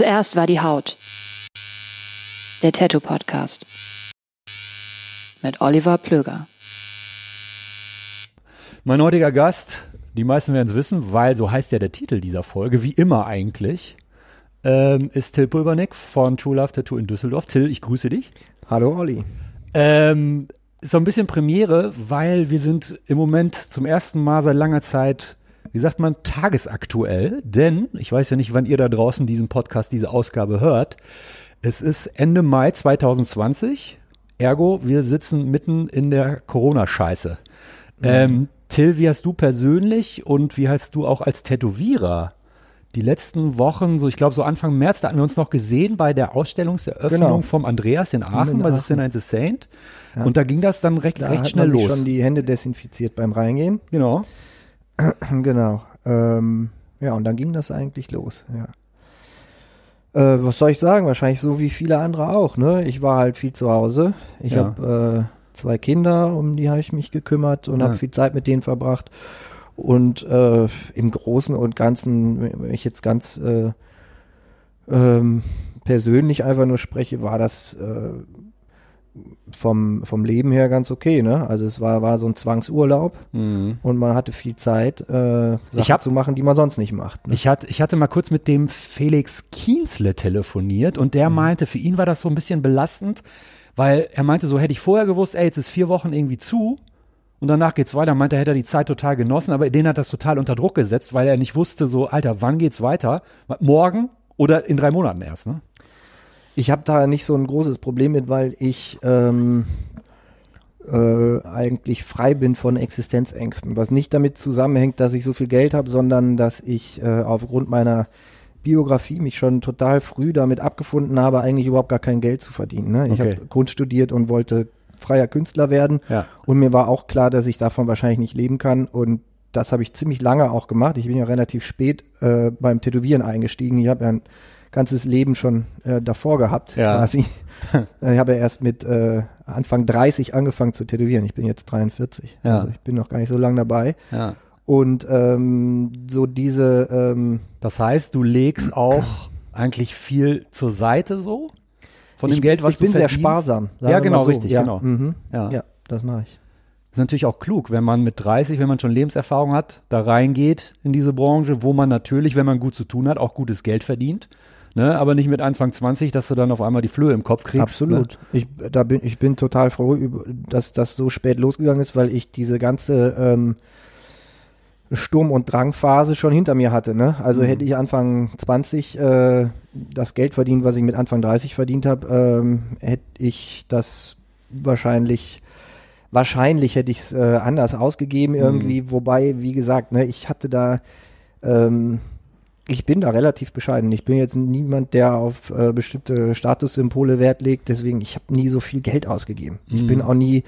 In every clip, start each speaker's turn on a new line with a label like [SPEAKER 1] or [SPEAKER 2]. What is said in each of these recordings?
[SPEAKER 1] Zuerst war die Haut. Der Tattoo Podcast. Mit Oliver Plöger.
[SPEAKER 2] Mein heutiger Gast, die meisten werden es wissen, weil so heißt ja der Titel dieser Folge, wie immer eigentlich, ähm, ist Till Pulvernick von True Love Tattoo in Düsseldorf. Till, ich grüße dich.
[SPEAKER 3] Hallo Olli.
[SPEAKER 2] Ähm, ist so ein bisschen Premiere, weil wir sind im Moment zum ersten Mal seit langer Zeit, wie sagt man, tagesaktuell. Denn, ich weiß ja nicht, wann ihr da draußen diesen Podcast, diese Ausgabe hört. Es ist Ende Mai 2020. Ergo, wir sitzen mitten in der Corona-Scheiße. Mhm. Ähm, Till, wie hast du persönlich und wie hast du auch als Tätowierer die letzten Wochen, so ich glaube so Anfang März, da hatten wir uns noch gesehen bei der Ausstellungseröffnung genau. vom Andreas in Aachen, in was ist denn ein The Saint? Ja. Und da ging das dann recht,
[SPEAKER 3] da
[SPEAKER 2] recht
[SPEAKER 3] hat
[SPEAKER 2] schnell los.
[SPEAKER 3] schon die Hände desinfiziert beim Reingehen.
[SPEAKER 2] Genau.
[SPEAKER 3] genau. Ähm, ja, und dann ging das eigentlich los, ja. Äh, was soll ich sagen? Wahrscheinlich so wie viele andere auch, ne? Ich war halt viel zu Hause. Ich ja. habe äh, zwei Kinder, um die habe ich mich gekümmert und ja. habe viel Zeit mit denen verbracht. Und äh, im Großen und Ganzen, wenn ich jetzt ganz äh, ähm, persönlich einfach nur spreche, war das äh, vom, vom Leben her ganz okay. Ne? Also es war, war so ein Zwangsurlaub mhm. und man hatte viel Zeit, äh, Sachen hab, zu machen, die man sonst nicht macht. Ne?
[SPEAKER 2] Ich, hatte, ich hatte mal kurz mit dem Felix Kienzle telefoniert und der mhm. meinte, für ihn war das so ein bisschen belastend, weil er meinte, so hätte ich vorher gewusst, ey, jetzt ist vier Wochen irgendwie zu und danach geht's weiter. Meinte, er hätte die Zeit total genossen, aber den hat das total unter Druck gesetzt, weil er nicht wusste, so, Alter, wann geht's weiter? Morgen oder in drei Monaten erst, ne?
[SPEAKER 3] Ich habe da nicht so ein großes Problem mit, weil ich ähm, äh, eigentlich frei bin von Existenzängsten. Was nicht damit zusammenhängt, dass ich so viel Geld habe, sondern dass ich äh, aufgrund meiner Biografie mich schon total früh damit abgefunden habe, eigentlich überhaupt gar kein Geld zu verdienen. Ne? Ich okay. habe Kunst studiert und wollte freier Künstler werden. Ja. Und mir war auch klar, dass ich davon wahrscheinlich nicht leben kann. Und das habe ich ziemlich lange auch gemacht. Ich bin ja relativ spät äh, beim Tätowieren eingestiegen. Ich habe ja ein ganzes Leben schon äh, davor gehabt, ja. quasi. ich habe ja erst mit äh, Anfang 30 angefangen zu tätowieren. Ich bin jetzt 43. Ja. Also ich bin noch gar nicht so lange dabei. Ja. Und ähm, so diese. Ähm,
[SPEAKER 2] das heißt, du legst auch eigentlich viel zur Seite so? Von dem
[SPEAKER 3] ich,
[SPEAKER 2] Geld, was
[SPEAKER 3] ich du bin
[SPEAKER 2] verdienst?
[SPEAKER 3] sehr sparsam.
[SPEAKER 2] Ja, genau, so. richtig,
[SPEAKER 3] ja.
[SPEAKER 2] genau.
[SPEAKER 3] Mhm. Ja. ja, das mache ich.
[SPEAKER 2] Das ist natürlich auch klug, wenn man mit 30, wenn man schon Lebenserfahrung hat, da reingeht in diese Branche, wo man natürlich, wenn man gut zu tun hat, auch gutes Geld verdient. Ne, aber nicht mit Anfang 20, dass du dann auf einmal die Flöhe im Kopf kriegst.
[SPEAKER 3] Absolut.
[SPEAKER 2] Ne?
[SPEAKER 3] Ich, da bin, ich bin total froh, dass das so spät losgegangen ist, weil ich diese ganze ähm, Sturm- und Drangphase schon hinter mir hatte. Ne? Also mhm. hätte ich Anfang 20 äh, das Geld verdient, was ich mit Anfang 30 verdient habe, ähm, hätte ich das wahrscheinlich, wahrscheinlich hätte ich es äh, anders ausgegeben irgendwie. Mhm. Wobei, wie gesagt, ne, ich hatte da ähm, Ich bin da relativ bescheiden. Ich bin jetzt niemand, der auf äh, bestimmte Statussymbole Wert legt. Deswegen, ich habe nie so viel Geld ausgegeben. Ich
[SPEAKER 2] Mhm.
[SPEAKER 3] bin auch nie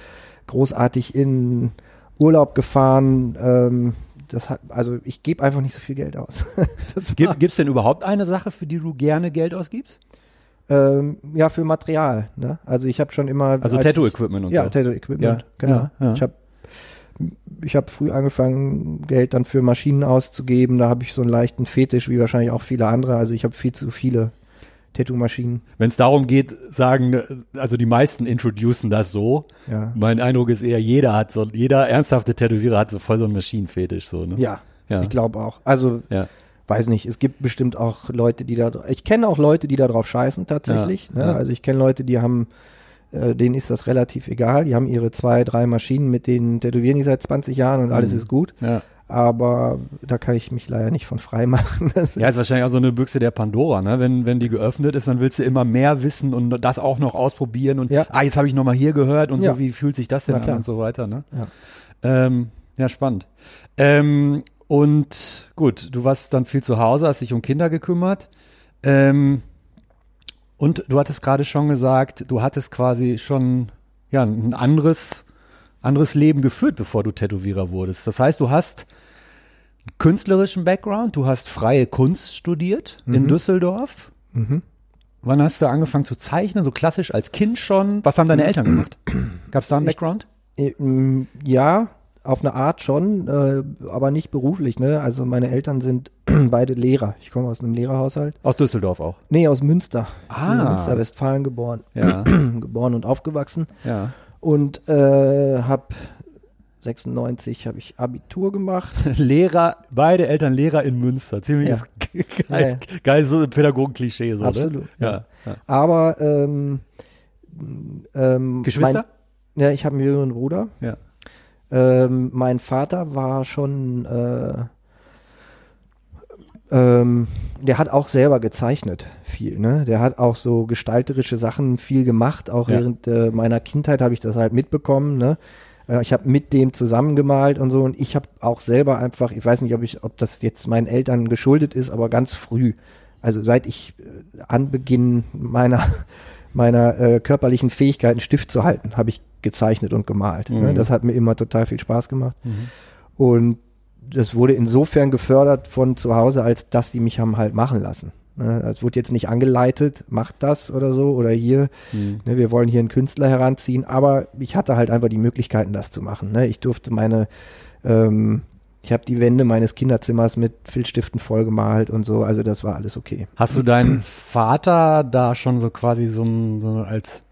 [SPEAKER 3] großartig in Urlaub gefahren. Ähm, das hat, also ich gebe einfach nicht so viel Geld aus.
[SPEAKER 2] Gibt es denn überhaupt eine Sache, für die du gerne Geld ausgibst?
[SPEAKER 3] ähm, ja, für Material. Ne? Also ich habe schon immer.
[SPEAKER 2] Also
[SPEAKER 3] als
[SPEAKER 2] Tattoo-Equipment und
[SPEAKER 3] Ja,
[SPEAKER 2] so.
[SPEAKER 3] Tattoo-Equipment,
[SPEAKER 2] Ja,
[SPEAKER 3] genau.
[SPEAKER 2] ja, ja.
[SPEAKER 3] Ich habe ich hab früh angefangen, Geld dann für Maschinen auszugeben. Da habe ich so einen leichten Fetisch, wie wahrscheinlich auch viele andere. Also ich habe viel zu viele Tattoo-Maschinen.
[SPEAKER 2] Wenn es darum geht, sagen, also die meisten introducen das so.
[SPEAKER 3] Ja.
[SPEAKER 2] Mein Eindruck ist eher, jeder hat so, jeder ernsthafte Tätowierer hat so voll so einen Maschinenfetisch, so, ne?
[SPEAKER 3] Ja,
[SPEAKER 2] Ja.
[SPEAKER 3] ich glaube auch. Also
[SPEAKER 2] Ja.
[SPEAKER 3] weiß nicht, es gibt bestimmt auch Leute, die da, ich kenne auch Leute, die da drauf scheißen tatsächlich. Ne? Also ich kenne Leute, die haben, äh, denen ist das relativ egal. Die haben ihre zwei, drei Maschinen, mit denen tätowieren die seit 20 Jahren und alles
[SPEAKER 2] Mhm.
[SPEAKER 3] ist gut.
[SPEAKER 2] Ja.
[SPEAKER 3] Aber da kann ich mich leider nicht von frei machen. Das
[SPEAKER 2] Ja, ist wahrscheinlich auch so eine Büchse der Pandora, ne? Wenn, wenn die geöffnet ist, dann willst du immer mehr wissen und das auch noch ausprobieren und
[SPEAKER 3] Ja.
[SPEAKER 2] ah, jetzt habe ich nochmal hier gehört und
[SPEAKER 3] Ja.
[SPEAKER 2] so, wie fühlt sich das denn an und so weiter, ne?
[SPEAKER 3] Ja.
[SPEAKER 2] Ähm, ja, spannend. Ähm, und gut, du warst dann viel zu Hause, hast dich um Kinder gekümmert. Ähm, und du hattest gerade schon gesagt, du hattest quasi schon ja, ein anderes, anderes Leben geführt, bevor du Tätowierer wurdest. Das heißt, du hast einen künstlerischen Background, du hast freie Kunst studiert in
[SPEAKER 3] Mhm.
[SPEAKER 2] Düsseldorf.
[SPEAKER 3] Mhm.
[SPEAKER 2] Wann hast du angefangen zu zeichnen? So klassisch als Kind schon? Was haben deine Eltern gemacht? Gab es da einen
[SPEAKER 3] Ich-
[SPEAKER 2] Background?
[SPEAKER 3] Äh, Ja, auf eine Art schon, äh, aber nicht beruflich. Ne? Also meine Eltern sind beide Lehrer. Ich komme aus einem Lehrerhaushalt.
[SPEAKER 2] Aus Düsseldorf auch.
[SPEAKER 3] Nee, aus Münster.
[SPEAKER 2] Ah.
[SPEAKER 3] In Münster, Westfalen geboren.
[SPEAKER 2] Ja,
[SPEAKER 3] geboren und aufgewachsen.
[SPEAKER 2] ja.
[SPEAKER 3] Und äh, habe 96 habe ich Abitur gemacht.
[SPEAKER 2] Lehrer, beide Eltern Lehrer in Münster. Ziemlich
[SPEAKER 3] Ja.
[SPEAKER 2] geil, geil so ein Pädagogen-Klischee. So,
[SPEAKER 3] Absolut,
[SPEAKER 2] Ne? Ja. ja.
[SPEAKER 3] Aber ähm, ähm,
[SPEAKER 2] Geschwister?
[SPEAKER 3] Mein, ja, ich habe einen jüngeren Bruder.
[SPEAKER 2] Ja.
[SPEAKER 3] Ähm, mein Vater war schon, äh, ähm, der hat auch selber gezeichnet viel, ne? Der hat auch so gestalterische Sachen viel gemacht. Auch
[SPEAKER 2] Ja.
[SPEAKER 3] während äh, meiner Kindheit habe ich das halt mitbekommen, ne? Äh, ich habe mit dem zusammengemalt und so und ich habe auch selber einfach, ich weiß nicht, ob ich, ob das jetzt meinen Eltern geschuldet ist, aber ganz früh, also seit ich äh, Anbeginn meiner meiner äh, körperlichen Fähigkeiten Stift zu halten, habe ich gezeichnet und gemalt. Ne?
[SPEAKER 2] Mhm.
[SPEAKER 3] Das hat mir immer total viel Spaß gemacht.
[SPEAKER 2] Mhm.
[SPEAKER 3] Und das wurde insofern gefördert von zu Hause, als dass die mich haben halt machen lassen. Ne? Es wurde jetzt nicht angeleitet, macht das oder so oder hier,
[SPEAKER 2] Mhm.
[SPEAKER 3] ne, wir wollen hier einen Künstler heranziehen, aber ich hatte halt einfach die Möglichkeiten, das zu machen. Ne? Ich durfte meine, ähm, ich habe die Wände meines Kinderzimmers mit Filzstiften vollgemalt und so, also das war alles okay.
[SPEAKER 2] Hast du deinen Vater da schon so quasi so, so als,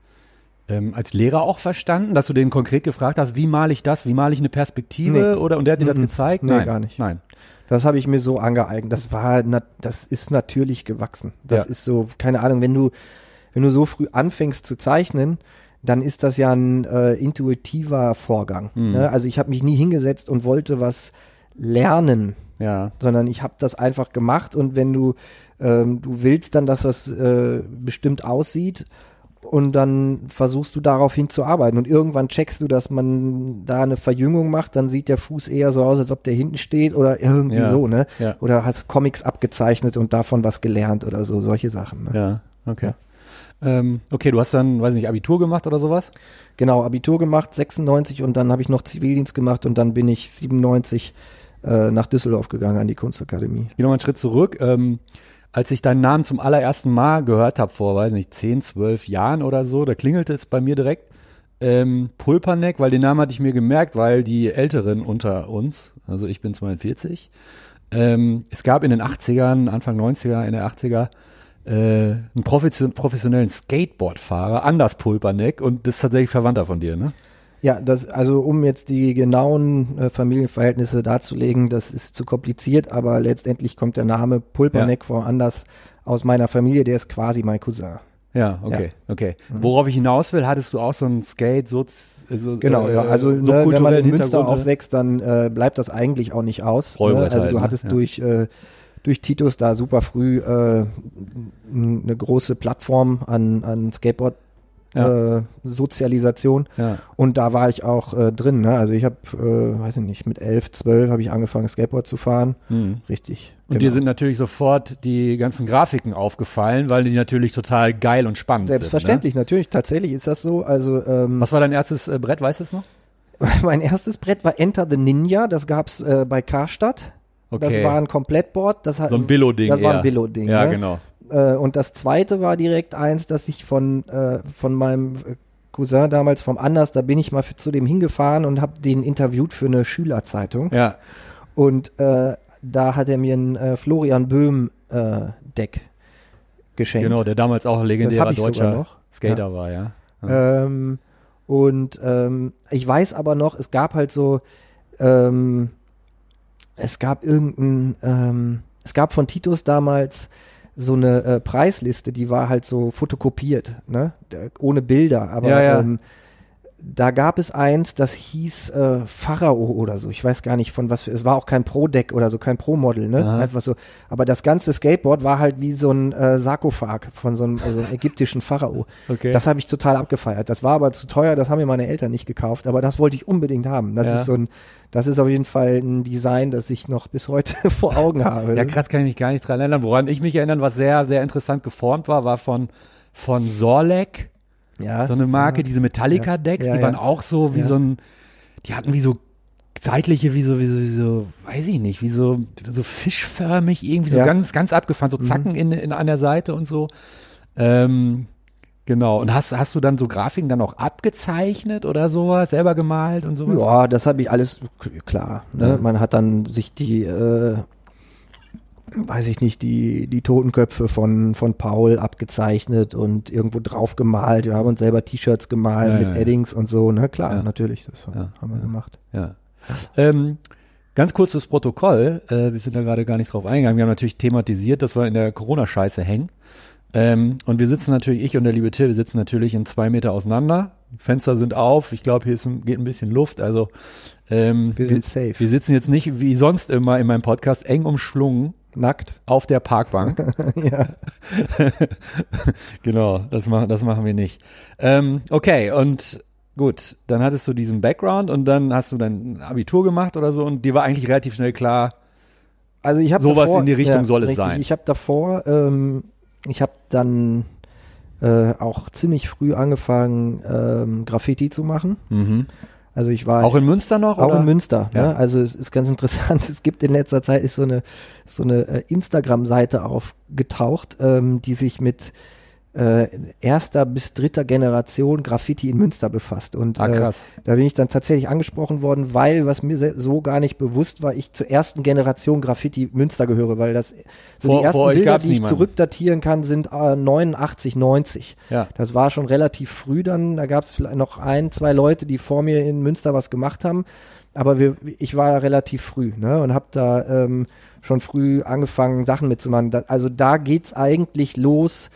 [SPEAKER 2] ähm, als Lehrer auch verstanden, dass du den konkret gefragt hast, wie male ich das, wie male ich eine Perspektive
[SPEAKER 3] Nee.
[SPEAKER 2] oder und der hat dir das
[SPEAKER 3] Mhm.
[SPEAKER 2] gezeigt?
[SPEAKER 3] Nee,
[SPEAKER 2] Nein,
[SPEAKER 3] gar nicht.
[SPEAKER 2] Nein.
[SPEAKER 3] Das habe ich mir so angeeignet. Das war, na, das ist natürlich gewachsen. Das
[SPEAKER 2] Ja.
[SPEAKER 3] ist so, keine Ahnung, wenn du, wenn du so früh anfängst zu zeichnen, dann ist das ja ein äh, intuitiver Vorgang.
[SPEAKER 2] Mhm.
[SPEAKER 3] Ne? Also ich habe mich nie hingesetzt und wollte was lernen,
[SPEAKER 2] Ja.
[SPEAKER 3] sondern ich habe das einfach gemacht und wenn du, ähm, du willst dann, dass das äh, bestimmt aussieht und dann versuchst du darauf hinzuarbeiten und irgendwann checkst du, dass man da eine Verjüngung macht, dann sieht der Fuß eher so aus, als ob der hinten steht oder irgendwie
[SPEAKER 2] Ja.
[SPEAKER 3] so, ne?
[SPEAKER 2] Ja.
[SPEAKER 3] Oder hast Comics abgezeichnet und davon was gelernt oder so, solche Sachen. Ne?
[SPEAKER 2] Ja, okay. Ähm, okay, du hast dann, weiß nicht, Abitur gemacht oder sowas?
[SPEAKER 3] Genau, Abitur gemacht, 96 und dann habe ich noch Zivildienst gemacht und dann bin ich 97 äh, nach Düsseldorf gegangen an die Kunstakademie.
[SPEAKER 2] Ich gehe nochmal einen Schritt zurück. Ähm, als ich deinen Namen zum allerersten Mal gehört habe, vor, weiß nicht, 10, 12 Jahren oder so, da klingelte es bei mir direkt. Ähm, Pulperneck, weil den Namen hatte ich mir gemerkt, weil die Älteren unter uns, also ich bin 42, ähm, es gab in den 80ern, Anfang 90er, in der 80er, äh, einen profession professionellen Skateboardfahrer, Anders Pulperneck, und das ist tatsächlich Verwandter von dir, ne?
[SPEAKER 3] Ja, das, also um jetzt die genauen äh, Familienverhältnisse darzulegen, das ist zu kompliziert, aber letztendlich kommt der Name Pulperneck woanders aus meiner Familie, der ist quasi mein Cousin.
[SPEAKER 2] Ja, okay, okay. Worauf ich hinaus will, hattest du auch so ein Skate, so, so
[SPEAKER 3] Genau,
[SPEAKER 2] äh,
[SPEAKER 3] ja, also ne, wenn man in Münster
[SPEAKER 2] ne?
[SPEAKER 3] aufwächst, dann äh, bleibt das eigentlich auch nicht aus. Ne? Also
[SPEAKER 2] halt,
[SPEAKER 3] du
[SPEAKER 2] ne?
[SPEAKER 3] hattest
[SPEAKER 2] Ja.
[SPEAKER 3] durch, äh, durch Titus da super früh äh, eine große Plattform an, an Skateboard
[SPEAKER 2] Ja.
[SPEAKER 3] äh, Sozialisation.
[SPEAKER 2] Ja.
[SPEAKER 3] Und da war ich auch äh, drin. Ne? Also ich habe, äh, weiß ich nicht, mit elf, zwölf habe ich angefangen, Skateboard zu fahren.
[SPEAKER 2] Mhm.
[SPEAKER 3] Richtig.
[SPEAKER 2] Und dir sind natürlich sofort die ganzen Grafiken aufgefallen, weil die natürlich total geil und spannend
[SPEAKER 3] Selbstverständlich, natürlich. Tatsächlich ist das so. Also
[SPEAKER 2] sind. Ne?
[SPEAKER 3] ähm,
[SPEAKER 2] Was war dein erstes äh, Brett, weißt du es noch?
[SPEAKER 3] mein erstes Brett war Enter the Ninja. Das gab's äh, bei Karstadt. Das
[SPEAKER 2] Okay.
[SPEAKER 3] war ein Komplettboard. Das hat,
[SPEAKER 2] So ein Billo-Ding.
[SPEAKER 3] Das war
[SPEAKER 2] eher.
[SPEAKER 3] ein Billo-Ding.
[SPEAKER 2] Ja,
[SPEAKER 3] ne?
[SPEAKER 2] genau.
[SPEAKER 3] Äh, und das zweite war direkt eins, das ich von, äh, von meinem äh, Cousin damals vom Anders, da bin ich mal für, zu dem hingefahren und habe den interviewt für eine Schülerzeitung.
[SPEAKER 2] Ja.
[SPEAKER 3] Und äh, da hat er mir ein äh, Florian Böhm äh, Deck geschenkt.
[SPEAKER 2] Genau, der damals auch legendärer deutscher
[SPEAKER 3] noch.
[SPEAKER 2] Skater war, ja.
[SPEAKER 3] Ähm, und ähm, ich weiß aber noch, es gab halt so, ähm, es gab irgendein, ähm, es gab von Titus damals so eine äh, Preisliste, die war halt so fotokopiert, ne? Der, ohne Bilder, aber
[SPEAKER 2] Ja, ja.
[SPEAKER 3] Ähm, da gab es eins, das hieß äh, Pharao oder so. Ich weiß gar nicht von was. Für, es war auch kein Pro-Deck oder so, kein Pro-Model, ne?
[SPEAKER 2] Aha.
[SPEAKER 3] Einfach so. Aber das ganze Skateboard war halt wie so ein äh, Sarkophag von so einem, also einem ägyptischen Pharao.
[SPEAKER 2] Okay.
[SPEAKER 3] Das habe ich total abgefeiert. Das war aber zu teuer, das haben mir meine Eltern nicht gekauft, aber das wollte ich unbedingt haben. Das
[SPEAKER 2] Ja.
[SPEAKER 3] ist so ein, das ist auf jeden Fall ein Design, das ich noch bis heute vor Augen habe.
[SPEAKER 2] Ja, krass kann ich mich gar nicht dran erinnern. Woran ich mich erinnern, was sehr, sehr interessant geformt war, war von, von Sorlek,
[SPEAKER 3] ja,
[SPEAKER 2] so eine Marke, diese Metallica-Decks,
[SPEAKER 3] Ja,
[SPEAKER 2] die
[SPEAKER 3] ja.
[SPEAKER 2] waren auch so wie so ein, die hatten wie so zeitliche, wie so, wie so, wie so, weiß ich nicht, wie so, so fischförmig, irgendwie so.
[SPEAKER 3] Mhm.
[SPEAKER 2] ganz, ganz abgefahren, so Zacken in, in, an der Seite und so. Ähm, genau. Und hast, hast du dann so Grafiken dann auch abgezeichnet oder sowas, selber gemalt und sowas?
[SPEAKER 3] Ja, das habe ich alles klar. Ne?
[SPEAKER 2] Ja.
[SPEAKER 3] Man hat dann sich die, äh, weiß ich nicht, die, die Totenköpfe von, von Paul abgezeichnet und irgendwo drauf gemalt. Wir haben uns selber T-Shirts gemalt
[SPEAKER 2] Ja,
[SPEAKER 3] mit
[SPEAKER 2] ja, ja.
[SPEAKER 3] Eddings und so. Ne, klar,
[SPEAKER 2] Ja.
[SPEAKER 3] natürlich, das
[SPEAKER 2] Ja,
[SPEAKER 3] haben wir
[SPEAKER 2] ja.
[SPEAKER 3] gemacht.
[SPEAKER 2] Ja. Ähm, ganz kurz das Protokoll. Äh, wir sind da gerade gar nicht drauf eingegangen. Wir haben natürlich thematisiert, dass wir in der Corona-Scheiße hängen. Ähm, und wir sitzen natürlich, ich und der liebe Till, wir sitzen natürlich in zwei Meter auseinander. Die Fenster sind auf. Ich glaube, hier ist ein, geht ein bisschen Luft. Also ähm,
[SPEAKER 3] Wir sind safe.
[SPEAKER 2] wir sitzen jetzt nicht wie sonst immer in meinem Podcast eng umschlungen
[SPEAKER 3] Nackt.
[SPEAKER 2] auf der Parkbank.
[SPEAKER 3] ja.
[SPEAKER 2] genau, das, mach, das machen wir nicht. Ähm, okay, und gut, dann hattest du diesen Background und dann hast du dein Abitur gemacht oder so und dir war eigentlich relativ schnell klar,
[SPEAKER 3] Also ich habe
[SPEAKER 2] Sowas
[SPEAKER 3] davor,
[SPEAKER 2] in die Richtung soll es
[SPEAKER 3] richtig,
[SPEAKER 2] sein.
[SPEAKER 3] Ich habe davor, ähm, ich habe dann äh, auch ziemlich früh angefangen, ähm, Graffiti zu machen. Also ich war
[SPEAKER 2] auch in Münster noch?
[SPEAKER 3] auch
[SPEAKER 2] oder?
[SPEAKER 3] in Münster.
[SPEAKER 2] Ja.
[SPEAKER 3] Ne? Also es ist ganz interessant. Es gibt in letzter Zeit ist so eine so eine äh, Instagram-Seite aufgetaucht, ähm, die sich mit äh, erster bis dritter Generation Graffiti in Münster befasst. Und
[SPEAKER 2] Ah,
[SPEAKER 3] äh,
[SPEAKER 2] krass.
[SPEAKER 3] da bin ich dann tatsächlich angesprochen worden, weil, was mir so gar nicht bewusst war, ich zur ersten Generation Graffiti Münster gehöre, weil das so
[SPEAKER 2] Vor-
[SPEAKER 3] die ersten Bilder, die ich
[SPEAKER 2] niemanden.
[SPEAKER 3] zurückdatieren kann, sind äh, 89, 90.
[SPEAKER 2] Ja.
[SPEAKER 3] Das war schon relativ früh dann. Da gab es vielleicht noch ein, zwei Leute, die vor mir in Münster was gemacht haben. Aber wir, ich war ja relativ früh ne, und habe da ähm, schon früh angefangen, Sachen mitzumachen. Da, also da geht's eigentlich los,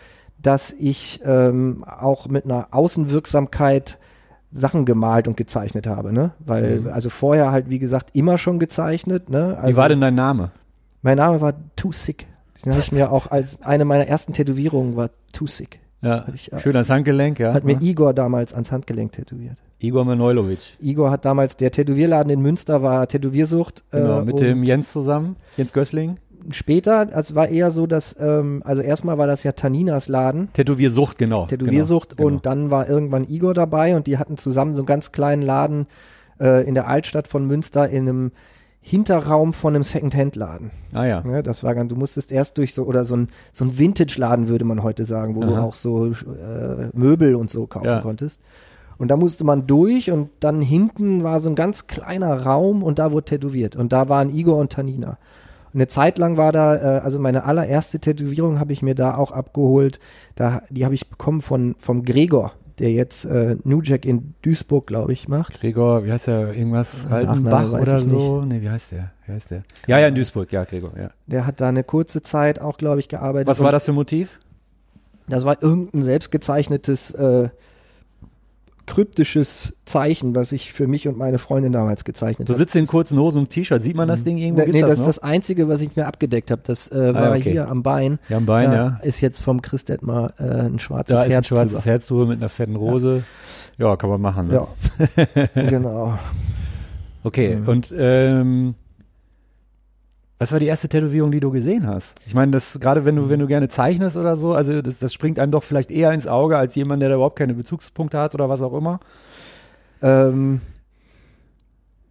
[SPEAKER 3] dass ich ähm, auch mit einer Außenwirksamkeit Sachen gemalt und gezeichnet habe, ne? Weil,
[SPEAKER 2] Mhm.
[SPEAKER 3] also vorher halt, wie gesagt, immer schon gezeichnet, ne? Also,
[SPEAKER 2] Wie war denn dein Name?
[SPEAKER 3] Mein Name war Too Sick. Den habe ich mir auch als eine meiner ersten Tätowierungen war Too Sick.
[SPEAKER 2] Ja,
[SPEAKER 3] ich, äh,
[SPEAKER 2] schön ans Handgelenk, ja.
[SPEAKER 3] Hat mir Igor damals ans Handgelenk tätowiert.
[SPEAKER 2] Igor Manojlovic.
[SPEAKER 3] Igor hat damals, der Tätowierladen in Münster war Tätowiersucht.
[SPEAKER 2] Genau,
[SPEAKER 3] äh,
[SPEAKER 2] mit dem Jens zusammen, Jens Gößling.
[SPEAKER 3] Später, also war eher so, dass, ähm, also erstmal war das ja Taninas Laden,
[SPEAKER 2] Tätowiersucht, genau.
[SPEAKER 3] Tätowiersucht
[SPEAKER 2] genau,
[SPEAKER 3] und dann war irgendwann Igor dabei und die hatten zusammen so einen ganz kleinen Laden äh, in der Altstadt von Münster in einem Hinterraum von einem Second-Hand-Laden.
[SPEAKER 2] Genau. Ah ja.
[SPEAKER 3] Ja, das war ganz, du musstest erst durch so, oder so ein, so ein Vintage-Laden, würde man heute sagen, wo du
[SPEAKER 2] Aha.
[SPEAKER 3] auch so äh, Möbel und so kaufen
[SPEAKER 2] Ja.
[SPEAKER 3] konntest. Und da musste man durch und dann hinten war so ein ganz kleiner Raum und da wurde tätowiert. Und da waren Igor und Tanina. Eine Zeit lang war da, äh, also meine allererste Tätowierung habe ich mir da auch abgeholt. Da, die habe ich bekommen von, vom Gregor, der jetzt äh, New Jack in Duisburg, glaube ich, macht.
[SPEAKER 2] Gregor, wie heißt der? Irgendwas? Haltenbach
[SPEAKER 3] weiß
[SPEAKER 2] oder so? Nee, wie heißt der? Wie heißt der? Ja, ja, in Duisburg, ja, Gregor, ja.
[SPEAKER 3] Der hat da eine kurze Zeit auch, glaube ich, gearbeitet.
[SPEAKER 2] Was war das für ein Motiv?
[SPEAKER 3] Das war irgendein selbstgezeichnetes äh, kryptisches Zeichen, was ich für mich und meine Freundin damals gezeichnet
[SPEAKER 2] Du
[SPEAKER 3] habe.
[SPEAKER 2] sitzt in kurzen Hosen und T-Shirt. Sieht man das Ding irgendwo?
[SPEAKER 3] Nee,
[SPEAKER 2] Gibt's
[SPEAKER 3] nee, das,
[SPEAKER 2] das
[SPEAKER 3] ist das Einzige, was ich mir abgedeckt habe. Das äh, war
[SPEAKER 2] Ah, okay.
[SPEAKER 3] hier am Bein.
[SPEAKER 2] ja, am Bein,
[SPEAKER 3] Da
[SPEAKER 2] ja.
[SPEAKER 3] ist jetzt vom Chris Detmar äh, ein schwarzes
[SPEAKER 2] Da ist ein
[SPEAKER 3] Herz
[SPEAKER 2] schwarzes
[SPEAKER 3] drüber.
[SPEAKER 2] Herz drüber mit einer fetten Rose. Ja, kann man machen. Ne?
[SPEAKER 3] Ja, genau.
[SPEAKER 2] Okay,
[SPEAKER 3] Mhm.
[SPEAKER 2] und ähm, was war die erste Tätowierung, die du gesehen hast? Ich meine, das gerade wenn du wenn du gerne zeichnest oder so, also das, das springt einem doch vielleicht eher ins Auge als jemand, der da überhaupt keine Bezugspunkte hat oder was auch immer.
[SPEAKER 3] Ähm,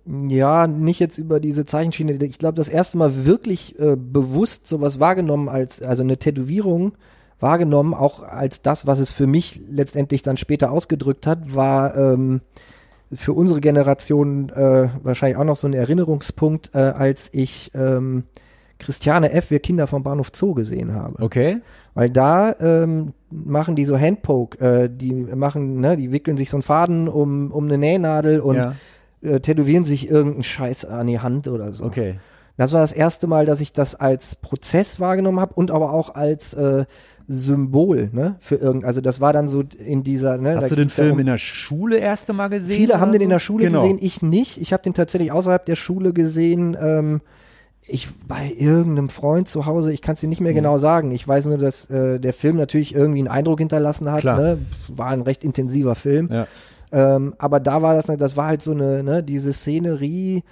[SPEAKER 3] ja, nicht jetzt über diese Zeichenschiene. Ich glaube, das erste Mal wirklich äh, bewusst sowas wahrgenommen als, also eine Tätowierung wahrgenommen, auch als das, was es für mich letztendlich dann später ausgedrückt hat, war ähm, für unsere Generation äh, wahrscheinlich auch noch so ein Erinnerungspunkt, äh, als ich ähm, Christiane F., wir Kinder vom Bahnhof Zoo gesehen habe.
[SPEAKER 2] Okay.
[SPEAKER 3] Weil da ähm, machen die so Handpoke, äh, die machen, ne, die wickeln sich so einen Faden um, um eine Nähnadel und
[SPEAKER 2] ja.
[SPEAKER 3] äh, tätowieren sich irgendeinen Scheiß an die Hand oder so.
[SPEAKER 2] Okay.
[SPEAKER 3] Das war das erste Mal, dass ich das als Prozess wahrgenommen habe und aber auch als äh, Symbol, ne, für irgend, also das war dann so in dieser, ne,
[SPEAKER 2] Hast du den Film
[SPEAKER 3] um-
[SPEAKER 2] in der Schule erste Mal gesehen?
[SPEAKER 3] Viele haben den in der Schule
[SPEAKER 2] genau.
[SPEAKER 3] gesehen, ich nicht. Ich habe den tatsächlich außerhalb der Schule gesehen. Ähm, ich bei irgendeinem Freund zu Hause, ich kann es dir nicht mehr
[SPEAKER 2] Mhm.
[SPEAKER 3] genau sagen. Ich weiß nur, dass äh, der Film natürlich irgendwie einen Eindruck hinterlassen hat.
[SPEAKER 2] Klar.
[SPEAKER 3] Ne? War ein recht intensiver Film.
[SPEAKER 2] Ja.
[SPEAKER 3] Ähm, aber da war das, das war halt so eine, ne, diese Szenerie,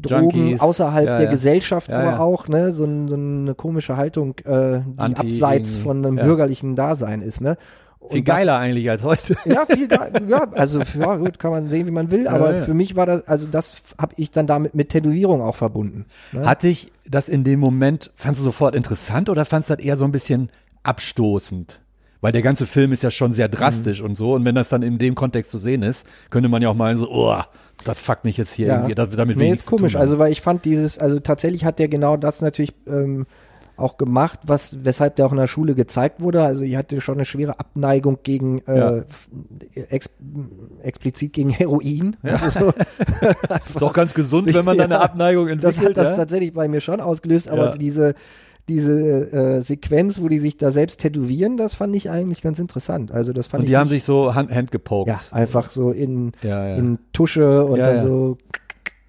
[SPEAKER 3] Drogen
[SPEAKER 2] Junkies.
[SPEAKER 3] außerhalb
[SPEAKER 2] Ja,
[SPEAKER 3] der
[SPEAKER 2] ja.
[SPEAKER 3] Gesellschaft
[SPEAKER 2] Ja,
[SPEAKER 3] aber auch, ne, so, so eine komische Haltung, äh, die
[SPEAKER 2] Anti
[SPEAKER 3] abseits von einem bürgerlichen Dasein ist, ne.
[SPEAKER 2] Viel
[SPEAKER 3] Und das-
[SPEAKER 2] geiler eigentlich als heute.
[SPEAKER 3] ja, viel geil. ja, also ja, gut, kann man sehen, wie man will, aber für mich war das, also das habe ich dann damit mit Tätowierung auch verbunden. Ne?
[SPEAKER 2] Hat dich das in dem Moment, fandst du sofort interessant oder fandst du das eher so ein bisschen abstoßend? Weil der ganze Film ist ja schon sehr drastisch
[SPEAKER 3] Mhm.
[SPEAKER 2] und so. Und wenn das dann in dem Kontext zu sehen ist, könnte man ja auch mal so, oh, das fuckt mich jetzt hier
[SPEAKER 3] Ja.
[SPEAKER 2] irgendwie, das, damit
[SPEAKER 3] nee, ist komisch, also weil ich fand dieses, also tatsächlich hat der genau das natürlich ähm, auch gemacht, was, weshalb der auch in der Schule gezeigt wurde. Also ich hatte schon eine schwere Abneigung gegen äh,
[SPEAKER 2] Ja.
[SPEAKER 3] ex, explizit gegen Heroin. Also so,
[SPEAKER 2] Doch ganz gesund, wenn man da eine
[SPEAKER 3] Ja,
[SPEAKER 2] Abneigung
[SPEAKER 3] das
[SPEAKER 2] entwickelt.
[SPEAKER 3] hat das
[SPEAKER 2] ja?
[SPEAKER 3] tatsächlich bei mir schon ausgelöst, aber
[SPEAKER 2] Ja.
[SPEAKER 3] diese diese äh, Sequenz, wo die sich da selbst tätowieren, das fand ich eigentlich ganz interessant. Also das fand
[SPEAKER 2] Und die haben sich so Hand, Hand gepokt.
[SPEAKER 3] Ja, einfach so in,
[SPEAKER 2] ja, ja.
[SPEAKER 3] in Tusche und dann so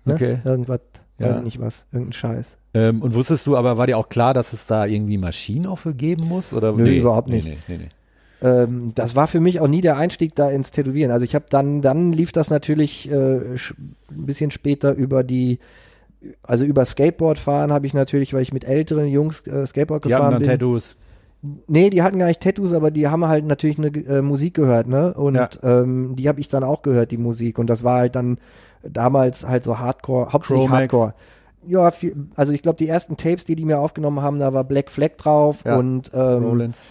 [SPEAKER 3] ne,
[SPEAKER 2] Okay.
[SPEAKER 3] irgendwas, weiß ich nicht was, irgendein Scheiß.
[SPEAKER 2] Ähm, und wusstest du, aber war dir auch klar, dass es da irgendwie Maschinen auch für geben muss? Oder?
[SPEAKER 3] Nö, überhaupt nicht.
[SPEAKER 2] Nee, nee, nee, nee.
[SPEAKER 3] Ähm, das war für mich auch nie der Einstieg da ins Tätowieren. Also ich habe dann, dann lief das natürlich äh, ein bisschen später über die, also über Skateboard fahren habe ich natürlich, weil ich mit älteren Jungs äh, Skateboard
[SPEAKER 2] Die haben
[SPEAKER 3] gefahren
[SPEAKER 2] dann
[SPEAKER 3] bin.
[SPEAKER 2] Tattoos.
[SPEAKER 3] Nee, die hatten gar nicht Tattoos, aber die haben halt natürlich eine äh, Musik gehört, ne? Und
[SPEAKER 2] Ja.
[SPEAKER 3] ähm, die habe ich dann auch gehört, die Musik. Und das war halt dann damals halt so Hardcore, hauptsächlich. Hardcore. Ja, viel, also ich glaube, die ersten Tapes, die die mir aufgenommen haben, da war Black Flag drauf
[SPEAKER 2] Ja.
[SPEAKER 3] und ähm,
[SPEAKER 2] Rollins.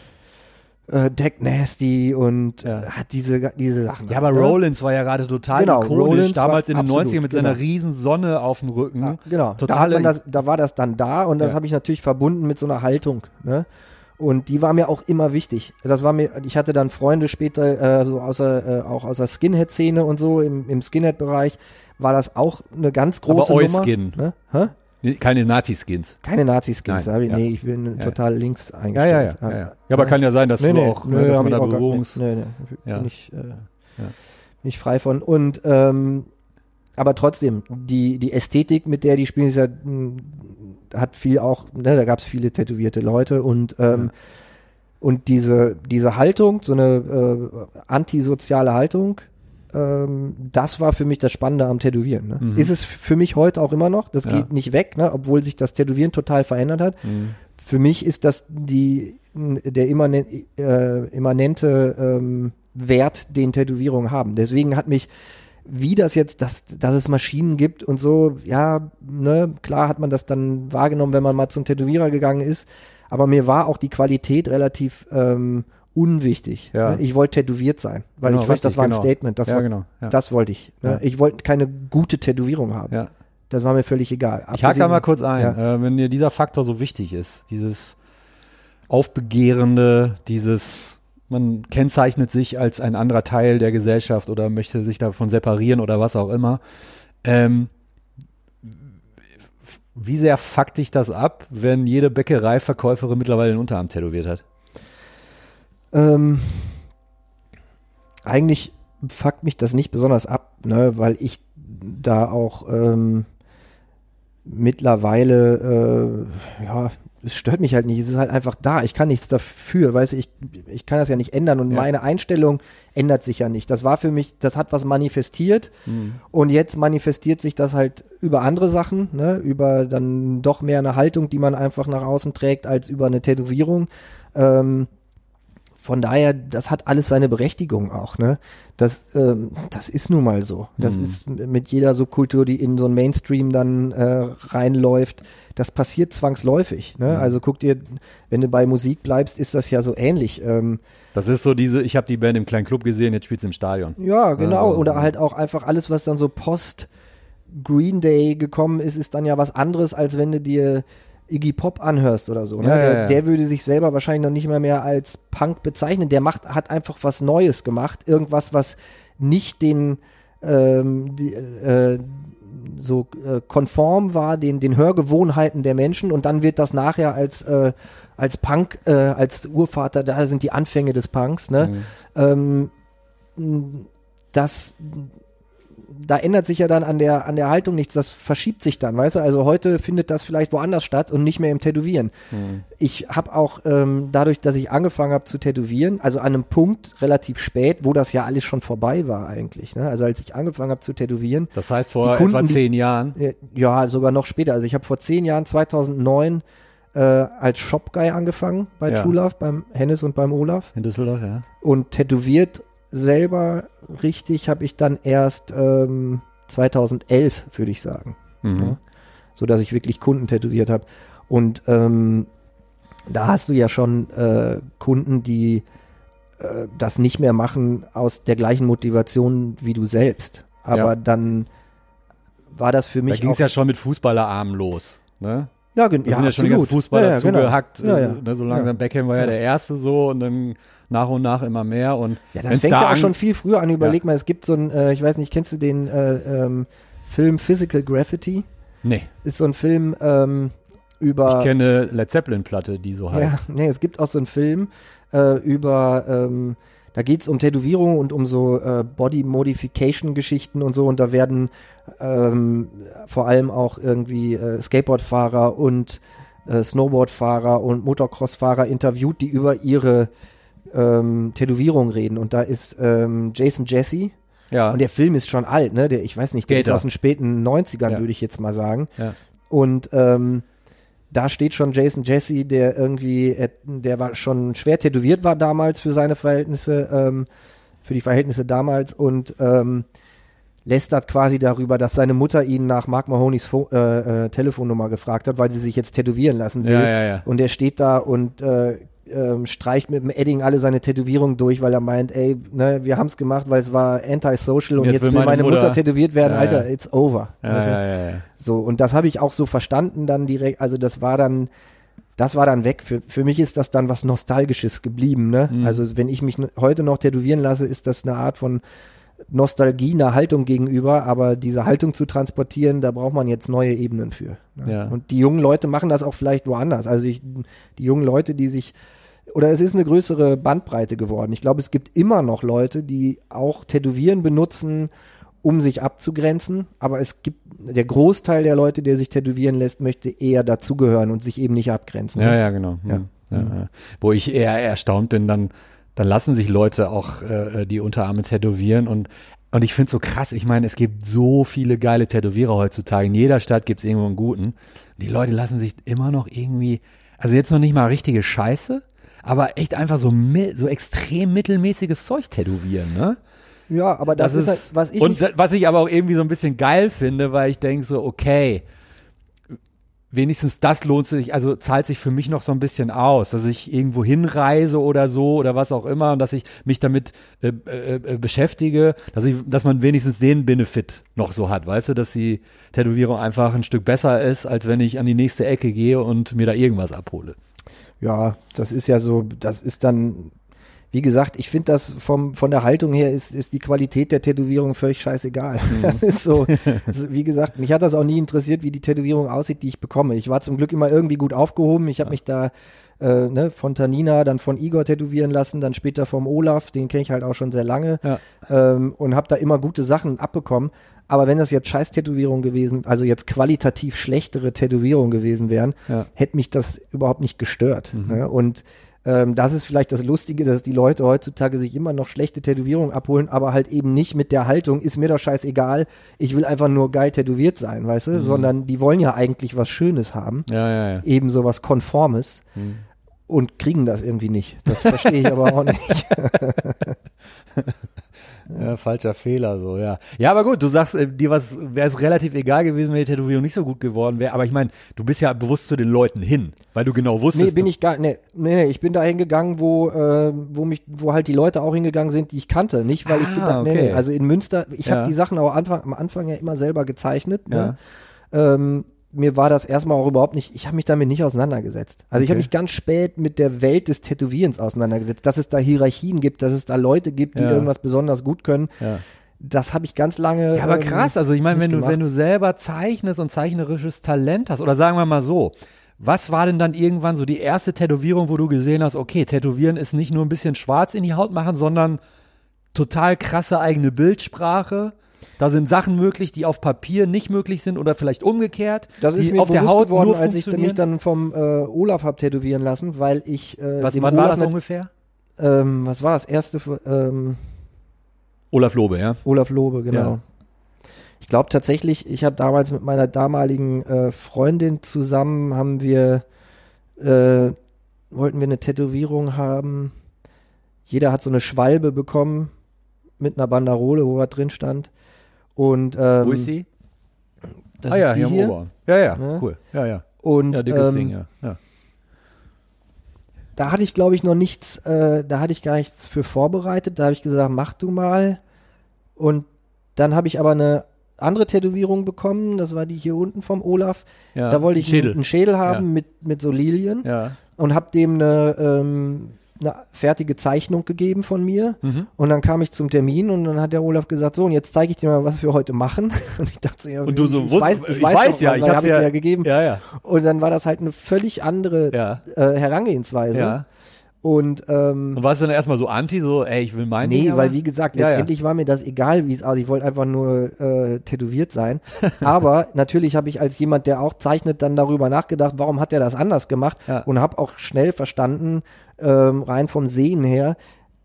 [SPEAKER 3] Äh, Deck Nasty und
[SPEAKER 2] Ja.
[SPEAKER 3] äh, hat diese, diese Sachen.
[SPEAKER 2] Ja, aber
[SPEAKER 3] ne?
[SPEAKER 2] Rollins war ja gerade total
[SPEAKER 3] Genau,
[SPEAKER 2] ikonisch,
[SPEAKER 3] Rollins
[SPEAKER 2] damals in den
[SPEAKER 3] absolut,
[SPEAKER 2] 90ern mit seiner
[SPEAKER 3] genau.
[SPEAKER 2] riesen Sonne auf dem Rücken.
[SPEAKER 3] Ja, genau.
[SPEAKER 2] Total
[SPEAKER 3] da, das, da war das dann da und das
[SPEAKER 2] Ja.
[SPEAKER 3] habe ich natürlich verbunden mit so einer Haltung. Ne? Und die war mir auch immer wichtig. Das war mir, ich hatte dann Freunde später, äh, so außer, äh, auch aus der Skinhead-Szene und so, im, im Skinhead-Bereich, war das auch eine ganz große
[SPEAKER 2] Aber
[SPEAKER 3] Nummer.
[SPEAKER 2] Oi-Skin.
[SPEAKER 3] Ne?
[SPEAKER 2] Nee, Keine Nazi-Skins.
[SPEAKER 3] Keine Nazi-Skins, ich,
[SPEAKER 2] ja.
[SPEAKER 3] nee, ich bin
[SPEAKER 2] Ja.
[SPEAKER 3] total links eingestellt.
[SPEAKER 2] ja, ja, ja, ja. Ja, aber kann ja sein, dass
[SPEAKER 3] nee,
[SPEAKER 2] du
[SPEAKER 3] nee,
[SPEAKER 2] auch, ne, dass man da Berührungs...
[SPEAKER 3] Nee, nee,
[SPEAKER 2] Ja.
[SPEAKER 3] bin ich, äh, nicht frei von. Und ähm, aber trotzdem, die, die Ästhetik, mit der die spielen, ist ja, mh, hat viel auch, ne, da gab es viele tätowierte Leute und ähm, und diese, diese Haltung, so eine äh, antisoziale Haltung, ähm, das war für mich das Spannende am Tätowieren. Ne?
[SPEAKER 2] Mhm.
[SPEAKER 3] Ist es für mich heute auch immer noch, das
[SPEAKER 2] Ja.
[SPEAKER 3] geht nicht weg, ne? obwohl sich das Tätowieren total verändert hat.
[SPEAKER 2] Mhm.
[SPEAKER 3] Für mich ist das die, der immanen, äh, immanente ähm, Wert, den Tätowierungen haben. Deswegen hat mich, wie das jetzt, dass, dass es Maschinen gibt und so, ja, ne, klar hat man das dann wahrgenommen, wenn man mal zum Tätowierer gegangen ist. Aber mir war auch die Qualität relativ ähm, unwichtig.
[SPEAKER 2] Ja.
[SPEAKER 3] Ne? Ich wollte tätowiert sein, weil
[SPEAKER 2] Genau,
[SPEAKER 3] ich fand, das war ein
[SPEAKER 2] genau.
[SPEAKER 3] Statement. Das,
[SPEAKER 2] ja,
[SPEAKER 3] war,
[SPEAKER 2] genau. Ja.
[SPEAKER 3] das wollte ich. Ne? Ich wollte keine gute Tätowierung haben. Das war mir völlig egal.
[SPEAKER 2] Ich hake da
[SPEAKER 3] Abgesehen-
[SPEAKER 2] mal kurz ein. Äh, wenn dir dieser Faktor so wichtig ist, dieses Aufbegehrende, dieses, man kennzeichnet sich als ein anderer Teil der Gesellschaft oder möchte sich davon separieren oder was auch immer. Ähm, wie sehr fuckt dich das ab, wenn jede Bäckereiverkäuferin mittlerweile den Unterarm tätowiert hat?
[SPEAKER 3] Ähm, eigentlich fuckt mich das nicht besonders ab, ne, weil ich da auch ähm, mittlerweile, äh, ja, es stört mich halt nicht. Es ist halt einfach da. Ich kann nichts dafür, weißt du, ich, ich kann das ja nicht ändern und
[SPEAKER 2] Ja.
[SPEAKER 3] meine Einstellung ändert sich ja nicht. Das war für mich, das hat was manifestiert
[SPEAKER 2] Mhm.
[SPEAKER 3] und jetzt manifestiert sich das halt über andere Sachen, ne, über dann doch mehr eine Haltung, die man einfach nach außen trägt, als über eine Tätowierung. Ähm, von daher, das hat alles seine Berechtigung auch, ne? Das, ähm, das ist nun mal so. Das
[SPEAKER 2] Mhm.
[SPEAKER 3] ist mit jeder Subkultur, die in so ein Mainstream dann äh, reinläuft, das passiert zwangsläufig. Ne?
[SPEAKER 2] Mhm.
[SPEAKER 3] Also guck dir, wenn du bei Musik bleibst, ist das ja so ähnlich. Ähm,
[SPEAKER 2] Das ist so diese, ich habe die Band im kleinen Club gesehen, jetzt spielt sie im Stadion.
[SPEAKER 3] ja, genau.
[SPEAKER 2] Also,
[SPEAKER 3] Oder halt auch einfach alles, was dann so post Green Day gekommen ist, ist dann ja was anderes, als wenn du dir Iggy Pop anhörst oder so. Ne?
[SPEAKER 2] Ja, ja,
[SPEAKER 3] der,
[SPEAKER 2] ja.
[SPEAKER 3] der würde sich selber wahrscheinlich noch nicht mal mehr als Punk bezeichnen. Der macht, hat einfach was Neues gemacht. Irgendwas, was nicht den ähm, die, äh, so äh, konform war den, den Hörgewohnheiten der Menschen und dann wird das nachher als, äh, als Punk, äh, als Urvater, da sind die Anfänge des Punks, ne?
[SPEAKER 2] Mhm.
[SPEAKER 3] ähm, das da ändert sich ja dann an der an der Haltung nichts, das verschiebt sich dann, weißt du? Also heute findet das vielleicht woanders statt und nicht mehr im Tätowieren.
[SPEAKER 2] Mhm.
[SPEAKER 3] Ich habe auch ähm, dadurch, dass ich angefangen habe zu tätowieren, also an einem Punkt relativ spät, wo das ja alles schon vorbei war eigentlich. Ne? Also als ich angefangen habe zu tätowieren,
[SPEAKER 2] Das heißt, vor
[SPEAKER 3] Die Kunden,
[SPEAKER 2] etwa
[SPEAKER 3] die-
[SPEAKER 2] zehn Jahren.
[SPEAKER 3] äh, ja sogar noch später. Also ich habe vor zehn Jahren, 2009, äh, als Shopguy angefangen bei
[SPEAKER 2] Ja.
[SPEAKER 3] True Love, beim Hennes und beim Olaf
[SPEAKER 2] In Düsseldorf, ja.
[SPEAKER 3] und tätowiert selber richtig habe ich dann erst ähm, 2011, würde ich sagen.
[SPEAKER 2] Mhm.
[SPEAKER 3] Ja. So dass ich wirklich Kunden tätowiert habe. Und ähm, da hast du ja schon äh, Kunden, die äh, das nicht mehr machen aus der gleichen Motivation wie du selbst. Aber
[SPEAKER 2] Ja.
[SPEAKER 3] dann war das für
[SPEAKER 2] Da
[SPEAKER 3] mich
[SPEAKER 2] ging
[SPEAKER 3] auch
[SPEAKER 2] es ja schon mit Fußballerarmen los. Ne?
[SPEAKER 3] ja, gen-
[SPEAKER 2] Da
[SPEAKER 3] ja,
[SPEAKER 2] sind ja schon die ganzen
[SPEAKER 3] absolut.
[SPEAKER 2] Fußballer
[SPEAKER 3] ja, ja, genau.
[SPEAKER 2] zugehackt.
[SPEAKER 3] Ja, ja.
[SPEAKER 2] Ne, so langsam. Beckham war ja,
[SPEAKER 3] Ja.
[SPEAKER 2] der Erste so und dann nach und nach immer mehr. Und
[SPEAKER 3] Ja, das fängt
[SPEAKER 2] da
[SPEAKER 3] ja auch schon viel früher an. Überleg mal, es gibt so ein, äh, ich weiß nicht, kennst du den äh, ähm, Film Physical Graffiti?
[SPEAKER 2] Nee,
[SPEAKER 3] Ist so ein Film ähm, über.
[SPEAKER 2] ich kenne Led Zeppelin-Platte, die so heißt.
[SPEAKER 3] ja, nee, es gibt auch so einen Film äh, über. Ähm, da geht es um Tätowierung und um so äh, Body Modification Geschichten und so. Und da werden ähm, vor allem auch irgendwie äh, Skateboardfahrer und äh, Snowboardfahrer und Motocrossfahrer interviewt, die über ihre ähm, Tätowierung reden. Und da ist ähm, Jason Jesse.
[SPEAKER 2] Ja,
[SPEAKER 3] Und der Film ist schon alt, ne? Der, ich weiß nicht, der ist aus den späten 90ern,
[SPEAKER 2] Ja.
[SPEAKER 3] würde ich jetzt mal sagen.
[SPEAKER 2] ja.
[SPEAKER 3] Und ähm, da steht schon Jason Jesse, der irgendwie, der war schon schwer tätowiert war damals für seine Verhältnisse, ähm, für die Verhältnisse damals und ähm, lästert quasi darüber, dass seine Mutter ihn nach Mark Mahonis Fo äh, äh, Telefonnummer gefragt hat, weil sie sich jetzt tätowieren lassen will.
[SPEAKER 2] Ja, ja, ja.
[SPEAKER 3] Und er steht da und äh, ähm, streicht mit dem Edding alle seine Tätowierungen durch, weil er meint, ey, ne, wir haben es gemacht, weil es war antisocial und jetzt, will meine, Mutter,
[SPEAKER 2] Mutter-
[SPEAKER 3] tätowiert werden,
[SPEAKER 2] Ja,
[SPEAKER 3] Alter,
[SPEAKER 2] ja.
[SPEAKER 3] it's over.
[SPEAKER 2] Ja, ja.
[SPEAKER 3] So, und das habe ich auch so verstanden dann direkt, also das war dann, das war dann weg. Für, für mich ist das dann was Nostalgisches geblieben, ne?
[SPEAKER 2] Mhm.
[SPEAKER 3] Also wenn ich mich heute noch tätowieren lasse, ist das eine Art von Nostalgie, einer Haltung gegenüber, aber diese Haltung zu transportieren, da braucht man jetzt neue Ebenen für. Ne?
[SPEAKER 2] Ja.
[SPEAKER 3] Und die jungen Leute machen das auch vielleicht woanders. Also ich, die jungen Leute, die sich oder es ist eine größere Bandbreite geworden. Ich glaube, es gibt immer noch Leute, die auch Tätowieren benutzen, um sich abzugrenzen, aber es gibt der Großteil der Leute, der sich tätowieren lässt, möchte eher dazugehören und sich eben nicht abgrenzen.
[SPEAKER 2] Ja,
[SPEAKER 3] ne?
[SPEAKER 2] ja, genau.
[SPEAKER 3] Ja.
[SPEAKER 2] Hm. Ja. Ja, Wo ich eher erstaunt bin, dann, dann lassen sich Leute auch äh, die Unterarme tätowieren und und ich finde es so krass, ich meine, es gibt so viele geile Tätowierer heutzutage. In jeder Stadt gibt es irgendwo einen guten. Die Leute lassen sich immer noch irgendwie, also jetzt noch nicht mal richtige Scheiße, aber echt einfach so, so extrem mittelmäßiges Zeug tätowieren, ne?
[SPEAKER 3] Ja, aber das, ist, halt, was ich
[SPEAKER 2] und was ich aber auch irgendwie so ein bisschen geil finde, weil ich denke so, okay, wenigstens das lohnt sich, also zahlt sich für mich noch so ein bisschen aus, dass ich irgendwo hinreise oder so oder was auch immer und dass ich mich damit äh, äh, äh, beschäftige, dass ich, dass man wenigstens den Benefit noch so hat, weißt du, dass die Tätowierung einfach ein Stück besser ist, als wenn ich an die nächste Ecke gehe und mir da irgendwas abhole.
[SPEAKER 3] ja, das ist ja so, das ist dann, wie gesagt, ich finde das vom, von der Haltung her ist, ist die Qualität der Tätowierung völlig scheißegal.
[SPEAKER 2] Mhm.
[SPEAKER 3] Das ist so, also, wie gesagt, mich hat das auch nie interessiert, wie die Tätowierung aussieht, die ich bekomme. Ich war zum Glück immer irgendwie gut aufgehoben. Ich habe mich da äh, ne, von Tanina, dann von Igor tätowieren lassen, dann später vom Olaf, den kenne ich halt auch schon sehr lange
[SPEAKER 2] Ja.
[SPEAKER 3] ähm, und habe da immer gute Sachen abbekommen. Aber wenn das jetzt Scheiß-Tätowierungen gewesen, also jetzt qualitativ schlechtere Tätowierungen gewesen wären,
[SPEAKER 2] Ja. Mhm.
[SPEAKER 3] hätte mich das überhaupt nicht gestört. Ne? Und ähm, das ist vielleicht das Lustige, dass die Leute heutzutage sich immer noch schlechte Tätowierungen abholen, aber halt eben nicht mit der Haltung, ist mir doch scheißegal, ich will einfach nur geil tätowiert sein, weißt
[SPEAKER 2] Mhm.
[SPEAKER 3] du? Sondern die wollen ja eigentlich was Schönes haben,
[SPEAKER 2] Ja, ja, ja.
[SPEAKER 3] eben so was Konformes
[SPEAKER 2] Mhm.
[SPEAKER 3] und kriegen das irgendwie nicht. Das verstehe ich aber auch nicht.
[SPEAKER 2] Ja, falscher Fehler, so, ja. Ja, aber gut, du sagst, äh, dir was wäre es relativ egal gewesen, wenn die Tätowierung nicht so gut geworden wäre. Aber ich meine, du bist ja bewusst zu den Leuten hin, weil du genau wusstest.
[SPEAKER 3] Nee, bin ich gar nee, nee, nee, ich bin da hingegangen, wo, äh, wo mich, wo halt die Leute auch hingegangen sind, die ich kannte. Nicht, weil ich
[SPEAKER 2] Ah,
[SPEAKER 3] gedacht, nee,
[SPEAKER 2] okay.
[SPEAKER 3] nee, also in Münster, ich
[SPEAKER 2] Ja.
[SPEAKER 3] habe die Sachen auch Anfang, am Anfang ja immer selber gezeichnet.
[SPEAKER 2] Ja.
[SPEAKER 3] Ne? Ähm, mir war das erstmal auch überhaupt nicht, ich habe mich damit nicht auseinandergesetzt. Also ich habe
[SPEAKER 2] Okay.
[SPEAKER 3] mich ganz spät mit der Welt des Tätowierens auseinandergesetzt, dass es da Hierarchien gibt, dass es da Leute gibt, die
[SPEAKER 2] Ja.
[SPEAKER 3] irgendwas besonders gut können.
[SPEAKER 2] Ja.
[SPEAKER 3] Das habe ich ganz lange.
[SPEAKER 2] Ja, aber
[SPEAKER 3] ähm,
[SPEAKER 2] krass, also ich meine, wenn du, wenn du selber zeichnest und zeichnerisches Talent hast, oder sagen wir mal so, was war denn dann irgendwann so die erste Tätowierung, wo du gesehen hast, okay, Tätowieren ist nicht nur ein bisschen schwarz in die Haut machen, sondern total krasse eigene Bildsprache. Da sind Sachen möglich, die auf Papier nicht möglich sind oder vielleicht umgekehrt.
[SPEAKER 3] Das ist mir
[SPEAKER 2] auf der
[SPEAKER 3] bewusst
[SPEAKER 2] Haut
[SPEAKER 3] geworden, als ich mich dann vom äh, Olaf hab tätowieren lassen, weil ich äh,
[SPEAKER 2] was, wann war
[SPEAKER 3] Olaf
[SPEAKER 2] das
[SPEAKER 3] nat-
[SPEAKER 2] ungefähr?
[SPEAKER 3] ähm, was war das erste ähm,
[SPEAKER 2] Olaf Lobe, ja.
[SPEAKER 3] Olaf Lobe, genau.
[SPEAKER 2] Ja.
[SPEAKER 3] Ich glaube tatsächlich, ich habe damals mit meiner damaligen äh, Freundin zusammen, haben wir, äh, wollten wir eine Tätowierung haben. Jeder hat so eine Schwalbe bekommen mit einer Banderole, wo was drin stand. Und ähm,
[SPEAKER 2] Wo ist sie?
[SPEAKER 3] das
[SPEAKER 2] ah ja,
[SPEAKER 3] ist die
[SPEAKER 2] hier,
[SPEAKER 3] hier.
[SPEAKER 2] im Oberarm. Ja, ja,
[SPEAKER 3] Ne?
[SPEAKER 2] cool. Ja, ja.
[SPEAKER 3] Und
[SPEAKER 2] Ja, dickes
[SPEAKER 3] ähm,
[SPEAKER 2] Ding, ja. ja.
[SPEAKER 3] da hatte ich, glaube ich, noch nichts, äh, da hatte ich gar nichts für vorbereitet. Da habe ich gesagt, mach du mal. Und dann habe ich aber eine andere Tätowierung bekommen. Das war die hier unten vom Olaf.
[SPEAKER 2] ja.
[SPEAKER 3] da wollte ich
[SPEAKER 2] Schädel.
[SPEAKER 3] einen, einen Schädel haben
[SPEAKER 2] Ja.
[SPEAKER 3] mit, mit so Lilien
[SPEAKER 2] Ja.
[SPEAKER 3] und habe dem eine, ähm, eine fertige Zeichnung gegeben von mir.
[SPEAKER 2] Mhm.
[SPEAKER 3] Und dann kam ich zum Termin und dann hat der Olaf gesagt, so, und jetzt zeige ich dir mal, was wir heute machen. Und ich dachte so, ja,
[SPEAKER 2] Und du so,
[SPEAKER 3] ich, weiß, ich,
[SPEAKER 2] ich
[SPEAKER 3] weiß,
[SPEAKER 2] weiß ja, ich
[SPEAKER 3] weil
[SPEAKER 2] hab's
[SPEAKER 3] hab ich
[SPEAKER 2] ja-
[SPEAKER 3] dir ja gegeben.
[SPEAKER 2] Ja, ja.
[SPEAKER 3] Und dann war das halt eine völlig andere
[SPEAKER 2] Ja.
[SPEAKER 3] äh, Herangehensweise.
[SPEAKER 2] Ja.
[SPEAKER 3] Und ähm,
[SPEAKER 2] Und warst du dann erstmal so anti, so, ey, ich will meinen
[SPEAKER 3] Nee,
[SPEAKER 2] Ding,
[SPEAKER 3] weil wie gesagt,
[SPEAKER 2] Ja, ja.
[SPEAKER 3] letztendlich war mir das egal, wie es aussieht. Ich wollte einfach nur äh, tätowiert sein. Aber natürlich habe ich als jemand, der auch zeichnet, dann darüber nachgedacht, warum hat er das anders gemacht
[SPEAKER 2] Ja.
[SPEAKER 3] und habe auch schnell verstanden, ähm, rein vom Sehen her,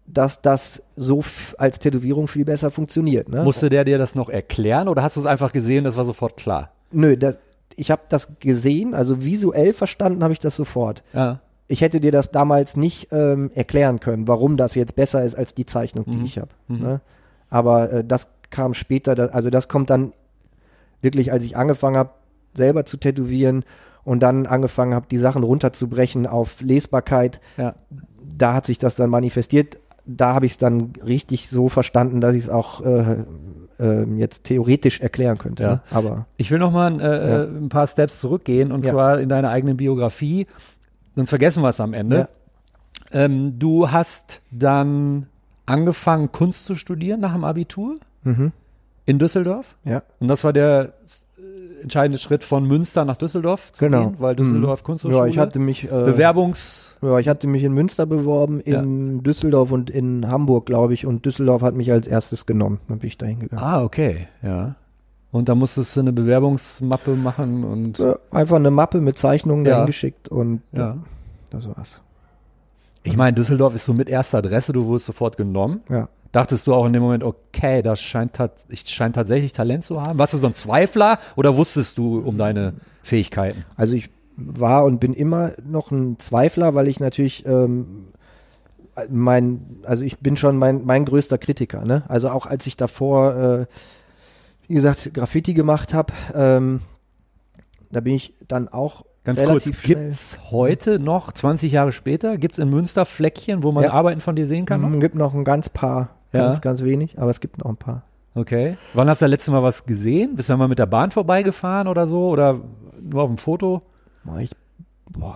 [SPEAKER 3] dass das so als Tätowierung viel besser funktioniert. Ne?
[SPEAKER 2] Musste der dir das noch erklären oder hast du es einfach gesehen, das war sofort klar?
[SPEAKER 3] Nö, das, ich habe das gesehen, also visuell verstanden habe ich das sofort.
[SPEAKER 2] Ja.
[SPEAKER 3] Ich hätte dir das damals nicht ähm, erklären können, warum das jetzt besser ist als die Zeichnung, die
[SPEAKER 2] Mhm.
[SPEAKER 3] ich habe.
[SPEAKER 2] Mhm.
[SPEAKER 3] Ne? Aber äh, das kam später, da, also das kommt dann wirklich, als ich angefangen habe, selber zu tätowieren und dann angefangen habe, die Sachen runterzubrechen auf Lesbarkeit,
[SPEAKER 2] Ja.
[SPEAKER 3] da hat sich das dann manifestiert. Da habe ich es dann richtig so verstanden, dass ich es auch äh, ähm, jetzt theoretisch erklären könnte.
[SPEAKER 2] Ja.
[SPEAKER 3] Ne? Aber
[SPEAKER 2] Ich will noch mal äh,
[SPEAKER 3] Ja.
[SPEAKER 2] äh, ein paar Steps zurückgehen und zwar in deiner eigenen Biografie, sonst vergessen wir es am Ende. Ähm, du hast dann angefangen, Kunst zu studieren nach dem Abitur
[SPEAKER 3] mhm.
[SPEAKER 2] in Düsseldorf.
[SPEAKER 3] ja,
[SPEAKER 2] Und das war der äh, entscheidende Schritt von Münster nach Düsseldorf zu
[SPEAKER 3] genau.
[SPEAKER 2] gehen, weil Düsseldorf
[SPEAKER 3] Mhm.
[SPEAKER 2] Kunsthochschule.
[SPEAKER 3] Ja, ich hatte mich äh,
[SPEAKER 2] Bewerbungs
[SPEAKER 3] Ja, ich hatte mich in Münster beworben, in Düsseldorf und in Hamburg, glaube ich. Und Düsseldorf hat mich als erstes genommen. Dann bin ich da hingegangen.
[SPEAKER 2] Ah, okay, ja. Und da musstest du eine Bewerbungsmappe machen und
[SPEAKER 3] Ja, einfach eine Mappe mit Zeichnungen
[SPEAKER 2] Ja.
[SPEAKER 3] dahin geschickt und
[SPEAKER 2] ja.
[SPEAKER 3] das war's.
[SPEAKER 2] Ich meine, Düsseldorf ist so mit erster Adresse, du wurdest sofort genommen.
[SPEAKER 3] Ja.
[SPEAKER 2] Dachtest du auch in dem Moment, okay, das scheint, tat, ich scheint tatsächlich Talent zu haben? Warst du so ein Zweifler oder wusstest du um deine Fähigkeiten?
[SPEAKER 3] Also ich war und bin immer noch ein Zweifler, weil ich natürlich ähm, mein, also ich bin schon mein, mein größter Kritiker. Ne? Also auch als ich davor, äh, wie gesagt, Graffiti gemacht habe, ähm, da bin ich dann auch
[SPEAKER 2] Ganz
[SPEAKER 3] relativ
[SPEAKER 2] kurz,
[SPEAKER 3] schnell.
[SPEAKER 2] gibt's heute noch, 20 Jahre später, gibt's in Münster Fleckchen, wo man
[SPEAKER 3] Ja.
[SPEAKER 2] Arbeiten von dir sehen kann?
[SPEAKER 3] Mhm,
[SPEAKER 2] Noch?
[SPEAKER 3] gibt noch ein ganz paar,
[SPEAKER 2] Ja.
[SPEAKER 3] ganz, ganz wenig, aber es gibt noch ein paar.
[SPEAKER 2] Okay. Wann hast du das letzte Mal was gesehen? Bist du mal mit der Bahn vorbeigefahren oder so? Oder nur auf dem Foto?
[SPEAKER 3] Boah, ich, boah.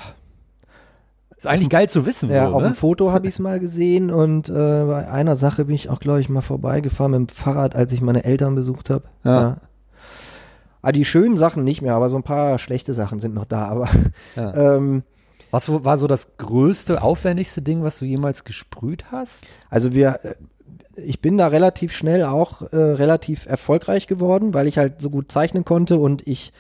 [SPEAKER 2] Ist eigentlich geil zu wissen.
[SPEAKER 3] Ja,
[SPEAKER 2] so,
[SPEAKER 3] auf
[SPEAKER 2] ne?
[SPEAKER 3] dem Foto habe ich es mal gesehen und äh, bei einer Sache bin ich auch, glaube ich, mal vorbeigefahren mit dem Fahrrad, als ich meine Eltern besucht habe.
[SPEAKER 2] Ja.
[SPEAKER 3] Ah, die schönen Sachen nicht mehr, aber so ein paar schlechte Sachen sind noch da. Aber
[SPEAKER 2] Ja.
[SPEAKER 3] ähm,
[SPEAKER 2] Was war so das größte, aufwendigste Ding, was du jemals gesprüht hast?
[SPEAKER 3] also wir, ich bin da relativ schnell auch äh, relativ erfolgreich geworden, weil ich halt so gut zeichnen konnte und ich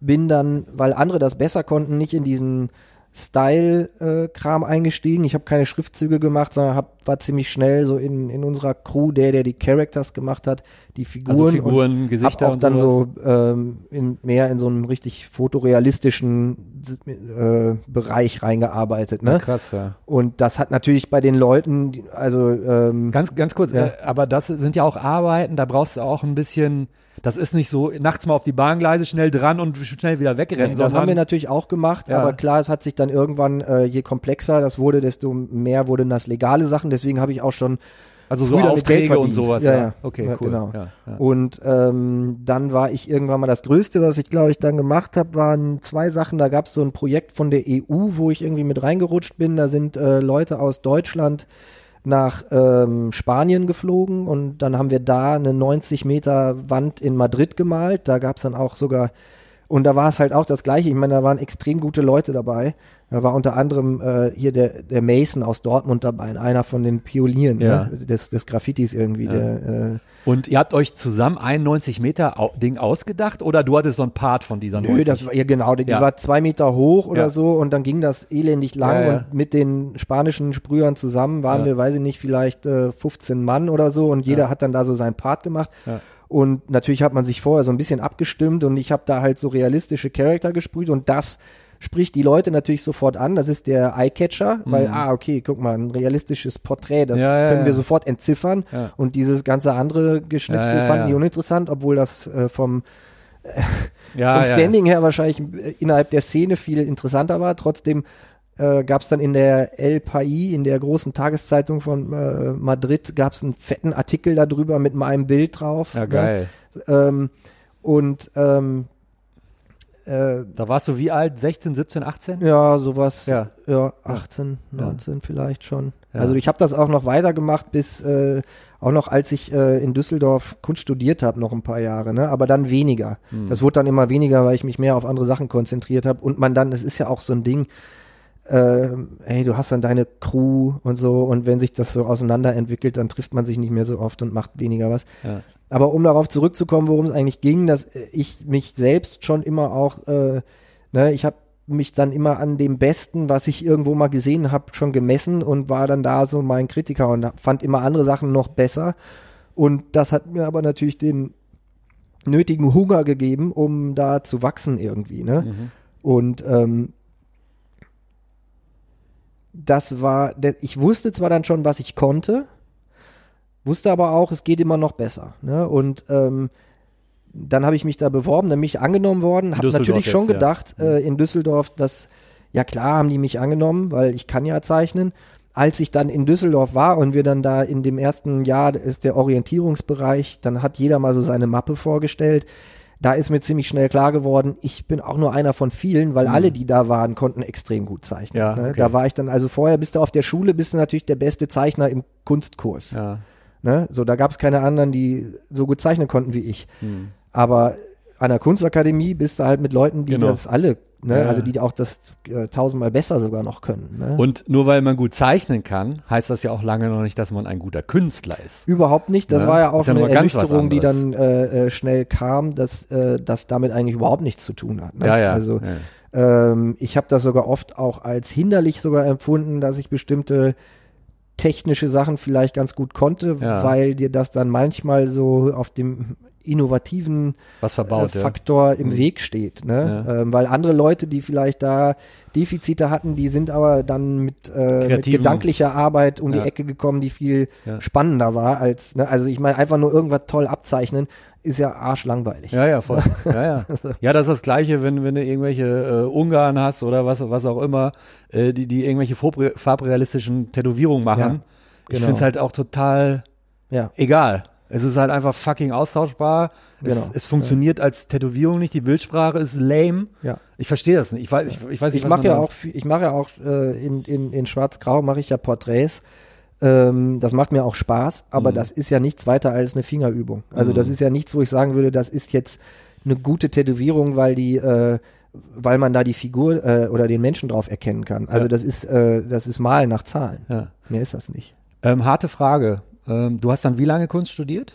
[SPEAKER 3] bin dann, weil andere das besser konnten, nicht in diesen Style-Kram eingestiegen. Ich habe keine Schriftzüge gemacht, sondern hab, war ziemlich schnell so in, in unserer Crew der, der die Characters gemacht hat, die Figuren.
[SPEAKER 2] Also
[SPEAKER 3] und
[SPEAKER 2] Figuren,
[SPEAKER 3] hab
[SPEAKER 2] Gesichter
[SPEAKER 3] auch
[SPEAKER 2] und
[SPEAKER 3] dann
[SPEAKER 2] sowas?
[SPEAKER 3] so ähm, in, mehr in so einen richtig fotorealistischen äh, Bereich reingearbeitet. Ne?
[SPEAKER 2] Krass, ja.
[SPEAKER 3] Und das hat natürlich bei den Leuten, also ähm,
[SPEAKER 2] Ganz, ganz kurz,
[SPEAKER 3] Ja.
[SPEAKER 2] äh, aber das sind ja auch Arbeiten, da brauchst du auch ein bisschen, das ist nicht so nachts mal auf die Bahngleise schnell dran und schnell wieder wegrennen,
[SPEAKER 3] das
[SPEAKER 2] sondern
[SPEAKER 3] haben wir natürlich auch gemacht,
[SPEAKER 2] Ja.
[SPEAKER 3] aber klar, es hat sich dann irgendwann, äh, je komplexer das wurde, desto mehr wurden das legale Sachen. Deswegen habe ich auch schon
[SPEAKER 2] also so Aufträge und sowas.
[SPEAKER 3] Ja,
[SPEAKER 2] Ja. Okay,
[SPEAKER 3] Ja,
[SPEAKER 2] cool.
[SPEAKER 3] genau.
[SPEAKER 2] Ja.
[SPEAKER 3] Und ähm, dann war ich irgendwann mal das Größte, was ich glaube ich dann gemacht habe, waren zwei Sachen. Da gab es so ein Projekt von der EU, wo ich irgendwie mit reingerutscht bin. Da sind äh, Leute aus Deutschland nach ähm, Spanien geflogen und dann haben wir da eine 90 Meter Wand in Madrid gemalt. Da gab es dann auch sogar, und da war es halt auch das Gleiche. Ich meine, da waren extrem gute Leute dabei. Da war unter anderem äh, hier der, der Mason aus Dortmund dabei, einer von den Pionieren
[SPEAKER 2] Ja.
[SPEAKER 3] ne? des, des Graffitis irgendwie.
[SPEAKER 2] Ja.
[SPEAKER 3] Der, äh,
[SPEAKER 2] Und ihr habt euch zusammen ein 90 Meter Au- Ding ausgedacht oder du hattest so ein Part von dieser 90?
[SPEAKER 3] Nö, das war ja genau, die,
[SPEAKER 2] Ja.
[SPEAKER 3] war zwei Meter hoch oder so und dann ging das elendig lang und mit den spanischen Sprühern zusammen waren wir, weiß ich nicht, vielleicht äh, 15 Mann oder so und jeder hat dann da so seinen Part gemacht.
[SPEAKER 2] Ja.
[SPEAKER 3] Und natürlich hat man sich vorher so ein bisschen abgestimmt und ich habe da halt so realistische Charakter gesprüht und das spricht die Leute natürlich sofort an. Das ist der Eyecatcher, weil, ah, okay, guck mal, ein realistisches Porträt, das
[SPEAKER 2] Mhm. Ja, ja,
[SPEAKER 3] können wir
[SPEAKER 2] ja.
[SPEAKER 3] sofort entziffern. Und dieses ganze andere Geschnipsel fanden die uninteressant, obwohl das äh, vom
[SPEAKER 2] ja,
[SPEAKER 3] vom Standing her wahrscheinlich äh, innerhalb der Szene viel interessanter war. Trotzdem äh, gab es dann in der El País, in der großen Tageszeitung von äh, Madrid, gab es einen fetten Artikel darüber mit meinem Bild drauf.
[SPEAKER 2] Ja, geil.
[SPEAKER 3] Ne? Ähm, und ähm, äh,
[SPEAKER 2] Da warst du wie alt? 16, 17, 18?
[SPEAKER 3] ja, sowas,
[SPEAKER 2] Ja.
[SPEAKER 3] ja, 18, 19 vielleicht schon.
[SPEAKER 2] Ja.
[SPEAKER 3] Also ich habe das auch noch weitergemacht bis äh, auch noch als ich äh, in Düsseldorf Kunst studiert habe, noch ein paar Jahre, ne? aber dann weniger.
[SPEAKER 2] Hm.
[SPEAKER 3] Das wurde dann immer weniger, weil ich mich mehr auf andere Sachen konzentriert habe und man dann, es ist ja auch so ein Ding, äh, hey, du hast dann deine Crew und so und wenn sich das so auseinander entwickelt, dann trifft man sich nicht mehr so oft und macht weniger was.
[SPEAKER 2] Ja.
[SPEAKER 3] Aber um darauf zurückzukommen, worum es eigentlich ging, dass äh, ich mich selbst schon immer auch, äh, ne, ich habe mich dann immer an dem Besten, was ich irgendwo mal gesehen habe, schon gemessen und war dann da so mein Kritiker und fand immer andere Sachen noch besser. Und das hat mir aber natürlich den nötigen Hunger gegeben, um da zu wachsen irgendwie. Ne?
[SPEAKER 2] Mhm.
[SPEAKER 3] Und ähm, das war, ich wusste zwar dann schon, was ich konnte, wusste aber auch, es geht immer noch besser. Ne? Und ähm, dann habe ich mich da beworben, dann bin ich angenommen worden, habe natürlich schon
[SPEAKER 2] jetzt, ja.
[SPEAKER 3] gedacht, äh, in Düsseldorf, dass, ja klar haben die mich angenommen, weil ich kann ja zeichnen. Als ich dann in Düsseldorf war und wir dann da in dem ersten Jahr ist der Orientierungsbereich, dann hat jeder mal so seine Mappe vorgestellt. Da ist mir ziemlich schnell klar geworden, ich bin auch nur einer von vielen, weil alle, die da waren, konnten extrem gut zeichnen.
[SPEAKER 2] Ja,
[SPEAKER 3] ne?
[SPEAKER 2] okay.
[SPEAKER 3] Da war ich dann, also vorher bist du auf der Schule, bist du natürlich der beste Zeichner im Kunstkurs.
[SPEAKER 2] Ja.
[SPEAKER 3] Ne? So, da gab es keine anderen, die so gut zeichnen konnten wie ich.
[SPEAKER 2] Hm.
[SPEAKER 3] Aber an der Kunstakademie bist du halt mit Leuten, die
[SPEAKER 2] Genau.
[SPEAKER 3] das alle, ne?
[SPEAKER 2] Ja,
[SPEAKER 3] also die auch das äh, tausendmal besser sogar noch können. Ne?
[SPEAKER 2] Und nur weil man gut zeichnen kann, heißt das ja auch lange noch nicht, dass man ein guter Künstler ist.
[SPEAKER 3] Überhaupt nicht. Das
[SPEAKER 2] Ja,
[SPEAKER 3] war ja auch
[SPEAKER 2] ja
[SPEAKER 3] eine Ernüchterung, die dann äh, äh, schnell kam, dass äh, das damit eigentlich überhaupt nichts zu tun hat. Ne?
[SPEAKER 2] Ja, ja.
[SPEAKER 3] Also ähm, ich habe das sogar oft auch als hinderlich sogar empfunden, dass ich bestimmte technische Sachen vielleicht ganz gut konnte,
[SPEAKER 2] Ja.
[SPEAKER 3] weil dir das dann manchmal so auf dem innovativen
[SPEAKER 2] verbaut,
[SPEAKER 3] äh,
[SPEAKER 2] ja.
[SPEAKER 3] Faktor im
[SPEAKER 2] Mhm.
[SPEAKER 3] Weg steht. Ne?
[SPEAKER 2] Ja.
[SPEAKER 3] Ähm, weil andere Leute, die vielleicht da Defizite hatten, die sind aber dann mit, äh, mit gedanklicher Arbeit um
[SPEAKER 2] Ja.
[SPEAKER 3] die Ecke gekommen, die viel
[SPEAKER 2] Ja.
[SPEAKER 3] spannender war als, ne? also ich meine, einfach nur irgendwas toll abzeichnen, ist ja arschlangweilig.
[SPEAKER 2] Ja, ja, voll. Ja, ja. ja, das ist das Gleiche, wenn, wenn du irgendwelche äh, Ungarn hast oder was, was auch immer, äh, die, die irgendwelche farbre- farbrealistischen Tätowierungen machen.
[SPEAKER 3] Ja,
[SPEAKER 2] Ich
[SPEAKER 3] genau.
[SPEAKER 2] finde es halt auch total
[SPEAKER 3] Ja.
[SPEAKER 2] egal. Es ist halt einfach fucking austauschbar. Es,
[SPEAKER 3] Genau.
[SPEAKER 2] es funktioniert als Tätowierung nicht. Die Bildsprache ist lame.
[SPEAKER 3] Ja.
[SPEAKER 2] Ich verstehe das nicht. Ich weiß, ich, ich weiß nicht,
[SPEAKER 3] Ich
[SPEAKER 2] was
[SPEAKER 3] mache ja auch, ich mache ja auch äh, in, in, in Schwarz-Grau mache ich ja Porträts. Ähm, das macht mir auch Spaß, aber
[SPEAKER 2] Mhm.
[SPEAKER 3] das ist ja nichts weiter als eine Fingerübung. Also
[SPEAKER 2] Mhm.
[SPEAKER 3] das ist ja nichts, wo ich sagen würde, das ist jetzt eine gute Tätowierung, weil die, äh, weil man da die Figur äh, oder den Menschen drauf erkennen kann. Also
[SPEAKER 2] Ja.
[SPEAKER 3] das ist, äh, das ist Malen nach Zahlen.
[SPEAKER 2] Ja.
[SPEAKER 3] Mehr ist das nicht.
[SPEAKER 2] Ähm, harte Frage. Ähm, du hast dann wie lange Kunst studiert?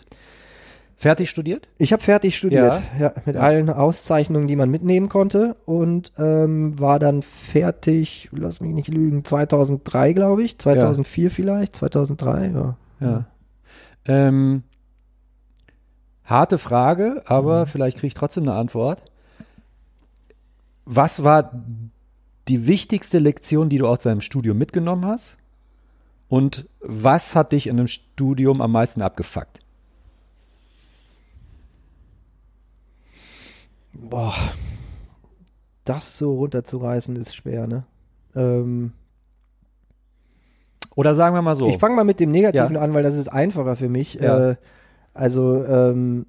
[SPEAKER 2] Fertig studiert?
[SPEAKER 3] Ich habe fertig studiert, ja, mit
[SPEAKER 2] Ja.
[SPEAKER 3] allen Auszeichnungen, die man mitnehmen konnte und ähm, war dann fertig, lass mich nicht lügen, 2003 glaube ich, 2004 vielleicht, 2003, ja.
[SPEAKER 2] Ja. Ähm, harte Frage, aber
[SPEAKER 3] Mhm.
[SPEAKER 2] vielleicht kriege ich trotzdem eine Antwort. Was war die wichtigste Lektion, die du aus deinem Studium mitgenommen hast? Und was hat dich in dem Studium am meisten abgefuckt?
[SPEAKER 3] Boah, das so runterzureißen ist schwer, ne? Ähm,
[SPEAKER 2] Oder sagen wir mal so.
[SPEAKER 3] Ich fange mal mit dem Negativen
[SPEAKER 2] Ja.
[SPEAKER 3] an, weil das ist einfacher für mich.
[SPEAKER 2] Ja.
[SPEAKER 3] Äh, also ähm,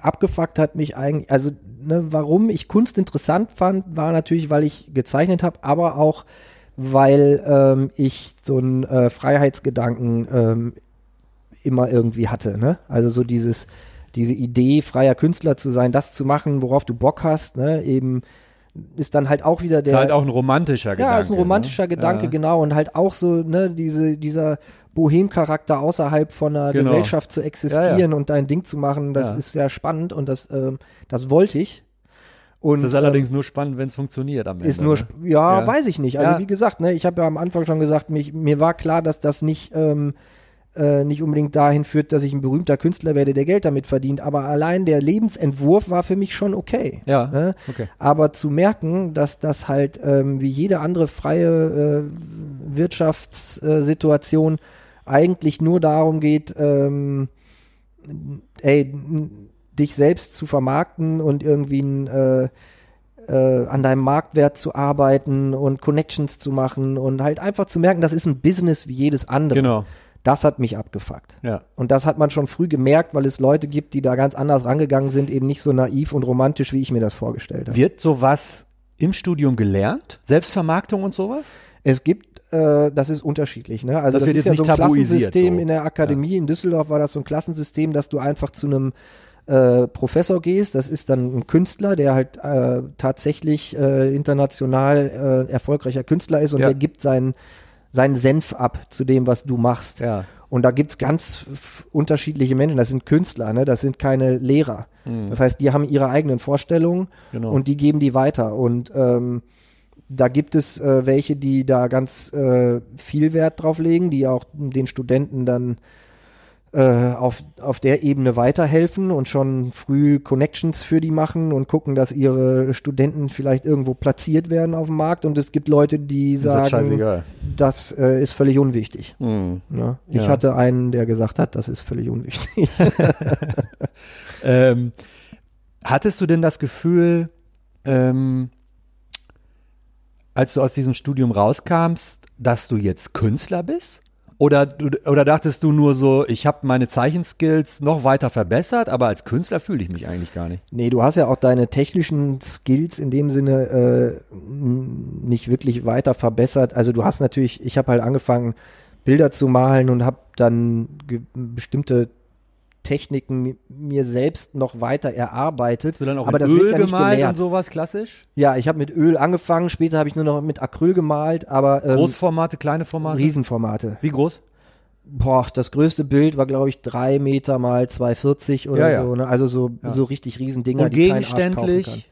[SPEAKER 3] abgefuckt hat mich eigentlich, also ne, warum ich Kunst interessant fand, war natürlich, weil ich gezeichnet habe, aber auch weil ähm, ich so einen äh, Freiheitsgedanken ähm, immer irgendwie hatte. Ne? Also so dieses, diese Idee, freier Künstler zu sein, das zu machen, worauf du Bock hast, ne? eben ist dann halt auch wieder
[SPEAKER 2] ist
[SPEAKER 3] der
[SPEAKER 2] halt auch ein romantischer Gedanke.
[SPEAKER 3] ja, ist ein romantischer
[SPEAKER 2] ne?
[SPEAKER 3] Gedanke,
[SPEAKER 2] ja.
[SPEAKER 3] genau. Und halt auch so, ne, diese, dieser Bohem-Charakter außerhalb von einer
[SPEAKER 2] Genau.
[SPEAKER 3] Gesellschaft zu existieren
[SPEAKER 2] Ja,
[SPEAKER 3] und dein Ding zu machen, das ist sehr spannend und das, ähm, das wollte ich. Und,
[SPEAKER 2] Das ist allerdings nur spannend, wenn es funktioniert am
[SPEAKER 3] ähm,
[SPEAKER 2] Ende.
[SPEAKER 3] ist nur,
[SPEAKER 2] ne?
[SPEAKER 3] ja,
[SPEAKER 2] Ja.
[SPEAKER 3] weiß ich nicht. Also
[SPEAKER 2] Ja.
[SPEAKER 3] wie gesagt, ne, ich habe ja am Anfang schon gesagt, mich, mir war klar, dass das nicht, ähm, äh, nicht unbedingt dahin führt, dass ich ein berühmter Künstler werde, der Geld damit verdient. Aber allein der Lebensentwurf war für mich schon okay.
[SPEAKER 2] Ja,
[SPEAKER 3] Ne?
[SPEAKER 2] okay.
[SPEAKER 3] Aber zu merken, dass das halt ähm, wie jede andere freie äh, Wirtschaftssituation eigentlich nur darum geht, ähm, ey, dich selbst zu vermarkten und irgendwie ein, äh, äh, an deinem Marktwert zu arbeiten und Connections zu machen und halt einfach zu merken, das ist ein Business wie jedes andere.
[SPEAKER 2] Genau.
[SPEAKER 3] Das hat mich abgefuckt.
[SPEAKER 2] Ja.
[SPEAKER 3] Und das hat man schon früh gemerkt, weil es Leute gibt, die da ganz anders rangegangen sind, eben nicht so naiv und romantisch, wie ich mir das vorgestellt habe.
[SPEAKER 2] Wird sowas im Studium gelernt? Selbstvermarktung und sowas?
[SPEAKER 3] Es gibt, äh, das ist unterschiedlich, ne? Also
[SPEAKER 2] Das
[SPEAKER 3] das, ist
[SPEAKER 2] jetzt
[SPEAKER 3] ja so ein Klassensystem
[SPEAKER 2] so.
[SPEAKER 3] in der Akademie. In Düsseldorf war das so ein Klassensystem, dass du einfach zu einem äh, Professor gehst. Das ist dann ein Künstler, der halt äh, tatsächlich äh, international äh, erfolgreicher Künstler ist und
[SPEAKER 2] Ja.
[SPEAKER 3] der gibt seinen seinen Senf ab zu dem, was du machst.
[SPEAKER 2] Ja.
[SPEAKER 3] Und da gibt's ganz f- unterschiedliche Menschen. Das sind Künstler, ne? das sind keine Lehrer. Das heißt, die haben ihre eigenen Vorstellungen
[SPEAKER 2] Mhm. Genau.
[SPEAKER 3] und die geben die weiter. Und ähm, da gibt es äh, welche, die da ganz äh, viel Wert drauf legen, die auch den Studenten dann äh, auf, auf der Ebene weiterhelfen und schon früh Connections für die machen und gucken, dass ihre Studenten vielleicht irgendwo platziert werden auf dem Markt. Und es gibt Leute, die sagen,
[SPEAKER 2] scheißegal.
[SPEAKER 3] das äh, ist völlig unwichtig.
[SPEAKER 2] Mhm.
[SPEAKER 3] Ne? Ich
[SPEAKER 2] Ja.
[SPEAKER 3] hatte einen, der gesagt hat, das ist völlig unwichtig.
[SPEAKER 2] Ähm, hattest du denn das Gefühl, ähm, als du aus diesem Studium rauskamst, dass du jetzt Künstler bist? Oder, oder dachtest du nur so, ich habe meine Zeichenskills noch weiter verbessert, aber als Künstler fühle ich mich eigentlich gar nicht.
[SPEAKER 3] nee, du hast ja auch deine technischen Skills in dem Sinne äh, nicht wirklich weiter verbessert. Also du hast natürlich, ich habe halt angefangen, Bilder zu malen und habe dann bestimmte Techniken mi- mir selbst noch weiter erarbeitet.
[SPEAKER 2] Hast du dann auch
[SPEAKER 3] aber
[SPEAKER 2] in
[SPEAKER 3] das
[SPEAKER 2] Öl
[SPEAKER 3] wird ja nicht
[SPEAKER 2] gemalt
[SPEAKER 3] gelehrt.
[SPEAKER 2] und sowas klassisch?
[SPEAKER 3] Ja, ich habe mit Öl angefangen, später habe ich nur noch mit Acryl gemalt, aber ähm,
[SPEAKER 2] Großformate, kleine Formate?
[SPEAKER 3] Riesenformate.
[SPEAKER 2] Wie groß?
[SPEAKER 3] Boah, das größte Bild war, glaube ich, drei Meter mal 2,40 oder
[SPEAKER 2] Ja,
[SPEAKER 3] so. Ne? Also so,
[SPEAKER 2] Ja.
[SPEAKER 3] so richtig Riesendinger,
[SPEAKER 2] Und
[SPEAKER 3] die kein Arsch kaufen kann.
[SPEAKER 2] gegenständlich?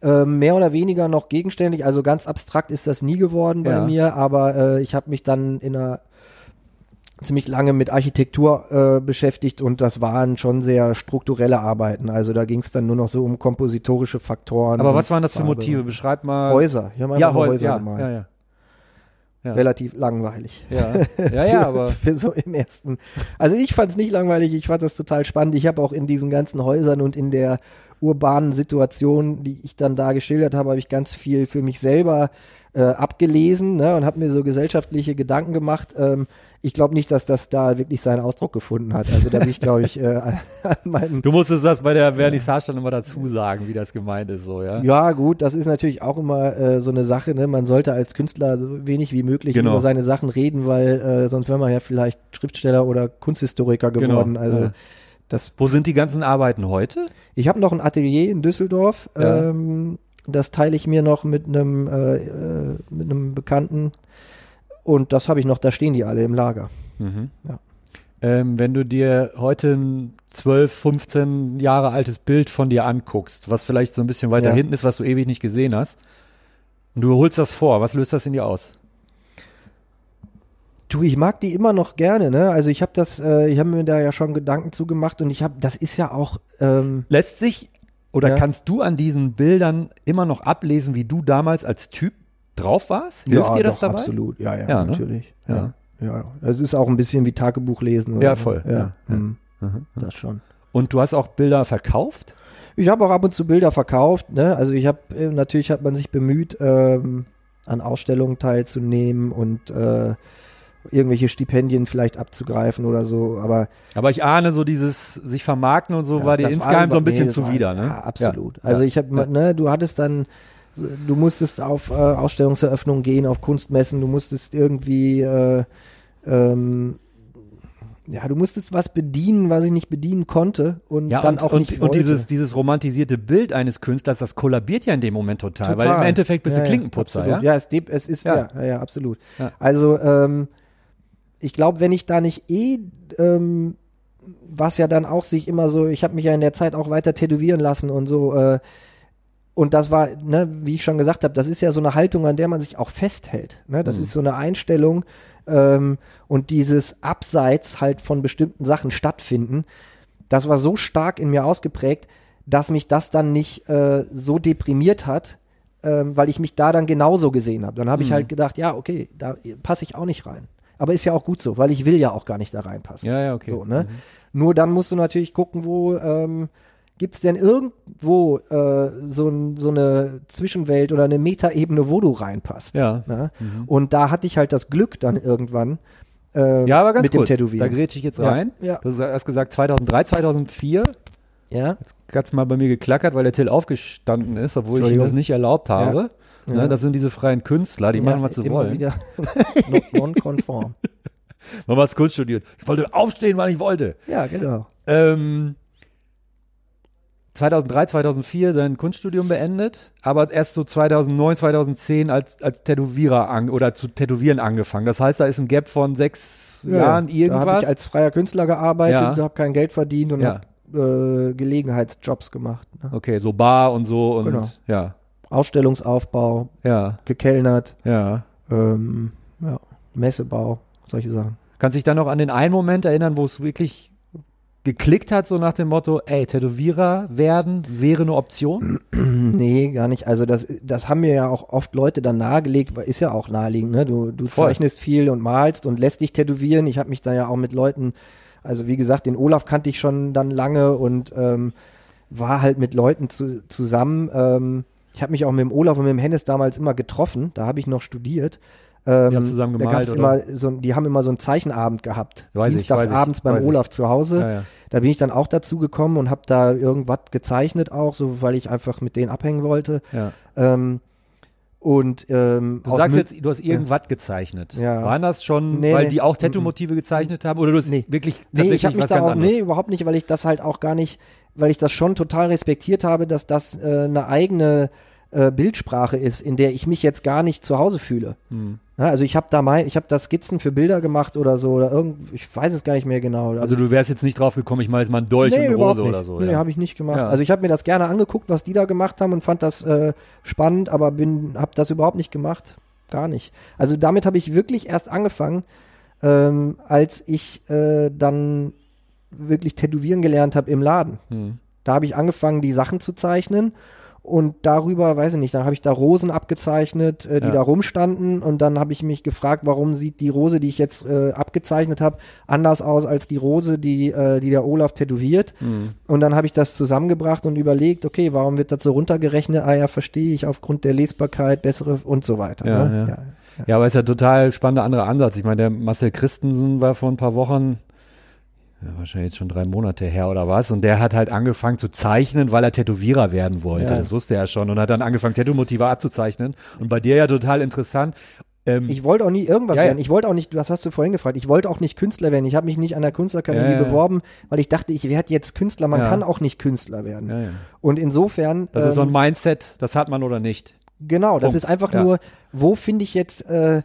[SPEAKER 3] Ähm, mehr oder weniger noch gegenständig, also ganz abstrakt ist das nie geworden bei
[SPEAKER 2] Ja.
[SPEAKER 3] mir, aber äh, ich habe mich dann in einer ziemlich lange mit Architektur äh, beschäftigt und das waren schon sehr strukturelle Arbeiten. Also da ging es dann nur noch so um kompositorische Faktoren.
[SPEAKER 2] Aber was waren das für. Motive? Beschreib mal.
[SPEAKER 3] Häuser. Haben einfach
[SPEAKER 2] Ja, Häuser,
[SPEAKER 3] Häuser
[SPEAKER 2] ja,
[SPEAKER 3] gemalt.
[SPEAKER 2] ja, ja. ja.
[SPEAKER 3] Relativ langweilig.
[SPEAKER 2] Ja, ja, ja,
[SPEAKER 3] für,
[SPEAKER 2] aber
[SPEAKER 3] für so im ersten. Also ich fand es nicht langweilig, ich fand das total spannend. Ich habe auch in diesen ganzen Häusern und in der urbanen Situation, die ich dann da geschildert habe, habe ich ganz viel für mich selber äh, abgelesen ne, und habe mir so gesellschaftliche Gedanken gemacht. Ähm, ich glaube nicht, dass das da wirklich seinen Ausdruck gefunden hat. Also da bin ich, glaube ich, äh, an meinen
[SPEAKER 2] Du musstest das bei der Vernissage dann immer dazu sagen, wie das gemeint ist, so, ja?
[SPEAKER 3] Ja, gut, das ist natürlich auch immer äh, so eine Sache. Ne? Man sollte als Künstler so wenig wie möglich
[SPEAKER 2] Genau.
[SPEAKER 3] über seine Sachen reden, weil äh, sonst wäre man ja vielleicht Schriftsteller oder Kunsthistoriker geworden.
[SPEAKER 2] Genau,
[SPEAKER 3] Also
[SPEAKER 2] ja.
[SPEAKER 3] das.
[SPEAKER 2] Wo sind die ganzen Arbeiten heute?
[SPEAKER 3] Ich habe noch ein Atelier in Düsseldorf.
[SPEAKER 2] Ja.
[SPEAKER 3] Ähm, das teile ich mir noch mit einem äh, äh, mit einem Bekannten. Und das habe ich noch. Da stehen die alle im Lager.
[SPEAKER 2] Mhm.
[SPEAKER 3] Ja.
[SPEAKER 2] Ähm, wenn du dir heute ein 12, 15 Jahre altes Bild von dir anguckst, was vielleicht so ein bisschen weiter
[SPEAKER 3] Ja.
[SPEAKER 2] hinten ist, was du ewig nicht gesehen hast, und du holst das vor, was löst das in dir aus?
[SPEAKER 3] Du, ich mag die immer noch gerne, ne? Also ich habe das, äh, ich habe mir da ja schon Gedanken zugemacht und ich habe, das ist ja auch, ähm,
[SPEAKER 2] Lässt sich oder
[SPEAKER 3] Ja.
[SPEAKER 2] kannst du an diesen Bildern immer noch ablesen, wie du damals als Typ drauf warst? Hilft
[SPEAKER 3] ja,
[SPEAKER 2] dir das
[SPEAKER 3] doch,
[SPEAKER 2] dabei?
[SPEAKER 3] Absolut, ja, ja,
[SPEAKER 2] Ja, ne?
[SPEAKER 3] natürlich.
[SPEAKER 2] Ja.
[SPEAKER 3] Ja. ja. Es ist auch ein bisschen wie Tagebuch lesen. oder
[SPEAKER 2] Ja,
[SPEAKER 3] so.
[SPEAKER 2] voll.
[SPEAKER 3] Ja,
[SPEAKER 2] Ja, ja.
[SPEAKER 3] mhm.
[SPEAKER 2] Mhm.
[SPEAKER 3] das schon.
[SPEAKER 2] Und du hast auch Bilder verkauft?
[SPEAKER 3] Ich habe auch ab und zu Bilder verkauft. Ne? Also ich habe äh, natürlich hat man sich bemüht, ähm, an Ausstellungen teilzunehmen und äh, irgendwelche Stipendien vielleicht abzugreifen oder so. Aber
[SPEAKER 2] Aber ich ahne so dieses sich vermarkten und so
[SPEAKER 3] ja,
[SPEAKER 2] war dir insgeheim so ein bisschen
[SPEAKER 3] nee,
[SPEAKER 2] zuwider,
[SPEAKER 3] war,
[SPEAKER 2] ne?
[SPEAKER 3] Ja, absolut.
[SPEAKER 2] Ja.
[SPEAKER 3] Also ich habe, ne, du hattest dann, du musstest auf äh, Ausstellungseröffnungen gehen, auf Kunstmessen, du musstest irgendwie, äh, ähm, ja, du musstest was bedienen, was ich nicht bedienen konnte und
[SPEAKER 2] Ja,
[SPEAKER 3] dann
[SPEAKER 2] und,
[SPEAKER 3] auch
[SPEAKER 2] und,
[SPEAKER 3] nicht
[SPEAKER 2] und
[SPEAKER 3] wollte.
[SPEAKER 2] dieses, dieses romantisierte Bild eines Künstlers, das kollabiert ja in dem Moment total, weil im
[SPEAKER 3] Total.
[SPEAKER 2] Endeffekt bist
[SPEAKER 3] Ja,
[SPEAKER 2] du Klinkenputzer, ja?
[SPEAKER 3] Ja, es, es ist,
[SPEAKER 2] Ja.
[SPEAKER 3] ja, ja, absolut. Also, ähm, ich glaube, wenn ich da nicht eh, ähm, was ja dann auch sich immer so, ich habe mich ja in der Zeit auch weiter tätowieren lassen und so, äh, und das war, ne, wie ich schon gesagt habe, das ist ja so eine Haltung, an der man sich auch festhält. Ne? Das
[SPEAKER 2] Mhm.
[SPEAKER 3] ist so eine Einstellung ähm, und dieses Abseits halt von bestimmten Sachen stattfinden, das war so stark in mir ausgeprägt, dass mich das dann nicht äh, so deprimiert hat, ähm, weil ich mich da dann genauso gesehen habe. Dann habe ich
[SPEAKER 2] Mhm.
[SPEAKER 3] halt gedacht, ja, okay, da passe ich auch nicht rein. Aber ist ja auch gut so, weil ich will ja auch gar nicht da reinpassen.
[SPEAKER 2] Ja, ja, okay.
[SPEAKER 3] So, ne?
[SPEAKER 2] Mhm.
[SPEAKER 3] Nur dann musst du natürlich gucken, wo ähm, gibt es denn irgendwo äh, so, so eine Zwischenwelt oder eine Metaebene, wo du reinpasst.
[SPEAKER 2] Ja.
[SPEAKER 3] Ne?
[SPEAKER 2] Mhm.
[SPEAKER 3] Und da hatte ich halt das Glück dann irgendwann äh,
[SPEAKER 2] Ja, aber ganz
[SPEAKER 3] mit
[SPEAKER 2] kurz,
[SPEAKER 3] dem
[SPEAKER 2] da
[SPEAKER 3] Tätowieren.
[SPEAKER 2] grätsche ich jetzt
[SPEAKER 3] Ja,
[SPEAKER 2] rein.
[SPEAKER 3] ja.
[SPEAKER 2] Du hast gesagt 2003, 2004
[SPEAKER 3] ja,
[SPEAKER 2] hat es mal bei mir geklackert, weil der Till aufgestanden ist, obwohl ich ihm das nicht erlaubt habe.
[SPEAKER 3] Ja.
[SPEAKER 2] Ne, das sind diese freien Künstler, die machen, was sie wollen.
[SPEAKER 3] Wieder non- non-konform.
[SPEAKER 2] Man was Kunst studiert. Ich wollte aufstehen, wann ich wollte.
[SPEAKER 3] ja, genau.
[SPEAKER 2] Ähm, 2003, 2004 sein Kunststudium beendet, aber erst so 2009, 2010 als, als Tätowierer an, oder zu tätowieren angefangen. Das heißt, da ist ein Gap von sechs Jahren
[SPEAKER 3] Da habe
[SPEAKER 2] irgendwas.
[SPEAKER 3] ich als freier Künstler gearbeitet,
[SPEAKER 2] Ja.
[SPEAKER 3] habe kein Geld verdient und
[SPEAKER 2] Ja.
[SPEAKER 3] habe äh, Gelegenheitsjobs gemacht. Ne?
[SPEAKER 2] okay, so Bar und so und
[SPEAKER 3] Genau.
[SPEAKER 2] ja,
[SPEAKER 3] Ausstellungsaufbau,
[SPEAKER 2] ja,
[SPEAKER 3] gekellnert,
[SPEAKER 2] ja.
[SPEAKER 3] ähm, ja, Messebau, solche Sachen.
[SPEAKER 2] Kannst dich dann noch an den einen Moment erinnern, wo es wirklich geklickt hat, so nach dem Motto, ey, Tätowierer werden wäre eine Option?
[SPEAKER 3] Nee, gar nicht. Also das, das haben mir ja auch oft Leute dann nahegelegt, ist ja auch naheliegend, ne? Du, du
[SPEAKER 2] Voll.
[SPEAKER 3] zeichnest viel und malst und lässt dich tätowieren. Ich habe mich da ja auch mit Leuten, also wie gesagt, den Olaf kannte ich schon dann lange und ähm, war halt mit Leuten zu, zusammen. Ähm, ich habe mich auch mit dem Olaf und mit dem Hennes damals immer getroffen, da habe ich noch studiert. Ähm,
[SPEAKER 2] Die haben zusammen gemalt,
[SPEAKER 3] immer so, die haben immer so einen Zeichenabend gehabt.
[SPEAKER 2] Weiß ich,
[SPEAKER 3] Dienstags
[SPEAKER 2] weiß ich,
[SPEAKER 3] abends beim
[SPEAKER 2] weiß ich.
[SPEAKER 3] Olaf zu Hause.
[SPEAKER 2] Ja, ja.
[SPEAKER 3] Da bin ich dann auch dazu gekommen und habe da irgendwas gezeichnet auch, so weil ich einfach mit denen abhängen wollte.
[SPEAKER 2] ja.
[SPEAKER 3] Ähm, und ähm,
[SPEAKER 2] Du sagst jetzt, du hast irgendwas gezeichnet.
[SPEAKER 3] Ja.
[SPEAKER 2] Waren das schon,
[SPEAKER 3] Nee,
[SPEAKER 2] weil
[SPEAKER 3] nee.
[SPEAKER 2] die auch Tattoo-Motive gezeichnet haben? Oder du hast
[SPEAKER 3] Nee.
[SPEAKER 2] wirklich
[SPEAKER 3] nee,
[SPEAKER 2] tatsächlich
[SPEAKER 3] ich habe mich
[SPEAKER 2] was
[SPEAKER 3] da auch
[SPEAKER 2] anderes?
[SPEAKER 3] nee überhaupt nicht, weil ich das halt auch gar nicht, weil ich das schon total respektiert habe, dass das äh, eine eigene äh, Bildsprache ist, in der ich mich jetzt gar nicht zu Hause fühle.
[SPEAKER 2] Hm.
[SPEAKER 3] Ja, also ich habe da mein, ich habe da Skizzen für Bilder gemacht oder so oder irgend, ich weiß es gar nicht mehr genau.
[SPEAKER 2] Also du wärst jetzt nicht drauf gekommen, ich mache jetzt mal einen Dolch und eine Rose
[SPEAKER 3] nicht.
[SPEAKER 2] oder so.
[SPEAKER 3] Nee,
[SPEAKER 2] ja.
[SPEAKER 3] habe ich nicht gemacht.
[SPEAKER 2] Ja.
[SPEAKER 3] Also ich habe mir das gerne angeguckt, was die da gemacht haben und fand das äh, spannend, aber bin, habe das überhaupt nicht gemacht. Gar nicht. Also damit habe ich wirklich erst angefangen, ähm, als ich äh, dann wirklich tätowieren gelernt habe im Laden.
[SPEAKER 2] Hm.
[SPEAKER 3] Da habe ich angefangen, die Sachen zu zeichnen und darüber, weiß ich nicht, dann habe ich da Rosen abgezeichnet, äh, die
[SPEAKER 2] ja.
[SPEAKER 3] da rumstanden und dann habe ich mich gefragt, warum sieht die Rose, die ich jetzt äh, abgezeichnet habe, anders aus als die Rose, die, äh, die der Olaf tätowiert.
[SPEAKER 2] Mhm.
[SPEAKER 3] Und dann habe ich das zusammengebracht und überlegt, okay, warum wird das so runtergerechnet? Ah ja, verstehe ich, aufgrund der Lesbarkeit, bessere und so weiter.
[SPEAKER 2] Ja,
[SPEAKER 3] ne?
[SPEAKER 2] ja. ja, ja. aber ist ja total spannender anderer Ansatz. Ich meine, der Marcel Christensen war vor ein paar Wochen wahrscheinlich schon drei Monate her oder was. Und der hat halt angefangen zu zeichnen, weil er Tätowierer werden wollte.
[SPEAKER 3] Ja.
[SPEAKER 2] Das wusste er schon und hat dann angefangen, Tattoo-Motive abzuzeichnen. Und bei dir ja total interessant. Ähm,
[SPEAKER 3] ich wollte auch nie irgendwas
[SPEAKER 2] ja,
[SPEAKER 3] werden. Ich wollte auch nicht, was hast du vorhin gefragt? Ich wollte auch nicht Künstler werden. Ich habe mich nicht an der Kunstakademie beworben, weil ich dachte, ich werde jetzt Künstler. Man kann auch nicht Künstler werden. Und insofern.
[SPEAKER 2] Das ähm, ist so ein
[SPEAKER 3] ähm,
[SPEAKER 2] Mindset, das hat man oder nicht.
[SPEAKER 3] Genau, das
[SPEAKER 2] Punkt.
[SPEAKER 3] ist einfach nur, wo finde ich jetzt. Äh,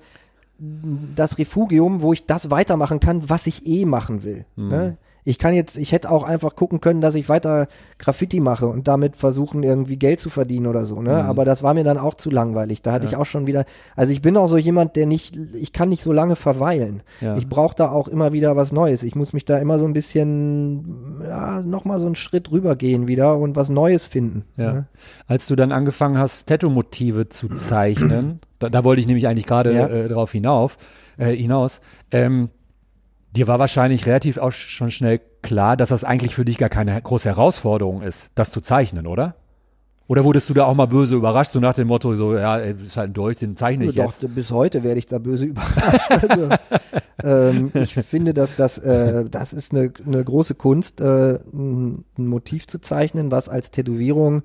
[SPEAKER 3] das Refugium, wo ich das weitermachen kann, was ich eh machen will. Ne?
[SPEAKER 2] Mhm.
[SPEAKER 3] Ne? Ich kann jetzt, ich hätte auch einfach gucken können, dass ich weiter Graffiti mache und damit versuchen, irgendwie Geld zu verdienen oder so, ne?
[SPEAKER 2] Mhm.
[SPEAKER 3] Aber das war mir dann auch zu langweilig. Da hatte
[SPEAKER 2] ja.
[SPEAKER 3] ich auch schon wieder, also ich bin auch so jemand, der nicht, ich kann nicht so lange verweilen.
[SPEAKER 2] Ja.
[SPEAKER 3] Ich brauche da auch immer wieder was Neues. Ich muss mich da immer so ein bisschen, ja, nochmal so einen Schritt rübergehen wieder und was Neues finden.
[SPEAKER 2] Ja.
[SPEAKER 3] Ne?
[SPEAKER 2] Als du dann angefangen hast, Tattoo-Motive zu zeichnen, da, da, wollte ich nämlich eigentlich gerade
[SPEAKER 3] ja.
[SPEAKER 2] äh, drauf hinauf, äh, hinaus, ähm, Dir war wahrscheinlich relativ auch schon schnell klar, dass das eigentlich für dich gar keine große Herausforderung ist, das zu zeichnen, oder? Oder wurdest du da auch mal böse überrascht, so nach dem Motto, so, ja, ist halt ein Deutsch, den zeichne ich
[SPEAKER 3] Doch,
[SPEAKER 2] jetzt?
[SPEAKER 3] bis heute werde ich da böse überrascht. Also, ähm, ich finde, dass das, äh, das ist eine, eine große Kunst, äh, ein, ein Motiv zu zeichnen, was als Tätowierung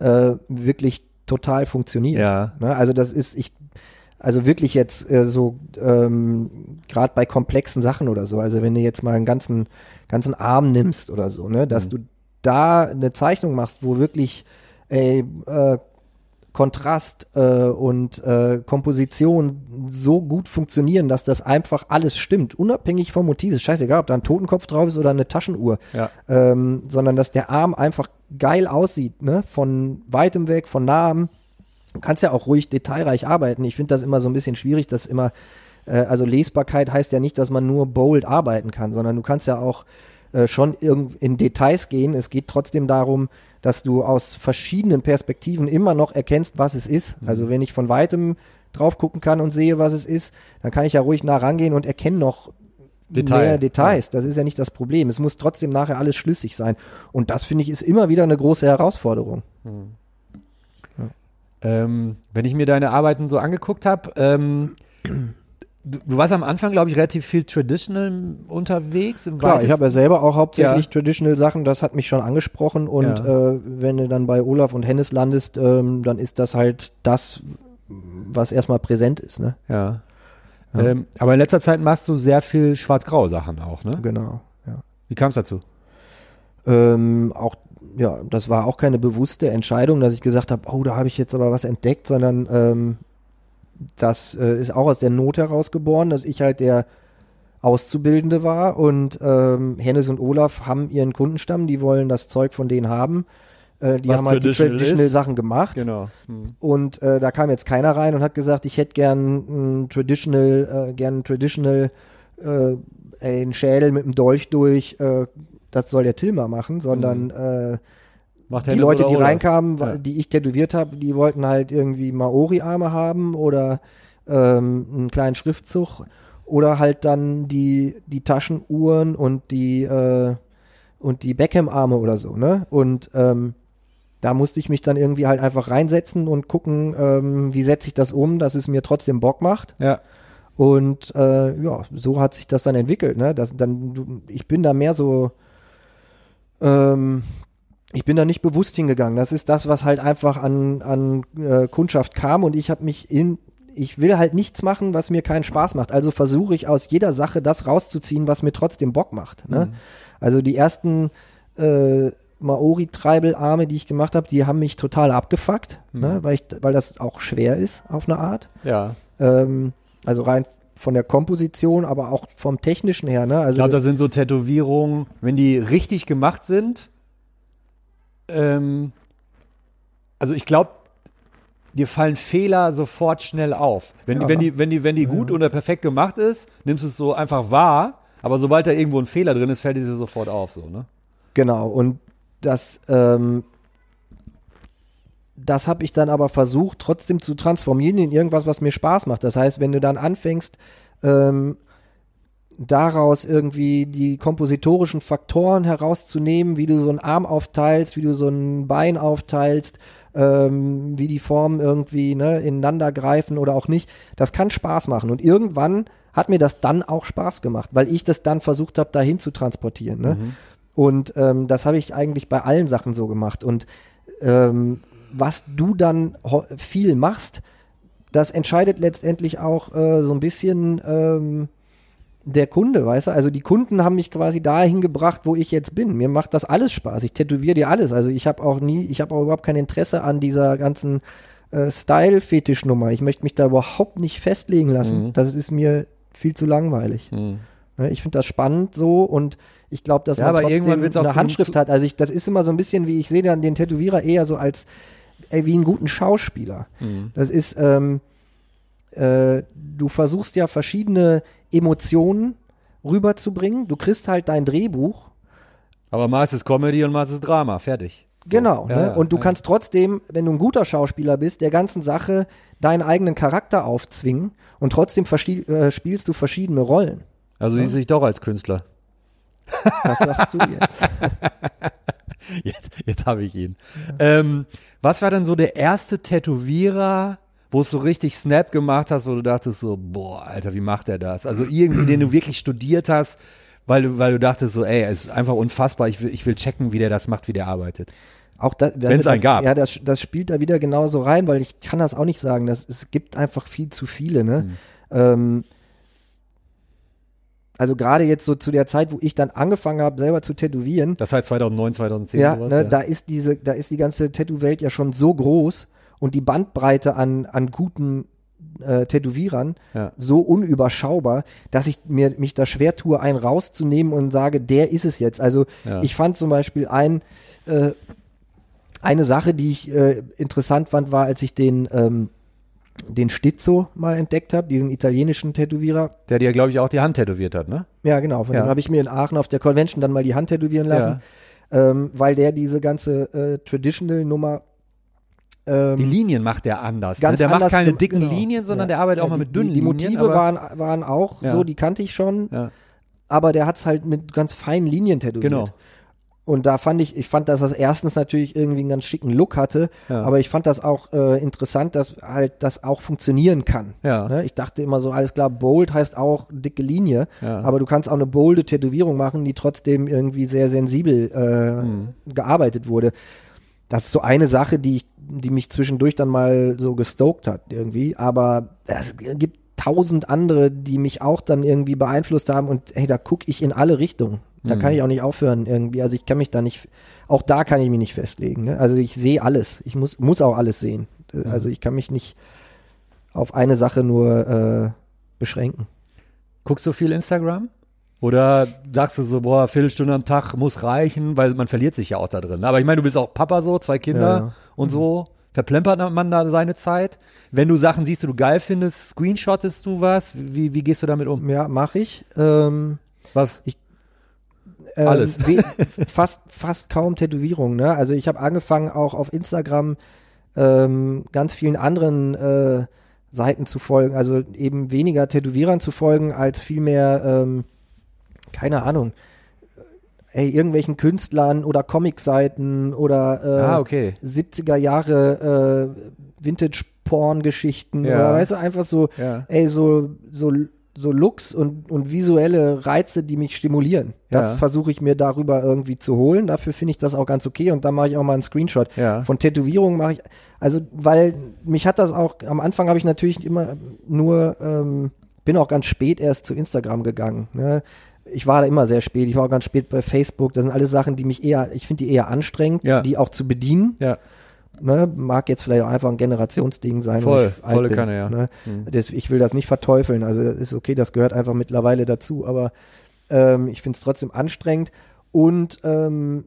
[SPEAKER 3] äh, wirklich total funktioniert.
[SPEAKER 2] Ja.
[SPEAKER 3] Ne? Also das ist, ich also wirklich jetzt äh, so ähm, gerade bei komplexen Sachen oder so. Also wenn du jetzt mal einen ganzen ganzen Arm nimmst oder so, ne, dass
[SPEAKER 2] mhm.
[SPEAKER 3] du da eine Zeichnung machst, wo wirklich ey, äh, Kontrast äh, und äh, Komposition so gut funktionieren, dass das einfach alles stimmt, unabhängig vom Motiv. Ist scheißegal, ob da ein Totenkopf drauf ist oder eine Taschenuhr,
[SPEAKER 2] ja.
[SPEAKER 3] ähm, sondern dass der Arm einfach geil aussieht, ne? Von weitem weg, von nahem, Du kannst ja auch ruhig detailreich arbeiten. Ich finde das immer so ein bisschen schwierig, dass immer, äh, also Lesbarkeit heißt ja nicht, dass man nur bold arbeiten kann, sondern du kannst ja auch äh, schon in Details gehen. Es geht trotzdem darum, dass du aus verschiedenen Perspektiven immer noch erkennst, was es ist. Mhm. Also wenn ich von weitem drauf gucken kann und sehe, was es ist, dann kann ich ja ruhig nah rangehen und erkenne noch
[SPEAKER 2] Detail.
[SPEAKER 3] mehr Details. Das ist ja nicht das Problem. Es muss trotzdem nachher alles schlüssig sein. Und das finde ich ist immer wieder eine große Herausforderung. Mhm.
[SPEAKER 2] Ähm, wenn ich mir deine Arbeiten so angeguckt habe, ähm, du, du, warst am Anfang, glaube ich, relativ viel Traditional unterwegs. Im
[SPEAKER 3] Klar, ich habe ja selber auch hauptsächlich
[SPEAKER 2] ja.
[SPEAKER 3] Traditional Sachen, das hat mich schon angesprochen. Und
[SPEAKER 2] ja.
[SPEAKER 3] äh, wenn du dann bei Olaf und Hennes landest, ähm, dann ist das halt das, was erstmal präsent ist. Ne?
[SPEAKER 2] Ja.
[SPEAKER 3] ja.
[SPEAKER 2] Ähm, aber in letzter Zeit machst du sehr viel schwarz-grau Sachen auch, ne?
[SPEAKER 3] Genau, ja.
[SPEAKER 2] Wie kam es dazu?
[SPEAKER 3] Ähm, auch ja, das war auch keine bewusste Entscheidung, dass ich gesagt habe, oh, da habe ich jetzt aber was entdeckt, sondern ähm, das äh, ist auch aus der Not herausgeboren, dass ich halt der Auszubildende war und ähm, Hennes und Olaf haben ihren Kundenstamm, die wollen das Zeug von denen haben. Äh, die
[SPEAKER 2] was
[SPEAKER 3] haben halt die
[SPEAKER 2] traditional
[SPEAKER 3] Sachen gemacht.
[SPEAKER 2] Genau. Hm.
[SPEAKER 3] Und äh, da kam jetzt keiner rein und hat gesagt, ich hätte gern ein traditional, äh, gern ein traditional äh, einen Schädel mit einem Dolch durch, äh, das soll der Tilma machen, sondern mhm.
[SPEAKER 2] äh,
[SPEAKER 3] die Leute, die reinkamen,
[SPEAKER 2] ja.
[SPEAKER 3] die ich tätowiert habe, die wollten halt irgendwie Maori-Arme haben oder ähm, einen kleinen Schriftzug oder halt dann die, die Taschenuhren und die, äh, die Beckham-Arme oder so, ne? Und ähm, da musste ich mich dann irgendwie halt einfach reinsetzen und gucken, ähm, wie setze ich das um, dass es mir trotzdem Bock macht.
[SPEAKER 2] Ja.
[SPEAKER 3] Und äh, ja, so hat sich das dann entwickelt, ne? Das, dann, ich bin da mehr so ähm, ich bin da nicht bewusst hingegangen. Das ist das, was halt einfach an, an äh, Kundschaft kam und ich habe mich in, ich will halt nichts machen, was mir keinen Spaß macht. Also versuche ich aus jeder Sache das rauszuziehen, was mir trotzdem Bock macht. Ne? Mhm. Also die ersten äh, Maori-Treibelarme, die ich gemacht habe, die haben mich total abgefuckt, ne? mhm. ne? weil, ich, weil das auch schwer ist auf eine Art.
[SPEAKER 2] Ja.
[SPEAKER 3] Ähm, also rein von der Komposition, aber auch vom technischen her. Ne? Also ich
[SPEAKER 2] glaube, da sind so Tätowierungen, wenn die richtig gemacht sind. Ähm, also ich glaube, dir fallen Fehler sofort schnell auf. Wenn,
[SPEAKER 3] ja.
[SPEAKER 2] wenn die, wenn die, wenn die gut oder perfekt gemacht ist, nimmst du es so einfach wahr. Aber sobald da irgendwo ein Fehler drin ist, fällt es dir sofort auf. So, ne?
[SPEAKER 3] Genau. Und das ähm, das habe ich dann aber versucht, trotzdem zu transformieren in irgendwas, was mir Spaß macht. Das heißt, wenn du dann anfängst, ähm, daraus irgendwie die kompositorischen Faktoren herauszunehmen, wie du so einen Arm aufteilst, wie du so ein Bein aufteilst, ähm, wie die Formen irgendwie ne, ineinander greifen oder auch nicht, das kann Spaß machen. Und irgendwann hat mir das dann auch Spaß gemacht, weil ich das dann versucht habe, dahin zu transportieren. Ne? Mhm. Und ähm, das habe ich eigentlich bei allen Sachen so gemacht. Und ähm, was du dann viel machst, das entscheidet letztendlich auch äh, so ein bisschen ähm, der Kunde, weißt du? Also die Kunden haben mich quasi dahin gebracht, wo ich jetzt bin. Mir macht das alles Spaß. Ich tätowiere dir alles. Also ich habe auch nie, ich habe auch überhaupt kein Interesse an dieser ganzen äh, Style-Fetisch-Nummer. Ich möchte mich da überhaupt nicht festlegen lassen. Mhm. Das ist mir viel zu langweilig. Mhm. Ne, ich finde das spannend so und ich glaube, dass ja, man trotzdem eine Handschrift hat. Also ich, das ist immer so ein bisschen, wie ich sehe dann den Tätowierer eher so als ey, wie einen guten Schauspieler. Mhm. Das ist, ähm, äh, du versuchst ja verschiedene Emotionen rüberzubringen. Du kriegst halt dein Drehbuch.
[SPEAKER 2] Aber mal ist es Comedy und mal ist es Drama. Fertig.
[SPEAKER 3] Genau. So. Ja, ne? Und du ja. kannst trotzdem, wenn du ein guter Schauspieler bist, der ganzen Sache deinen eigenen Charakter aufzwingen und trotzdem äh, spielst du verschiedene Rollen.
[SPEAKER 2] Also ja? siehst du dich doch als Künstler.
[SPEAKER 3] Was sagst du jetzt?
[SPEAKER 2] jetzt jetzt habe ich ihn. Ähm, was war denn so der erste Tätowierer, wo es so richtig Snap gemacht hast, wo du dachtest so, boah, Alter, wie macht er das? Also irgendwie, den du wirklich studiert hast, weil du, weil du dachtest so, ey, es ist einfach unfassbar, ich will, ich will checken, wie der das macht, wie der arbeitet.
[SPEAKER 3] Auch das, wenn es einen gab. Ja, das, das spielt da wieder genauso rein, weil ich kann das auch nicht sagen. Das, es gibt einfach viel zu viele, ne? Mhm. Ähm, also gerade jetzt so zu der Zeit, wo ich dann angefangen habe, selber zu tätowieren.
[SPEAKER 2] Das heißt 2009, 2010.
[SPEAKER 3] Ja, sowas, ne, ja. da ist diese, da ist die ganze Tattoo-Welt ja schon so groß und die Bandbreite an, an guten äh, Tätowierern ja. so unüberschaubar, dass ich mir mich da schwer tue, einen rauszunehmen und sage, der ist es jetzt. Also ja. ich fand zum Beispiel ein äh, eine Sache, die ich äh, interessant fand, war, als ich den ähm, den Stizzo mal entdeckt habe, diesen italienischen Tätowierer.
[SPEAKER 2] Der dir, glaube ich, auch die Hand tätowiert hat, ne?
[SPEAKER 3] Ja, genau. Von ja. dem habe ich mir in Aachen auf der Convention dann mal die Hand tätowieren lassen, ja. ähm, weil der diese ganze äh, Traditional-Nummer
[SPEAKER 2] ähm, die Linien macht der anders. Ne? Der macht keine dicken genau. Linien, sondern ja. der arbeitet auch mal mit dünnen
[SPEAKER 3] die, die
[SPEAKER 2] Linien.
[SPEAKER 3] Die Motive waren, waren auch so, die kannte ich schon. Aber der hat es halt mit ganz feinen Linien tätowiert. Genau. Und da fand ich, ich fand, dass das erstens natürlich irgendwie einen ganz schicken Look hatte, ja. aber ich fand das auch äh, interessant, dass halt das auch funktionieren kann. Ja. Ne? Ich dachte immer so, alles klar, bold heißt auch dicke Linie, ja. aber du kannst auch eine bolde Tätowierung machen, die trotzdem irgendwie sehr sensibel äh, mhm. gearbeitet wurde. Das ist so eine Sache, die ich, die mich zwischendurch dann mal so gestoked hat irgendwie, aber es gibt tausend andere, die mich auch dann irgendwie beeinflusst haben und hey, da gucke ich in alle Richtungen. Da mhm. kann ich auch nicht aufhören irgendwie. Also ich kann mich da nicht, auch da kann ich mich nicht festlegen. Ne? Also ich sehe alles. Ich muss, muss auch alles sehen. Mhm. Also ich kann mich nicht auf eine Sache nur äh, beschränken.
[SPEAKER 2] Guckst du viel Instagram? Oder sagst du so, boah, Viertelstunde am Tag muss reichen, weil man verliert sich ja auch da drin. Aber ich meine, du bist auch Papa so, zwei Kinder ja. und so. Verplempert man da seine Zeit? Wenn du Sachen siehst, die du geil findest, screenshottest du was? Wie, wie gehst du damit um?
[SPEAKER 3] Ja, mache ich. Ähm,
[SPEAKER 2] was?
[SPEAKER 3] Ich ähm, Alles. fast, fast kaum Tätowierungen. Ne? Also ich habe angefangen auch auf Instagram ähm, ganz vielen anderen äh, Seiten zu folgen, also eben weniger Tätowierern zu folgen, als vielmehr, ähm, keine Ahnung, ey, irgendwelchen Künstlern oder Comicseiten oder äh,
[SPEAKER 2] ah, okay.
[SPEAKER 3] 70er Jahre äh, Vintage-Porn-Geschichten ja. oder weißt du, einfach so, ja. ey, so, so so Looks und, und visuelle Reize, die mich stimulieren. Das ja. versuche ich mir darüber irgendwie zu holen. Dafür finde ich das auch ganz okay und dann mache ich auch mal einen Screenshot. Ja. Von Tätowierungen mache ich, also weil mich hat das auch, am Anfang habe ich natürlich immer nur, ähm, bin auch ganz spät erst zu Instagram gegangen. Ne? Ich war da immer sehr spät, ich war auch ganz spät bei Facebook. Das sind alles Sachen, die mich eher, ich finde die eher anstrengend, ja. die auch zu bedienen. Ja ne, mag jetzt vielleicht auch einfach ein Generationsding sein.
[SPEAKER 2] Voll, volle Kanne, ja.
[SPEAKER 3] Ne? Mhm. Das, ich will das nicht verteufeln, also ist okay, das gehört einfach mittlerweile dazu, aber ähm, ich finde es trotzdem anstrengend und ähm,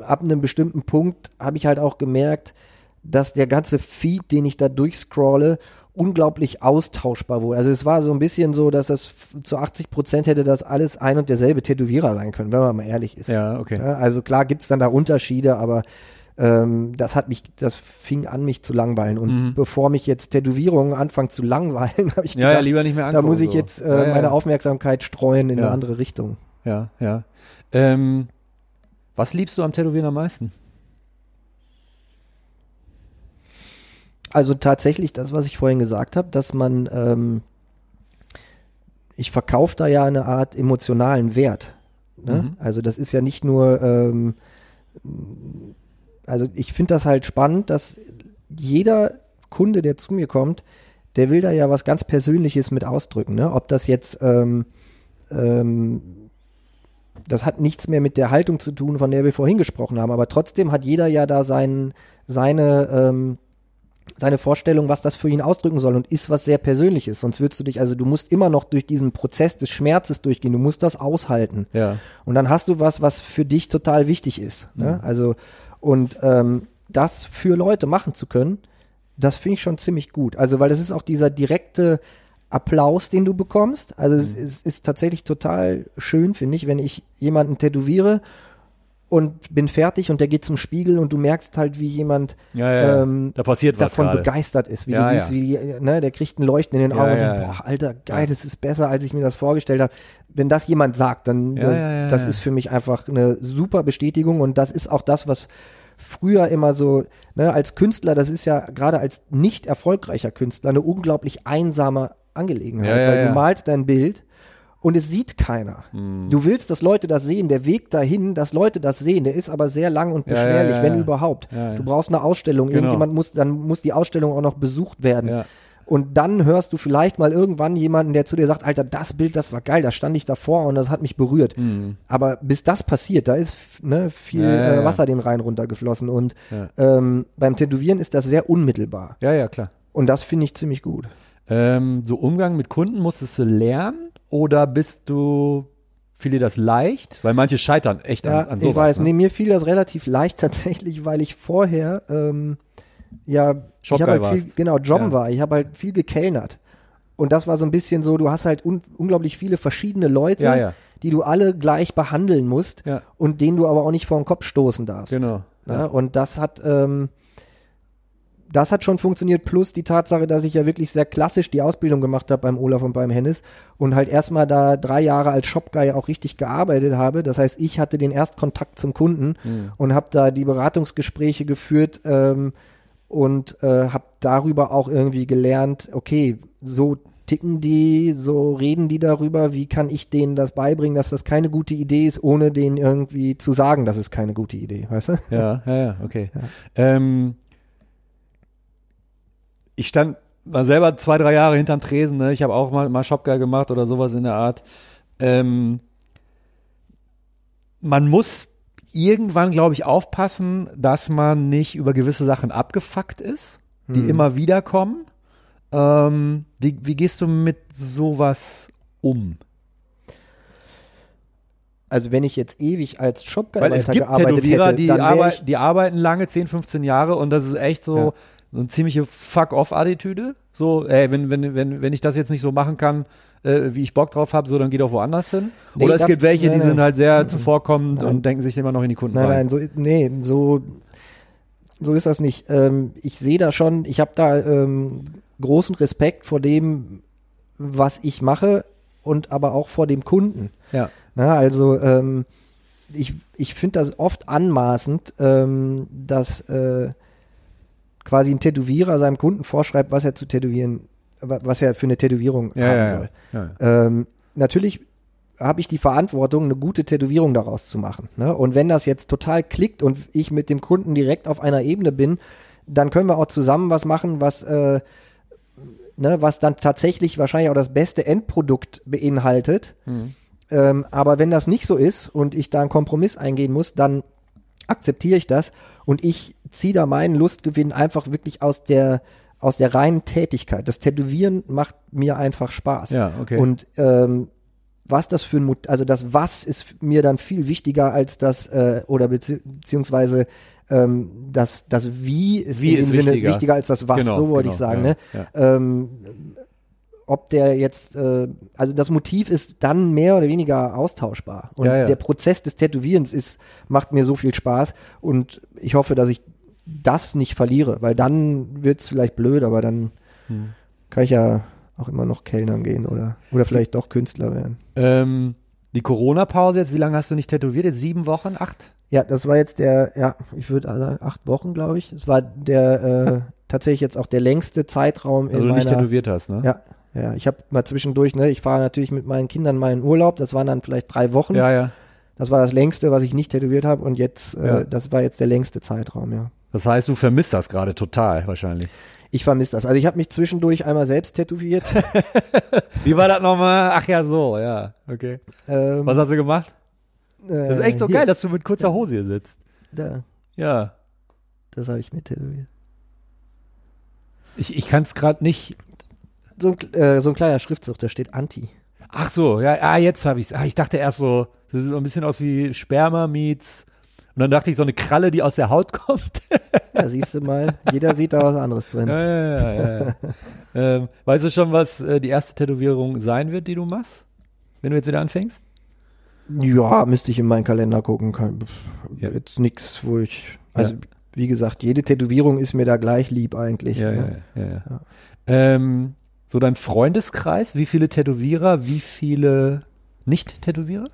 [SPEAKER 3] ab einem bestimmten Punkt habe ich halt auch gemerkt, dass der ganze Feed, den ich da durchscrolle, unglaublich austauschbar wurde. Also es war so ein bisschen so, dass das zu 80 Prozent hätte das alles ein und derselbe Tätowierer sein können, wenn man mal ehrlich ist.
[SPEAKER 2] Ja, okay.
[SPEAKER 3] Ja, also klar gibt es dann da Unterschiede, aber ähm, das hat mich, das fing an, mich zu langweilen. Und
[SPEAKER 2] Mhm.
[SPEAKER 3] bevor mich jetzt Tätowierungen anfangen zu langweilen, habe ich
[SPEAKER 2] Ja,
[SPEAKER 3] gedacht,
[SPEAKER 2] ja, lieber nicht mehr
[SPEAKER 3] da muss ich
[SPEAKER 2] so.
[SPEAKER 3] jetzt äh,
[SPEAKER 2] ja, ja,
[SPEAKER 3] meine Aufmerksamkeit streuen in
[SPEAKER 2] Ja.
[SPEAKER 3] eine andere Richtung.
[SPEAKER 2] Ja, ja. Ähm, was liebst du am Tätowieren am meisten?
[SPEAKER 3] Also tatsächlich das, was ich vorhin gesagt habe, dass man, ähm, ich verkaufe da ja eine Art emotionalen Wert. Ne?
[SPEAKER 2] Mhm.
[SPEAKER 3] Also das ist ja nicht nur, ähm, also ich finde das halt spannend, dass jeder Kunde, der zu mir kommt, der will da ja was ganz Persönliches mit ausdrücken. Ne? Ob das jetzt, ähm, ähm, das hat nichts mehr mit der Haltung zu tun, von der wir vorhin gesprochen haben, aber trotzdem hat jeder ja da sein, seine, ähm, seine Vorstellung, was das für ihn ausdrücken soll und ist was sehr Persönliches. Sonst würdest du dich, also du musst immer noch durch diesen Prozess des Schmerzes durchgehen. Du musst das aushalten.
[SPEAKER 2] Ja.
[SPEAKER 3] Und dann hast du was, was für dich total wichtig ist. Ne?
[SPEAKER 2] Mhm.
[SPEAKER 3] Also, und ähm, das für Leute machen zu können, das finde ich schon ziemlich gut. Also, weil das ist auch dieser direkte Applaus, den du bekommst. Also,
[SPEAKER 2] Mhm.
[SPEAKER 3] es, es ist tatsächlich total schön, finde ich, wenn ich jemanden tätowiere und bin fertig und der geht zum Spiegel und du merkst halt, wie jemand
[SPEAKER 2] Ja, ja,
[SPEAKER 3] ähm,
[SPEAKER 2] da
[SPEAKER 3] davon
[SPEAKER 2] gerade.
[SPEAKER 3] begeistert ist, wie
[SPEAKER 2] Ja,
[SPEAKER 3] du siehst, wie ne, der kriegt ein Leuchten in den Augen und denkt, boah, Alter, geil, das ist besser, als ich mir das vorgestellt habe. Wenn das jemand sagt, dann das, das ist für mich einfach eine super Bestätigung und das ist auch das, was früher immer so, ne, als Künstler, das ist ja gerade als nicht erfolgreicher Künstler eine unglaublich einsame Angelegenheit, weil du malst dein Bild und es sieht keiner.
[SPEAKER 2] Hm.
[SPEAKER 3] Du willst, dass Leute das sehen. Der Weg dahin, dass Leute das sehen, der ist aber sehr lang und
[SPEAKER 2] Ja, ja,
[SPEAKER 3] beschwerlich,
[SPEAKER 2] ja,
[SPEAKER 3] wenn
[SPEAKER 2] ja.
[SPEAKER 3] überhaupt.
[SPEAKER 2] Ja, ja.
[SPEAKER 3] Du brauchst eine Ausstellung.
[SPEAKER 2] Genau.
[SPEAKER 3] Irgendjemand muss, dann muss die Ausstellung auch noch besucht werden.
[SPEAKER 2] Ja.
[SPEAKER 3] Und dann hörst du vielleicht mal irgendwann jemanden, der zu dir sagt, Alter, das Bild, das war geil, da stand ich davor und das hat mich berührt.
[SPEAKER 2] Mhm.
[SPEAKER 3] Aber bis das passiert, da ist ne, viel
[SPEAKER 2] Ja, ja,
[SPEAKER 3] äh,
[SPEAKER 2] ja.
[SPEAKER 3] Wasser den Rhein runtergeflossen. Und
[SPEAKER 2] Ja.
[SPEAKER 3] ähm, beim Tätowieren ist das sehr unmittelbar.
[SPEAKER 2] ja, ja, klar.
[SPEAKER 3] Und das finde ich ziemlich gut.
[SPEAKER 2] Ähm, so Umgang mit Kunden musstest du lernen oder bist du, fiel dir das leicht? Weil manche scheitern echt
[SPEAKER 3] Ja,
[SPEAKER 2] an, an sowas.
[SPEAKER 3] ich weiß,
[SPEAKER 2] ne?
[SPEAKER 3] nee, mir fiel das relativ leicht tatsächlich, weil ich vorher ähm, ja, ich
[SPEAKER 2] Shopguy
[SPEAKER 3] habe halt viel, genau, Jobben
[SPEAKER 2] Ja.
[SPEAKER 3] war, ich habe halt viel gekellnert. Und das war so ein bisschen so, du hast halt un unglaublich viele verschiedene Leute,
[SPEAKER 2] Ja, ja.
[SPEAKER 3] die du alle gleich behandeln musst und denen du aber auch nicht vor den Kopf stoßen darfst.
[SPEAKER 2] Genau.
[SPEAKER 3] Und das hat, ähm, das hat schon funktioniert, plus die Tatsache, dass ich ja wirklich sehr klassisch die Ausbildung gemacht habe beim Olaf und beim Hennis und halt erstmal da drei Jahre als Shopguy auch richtig gearbeitet habe. Das heißt, ich hatte den Erstkontakt zum Kunden
[SPEAKER 2] Mhm.
[SPEAKER 3] und habe da die Beratungsgespräche geführt ähm, und äh, habe darüber auch irgendwie gelernt, okay, so ticken die, so reden die darüber, wie kann ich denen das beibringen, dass das keine gute Idee ist, ohne denen irgendwie zu sagen, das ist keine gute Idee, weißt du?
[SPEAKER 2] Ja, ja, ja, okay. Ähm, ich stand mal selber zwei, drei Jahre hinterm Tresen, ne? Ich habe auch mal, mal Shopguy gemacht oder sowas in der Art. Ähm, man muss irgendwann, glaube ich, aufpassen, dass man nicht über gewisse Sachen abgefuckt ist, die
[SPEAKER 3] Hm.
[SPEAKER 2] immer wieder kommen. Ähm, wie, wie gehst du mit sowas um?
[SPEAKER 3] Also wenn ich jetzt ewig als
[SPEAKER 2] gibt
[SPEAKER 3] weitergearbeitet hätte,
[SPEAKER 2] die,
[SPEAKER 3] ich,
[SPEAKER 2] die arbeiten lange, 10, 15 Jahre und das ist echt so,
[SPEAKER 3] Ja.
[SPEAKER 2] So eine ziemliche Fuck-off-Attitüde. So, ey, wenn, wenn, wenn, wenn ich das jetzt nicht so machen kann, äh, wie ich Bock drauf habe, so dann geh doch woanders hin.
[SPEAKER 3] Nee,
[SPEAKER 2] Oder es gibt welche,
[SPEAKER 3] nein,
[SPEAKER 2] die
[SPEAKER 3] nein.
[SPEAKER 2] sind halt sehr zuvorkommend
[SPEAKER 3] Nein.
[SPEAKER 2] und denken sich immer noch in die Kunden
[SPEAKER 3] nein,
[SPEAKER 2] rein.
[SPEAKER 3] nein, so, nee, so, so ist das nicht. Ähm, ich sehe da schon, ich habe da ähm, großen Respekt vor dem, was ich mache und aber auch vor dem Kunden.
[SPEAKER 2] Ja.
[SPEAKER 3] Na, also ähm, ich, ich finde das oft anmaßend, ähm, dass äh, quasi ein Tätowierer seinem Kunden vorschreibt, was er zu tätowieren, wa- was er für eine Tätowierung
[SPEAKER 2] Ja,
[SPEAKER 3] haben
[SPEAKER 2] ja,
[SPEAKER 3] soll.
[SPEAKER 2] ja.
[SPEAKER 3] Ähm, natürlich habe ich die Verantwortung, eine gute Tätowierung daraus zu machen. Ne? Und wenn das jetzt total klickt und ich mit dem Kunden direkt auf einer Ebene bin, dann können wir auch zusammen was machen, was, äh, ne, was dann tatsächlich wahrscheinlich auch das beste Endprodukt beinhaltet.
[SPEAKER 2] Mhm.
[SPEAKER 3] Ähm, aber wenn das nicht so ist und ich da einen Kompromiss eingehen muss, dann akzeptiere ich das und ich ziehe da meinen Lustgewinn einfach wirklich aus der aus der reinen Tätigkeit. Das Tätowieren macht mir einfach Spaß.
[SPEAKER 2] Ja, okay.
[SPEAKER 3] Und ähm, was das für ein Mot also das Was ist mir dann viel wichtiger als das äh, oder bezieh beziehungsweise ähm, das das Wie ist
[SPEAKER 2] Wie
[SPEAKER 3] in
[SPEAKER 2] ist
[SPEAKER 3] dem Sinne
[SPEAKER 2] wichtiger.
[SPEAKER 3] wichtiger als das Was,
[SPEAKER 2] Genau,
[SPEAKER 3] so wollte
[SPEAKER 2] genau,
[SPEAKER 3] ich sagen.
[SPEAKER 2] ja,
[SPEAKER 3] ne? Ähm, ob der jetzt, äh, also das Motiv ist dann mehr oder weniger austauschbar. Und
[SPEAKER 2] Ja, ja.
[SPEAKER 3] der Prozess des Tätowierens ist, macht mir so viel Spaß und ich hoffe, dass ich das nicht verliere, weil dann wird's vielleicht blöd, aber dann
[SPEAKER 2] Hm.
[SPEAKER 3] kann ich ja auch immer noch Kellnern gehen oder, oder vielleicht doch Künstler werden.
[SPEAKER 2] Ähm, die Corona-Pause jetzt, wie lange hast du nicht tätowiert? Jetzt sieben Wochen, acht?
[SPEAKER 3] Ja, das war jetzt der, ja, ich würde sagen, acht Wochen, glaube ich. Es war der äh, tatsächlich jetzt auch der längste Zeitraum in
[SPEAKER 2] Also du nicht tätowiert hast, ne?
[SPEAKER 3] Ja, ja. Ich habe mal zwischendurch, ne, ich fahre natürlich mit meinen Kindern mal in Urlaub. Das waren dann vielleicht drei Wochen.
[SPEAKER 2] ja. ja.
[SPEAKER 3] Das war das längste, was ich nicht tätowiert habe. Und jetzt, äh,
[SPEAKER 2] Ja.
[SPEAKER 3] das war jetzt der längste Zeitraum, ja.
[SPEAKER 2] Das heißt, du vermisst das gerade total wahrscheinlich.
[SPEAKER 3] Ich vermisse das. Also ich habe mich zwischendurch einmal selbst tätowiert.
[SPEAKER 2] Wie war das nochmal? Ach ja, so, ja. Okay.
[SPEAKER 3] ähm,
[SPEAKER 2] Was hast du gemacht? Das ist echt so
[SPEAKER 3] hier,
[SPEAKER 2] geil, dass du mit kurzer Hose hier sitzt.
[SPEAKER 3] Da,
[SPEAKER 2] Ja.
[SPEAKER 3] das habe ich mir tätowiert.
[SPEAKER 2] Ich, ich kann es gerade nicht.
[SPEAKER 3] So ein, äh, so ein kleiner Schriftzug, da steht Anti.
[SPEAKER 2] Ach so, ja, ah, jetzt habe ich's. Ah, ich dachte erst so, das sieht so ein bisschen aus wie Sperma meets. Und dann dachte ich, so eine Kralle, die aus der Haut kommt.
[SPEAKER 3] Da siehst du mal, jeder sieht da was anderes drin.
[SPEAKER 2] ja, ja, ja, ja, ja. ähm, weißt du schon, was äh, die erste Tätowierung sein wird, die du machst? Wenn du jetzt wieder anfängst?
[SPEAKER 3] Ja, müsste ich in meinen Kalender gucken. Kann,
[SPEAKER 2] Ja.
[SPEAKER 3] Jetzt nichts, wo ich. Also,
[SPEAKER 2] Ja.
[SPEAKER 3] wie gesagt, jede Tätowierung ist mir da gleich lieb eigentlich.
[SPEAKER 2] Ja, ja,
[SPEAKER 3] ne?
[SPEAKER 2] ja. ja. Ähm, so dein Freundeskreis, wie viele Tätowierer, wie viele Nicht-Tätowierer?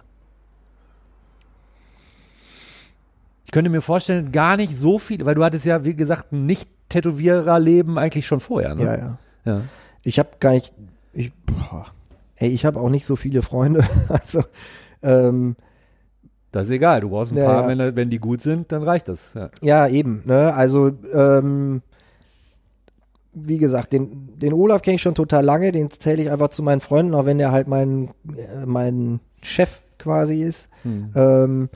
[SPEAKER 2] Ich könnte mir vorstellen, gar nicht so viele, weil du hattest ja, wie gesagt, ein Nicht-Tätowierer-Leben eigentlich schon vorher, ne?
[SPEAKER 3] ja, ja.
[SPEAKER 2] ja.
[SPEAKER 3] Ich habe gar nicht. Ich, boah, ey, ich habe auch nicht so viele Freunde. Also, ähm,
[SPEAKER 2] Das ist egal, du brauchst ein
[SPEAKER 3] Ja,
[SPEAKER 2] paar. Wenn, wenn die gut sind, dann reicht das. Ja.
[SPEAKER 3] ja, eben. Ne? Also, ähm, wie gesagt, den, den Olaf kenne ich schon total lange. Den zähle ich einfach zu meinen Freunden, auch wenn der halt mein, äh, mein Chef quasi ist.
[SPEAKER 2] Hm.
[SPEAKER 3] Ähm,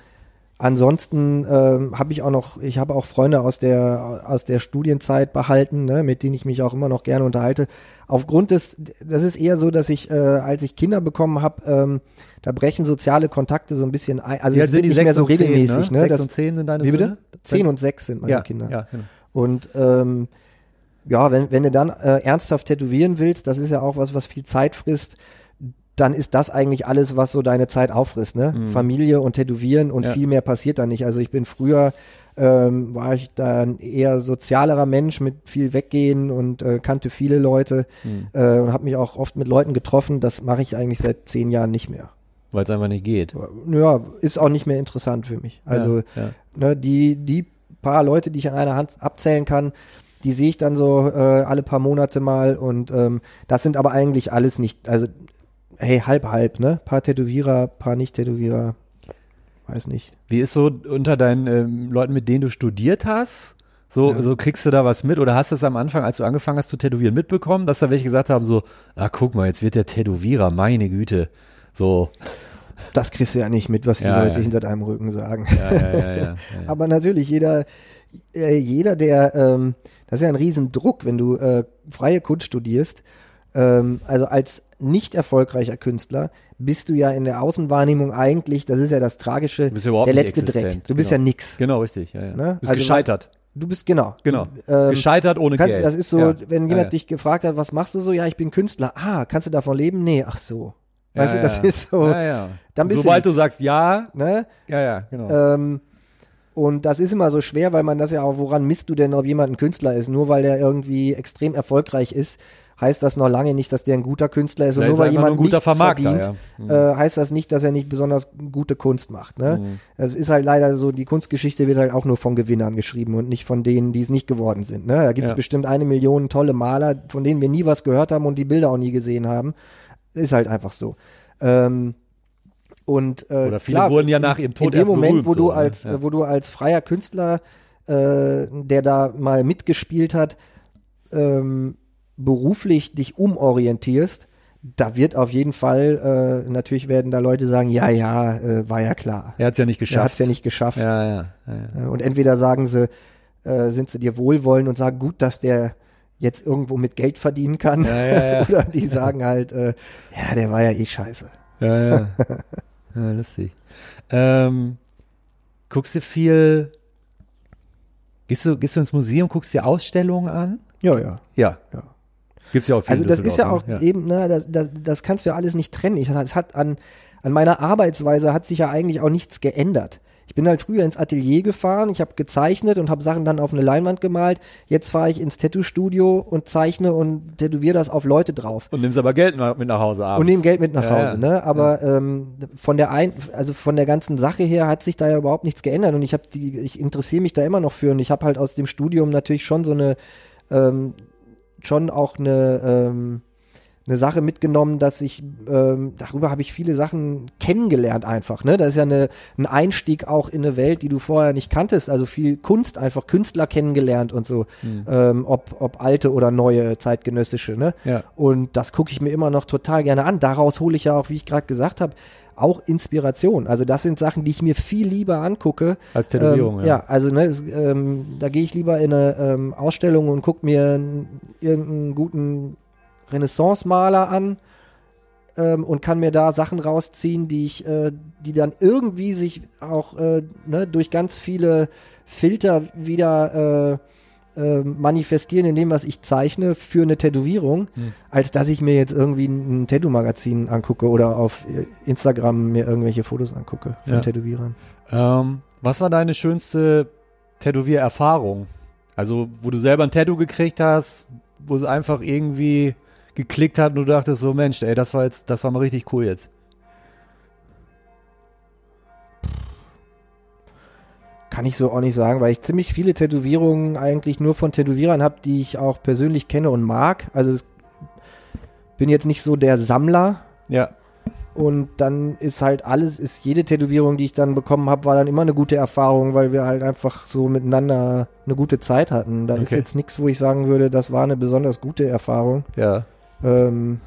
[SPEAKER 3] ansonsten ähm, habe ich auch noch, ich habe auch Freunde aus der aus der Studienzeit behalten, ne, mit denen ich mich auch immer noch gerne unterhalte. Aufgrund des, das ist eher so, dass ich, äh, als ich Kinder bekommen habe, ähm, da brechen soziale Kontakte so ein bisschen ein. Also
[SPEAKER 2] Wie
[SPEAKER 3] es
[SPEAKER 2] sind die
[SPEAKER 3] nicht mehr so regelmäßig,
[SPEAKER 2] ne?
[SPEAKER 3] ne?
[SPEAKER 2] Sechs
[SPEAKER 3] Das,
[SPEAKER 2] und zehn sind deine
[SPEAKER 3] wie bitte?
[SPEAKER 2] Söhne?
[SPEAKER 3] Zehn und sechs sind meine
[SPEAKER 2] ja,
[SPEAKER 3] Kinder.
[SPEAKER 2] Ja, genau.
[SPEAKER 3] Und ähm, ja, wenn, wenn du dann äh, ernsthaft tätowieren willst, das ist ja auch was, was viel Zeit frisst, dann ist das eigentlich alles, was so deine Zeit auffrisst, ne?
[SPEAKER 2] Mhm.
[SPEAKER 3] Familie und Tätowieren und
[SPEAKER 2] Ja.
[SPEAKER 3] viel mehr passiert da nicht. Also ich bin früher, ähm, war ich dann eher sozialerer Mensch mit viel Weggehen und äh, kannte viele Leute
[SPEAKER 2] Hm.
[SPEAKER 3] äh, und habe mich auch oft mit Leuten getroffen. Das mache ich eigentlich seit zehn Jahren nicht mehr.
[SPEAKER 2] Weil es einfach nicht geht.
[SPEAKER 3] Ja, ist auch nicht mehr interessant für mich. Also
[SPEAKER 2] ja, ja.
[SPEAKER 3] ne, die, die paar Leute, die ich an einer Hand abzählen kann, die sehe ich dann so äh, alle paar Monate mal und ähm, das sind aber eigentlich alles nicht, also hey, halb, halb, ne? Paar Tätowierer, paar Nicht-Tätowierer, weiß nicht.
[SPEAKER 2] Wie ist so unter deinen ähm, Leuten, mit denen du studiert hast? So,
[SPEAKER 3] Ja.
[SPEAKER 2] so kriegst du da was mit oder hast du es am Anfang, als du angefangen hast zu tätowieren, mitbekommen, dass da welche gesagt haben, so, ah, guck mal, jetzt wird der Tätowierer, meine Güte. So,
[SPEAKER 3] Das kriegst du ja nicht mit, was die
[SPEAKER 2] Ja,
[SPEAKER 3] Leute
[SPEAKER 2] ja.
[SPEAKER 3] hinter deinem Rücken sagen.
[SPEAKER 2] ja, ja, ja.
[SPEAKER 3] Aber natürlich, jeder, äh, jeder, der, ähm, das ist ja ein Riesendruck, wenn du äh, freie Kunst studierst. Ähm, also als nicht erfolgreicher Künstler bist du ja in der Außenwahrnehmung eigentlich, das ist ja das Tragische, der letzte Dreck. Du bist
[SPEAKER 2] genau.
[SPEAKER 3] ja nix.
[SPEAKER 2] Genau, richtig. Ja, ja.
[SPEAKER 3] Ne?
[SPEAKER 2] Du bist
[SPEAKER 3] Also
[SPEAKER 2] gescheitert.
[SPEAKER 3] Du bist, genau.
[SPEAKER 2] Genau.
[SPEAKER 3] Ähm,
[SPEAKER 2] gescheitert ohne
[SPEAKER 3] kannst,
[SPEAKER 2] Geld.
[SPEAKER 3] Das ist so,
[SPEAKER 2] Ja.
[SPEAKER 3] wenn jemand
[SPEAKER 2] ja.
[SPEAKER 3] dich gefragt hat, was machst du so? Ja, ich bin Künstler. Ah, kannst du davon leben? Nee, ach so. Weißt du, das ist so, dann bist du
[SPEAKER 2] Sobald du sagst ja,
[SPEAKER 3] ne?
[SPEAKER 2] ja, ja, genau.
[SPEAKER 3] Ähm, und das ist immer so schwer, weil man das ja auch, woran misst du denn, ob jemand ein Künstler ist? Nur weil der irgendwie extrem erfolgreich ist, heißt das noch lange nicht, dass der ein guter Künstler ist. Und nur weil jemand
[SPEAKER 2] nur ein guter
[SPEAKER 3] nichts verdient,
[SPEAKER 2] ja.
[SPEAKER 3] äh, heißt das nicht, dass er nicht besonders gute Kunst macht. Ne?
[SPEAKER 2] Mhm.
[SPEAKER 3] Das ist halt leider so, die Kunstgeschichte wird halt auch nur von Gewinnern geschrieben und nicht von denen, die es nicht geworden sind. Ne? Da gibt es
[SPEAKER 2] Ja.
[SPEAKER 3] bestimmt eine Million tolle Maler, von denen wir nie was gehört haben und die Bilder auch nie gesehen haben. Ist halt einfach so. Ähm, und, äh,
[SPEAKER 2] Oder viele
[SPEAKER 3] klar,
[SPEAKER 2] wurden ja nach ihrem Tod
[SPEAKER 3] in dem Moment,
[SPEAKER 2] berühmt,
[SPEAKER 3] wo du
[SPEAKER 2] so, ne?
[SPEAKER 3] als,
[SPEAKER 2] Ja.
[SPEAKER 3] wo du als freier Künstler, äh, der da mal mitgespielt hat, ähm, beruflich dich umorientierst, da wird auf jeden Fall, äh, natürlich werden da Leute sagen, ja, ja, äh, war ja klar.
[SPEAKER 2] Er hat es ja nicht
[SPEAKER 3] Er
[SPEAKER 2] geschafft.
[SPEAKER 3] hat es ja nicht geschafft.
[SPEAKER 2] Ja, ja, ja.
[SPEAKER 3] Äh, Und entweder sagen sie, äh, sind sie dir wohlwollend und sagen, gut, dass der jetzt irgendwo mit Geld verdienen kann. Oder die sagen halt, äh, ja, der war ja eh scheiße.
[SPEAKER 2] Ja, ja. ja lustig. Ähm, guckst du viel, gehst du, gehst du ins Museum, guckst dir Ausstellungen an?
[SPEAKER 3] Ja, ja.
[SPEAKER 2] Ja.
[SPEAKER 3] Ja.
[SPEAKER 2] Gibt's ja auch viel
[SPEAKER 3] Also das ist ja auch
[SPEAKER 2] Düsseldorf, ne?
[SPEAKER 3] eben, ne, das, das, das kannst du ja alles nicht trennen. Ich, es hat an, an meiner Arbeitsweise hat sich ja eigentlich auch nichts geändert. Ich bin halt früher ins Atelier gefahren, ich habe gezeichnet und habe Sachen dann auf eine Leinwand gemalt. Jetzt fahre ich ins Tattoo-Studio und zeichne und tätowiere das auf Leute drauf.
[SPEAKER 2] Und nimmst aber Geld mit nach Hause abends.
[SPEAKER 3] Und nehme Geld mit nach
[SPEAKER 2] Ja,
[SPEAKER 3] Hause,
[SPEAKER 2] ja.
[SPEAKER 3] ne? Aber ähm, von der ein, also von der ganzen Sache her hat sich da ja überhaupt nichts geändert und ich habe die, ich interessiere mich da immer noch für und ich habe halt aus dem Studium natürlich schon so eine, ähm, schon auch eine, ähm, eine Sache mitgenommen, dass ich, ähm, darüber habe ich viele Sachen kennengelernt einfach, ne? Das ist ja eine, ein Einstieg auch in eine Welt, die du vorher nicht kanntest, also viel Kunst, einfach Künstler kennengelernt und so, ähm, ob, ob alte oder neue zeitgenössische, ne?
[SPEAKER 2] Ja.
[SPEAKER 3] Und das gucke ich mir immer noch total gerne an. Daraus hole ich ja auch, wie ich gerade gesagt habe, auch Inspiration. Also das sind Sachen, die ich mir viel lieber angucke.
[SPEAKER 2] Als Tätowierung,
[SPEAKER 3] ähm,
[SPEAKER 2] ja.
[SPEAKER 3] ja. also ne, es, ähm, da gehe ich lieber in eine ähm, Ausstellung und gucke mir irgendeinen guten Renaissance-Maler an ähm, und kann mir da Sachen rausziehen, die ich, äh, die dann irgendwie sich auch äh, ne, durch ganz viele Filter wieder äh, äh, manifestieren in dem, was ich zeichne für eine Tätowierung,
[SPEAKER 2] Hm.
[SPEAKER 3] als dass ich mir jetzt irgendwie ein Tattoo-Magazin angucke oder auf Instagram mir irgendwelche Fotos angucke von
[SPEAKER 2] Ja.
[SPEAKER 3] Tätowierern.
[SPEAKER 2] Ähm, was war deine schönste Tätowiererfahrung? Also, wo du selber ein Tattoo gekriegt hast, wo es einfach irgendwie geklickt hat und du dachtest so, Mensch, ey, das war jetzt, das war mal richtig cool jetzt.
[SPEAKER 3] Kann ich so auch nicht sagen, weil ich ziemlich viele Tätowierungen eigentlich nur von Tätowierern habe, die ich auch persönlich kenne und mag. Also es, bin jetzt nicht so der Sammler
[SPEAKER 2] Ja.
[SPEAKER 3] und dann ist halt alles, ist jede Tätowierung, die ich dann bekommen habe, war dann immer eine gute Erfahrung, weil wir halt einfach so miteinander eine gute Zeit hatten. Da ist
[SPEAKER 2] Okay.
[SPEAKER 3] jetzt nichts, wo ich sagen würde, das war eine besonders gute Erfahrung.
[SPEAKER 2] Ja.
[SPEAKER 3] Ähm,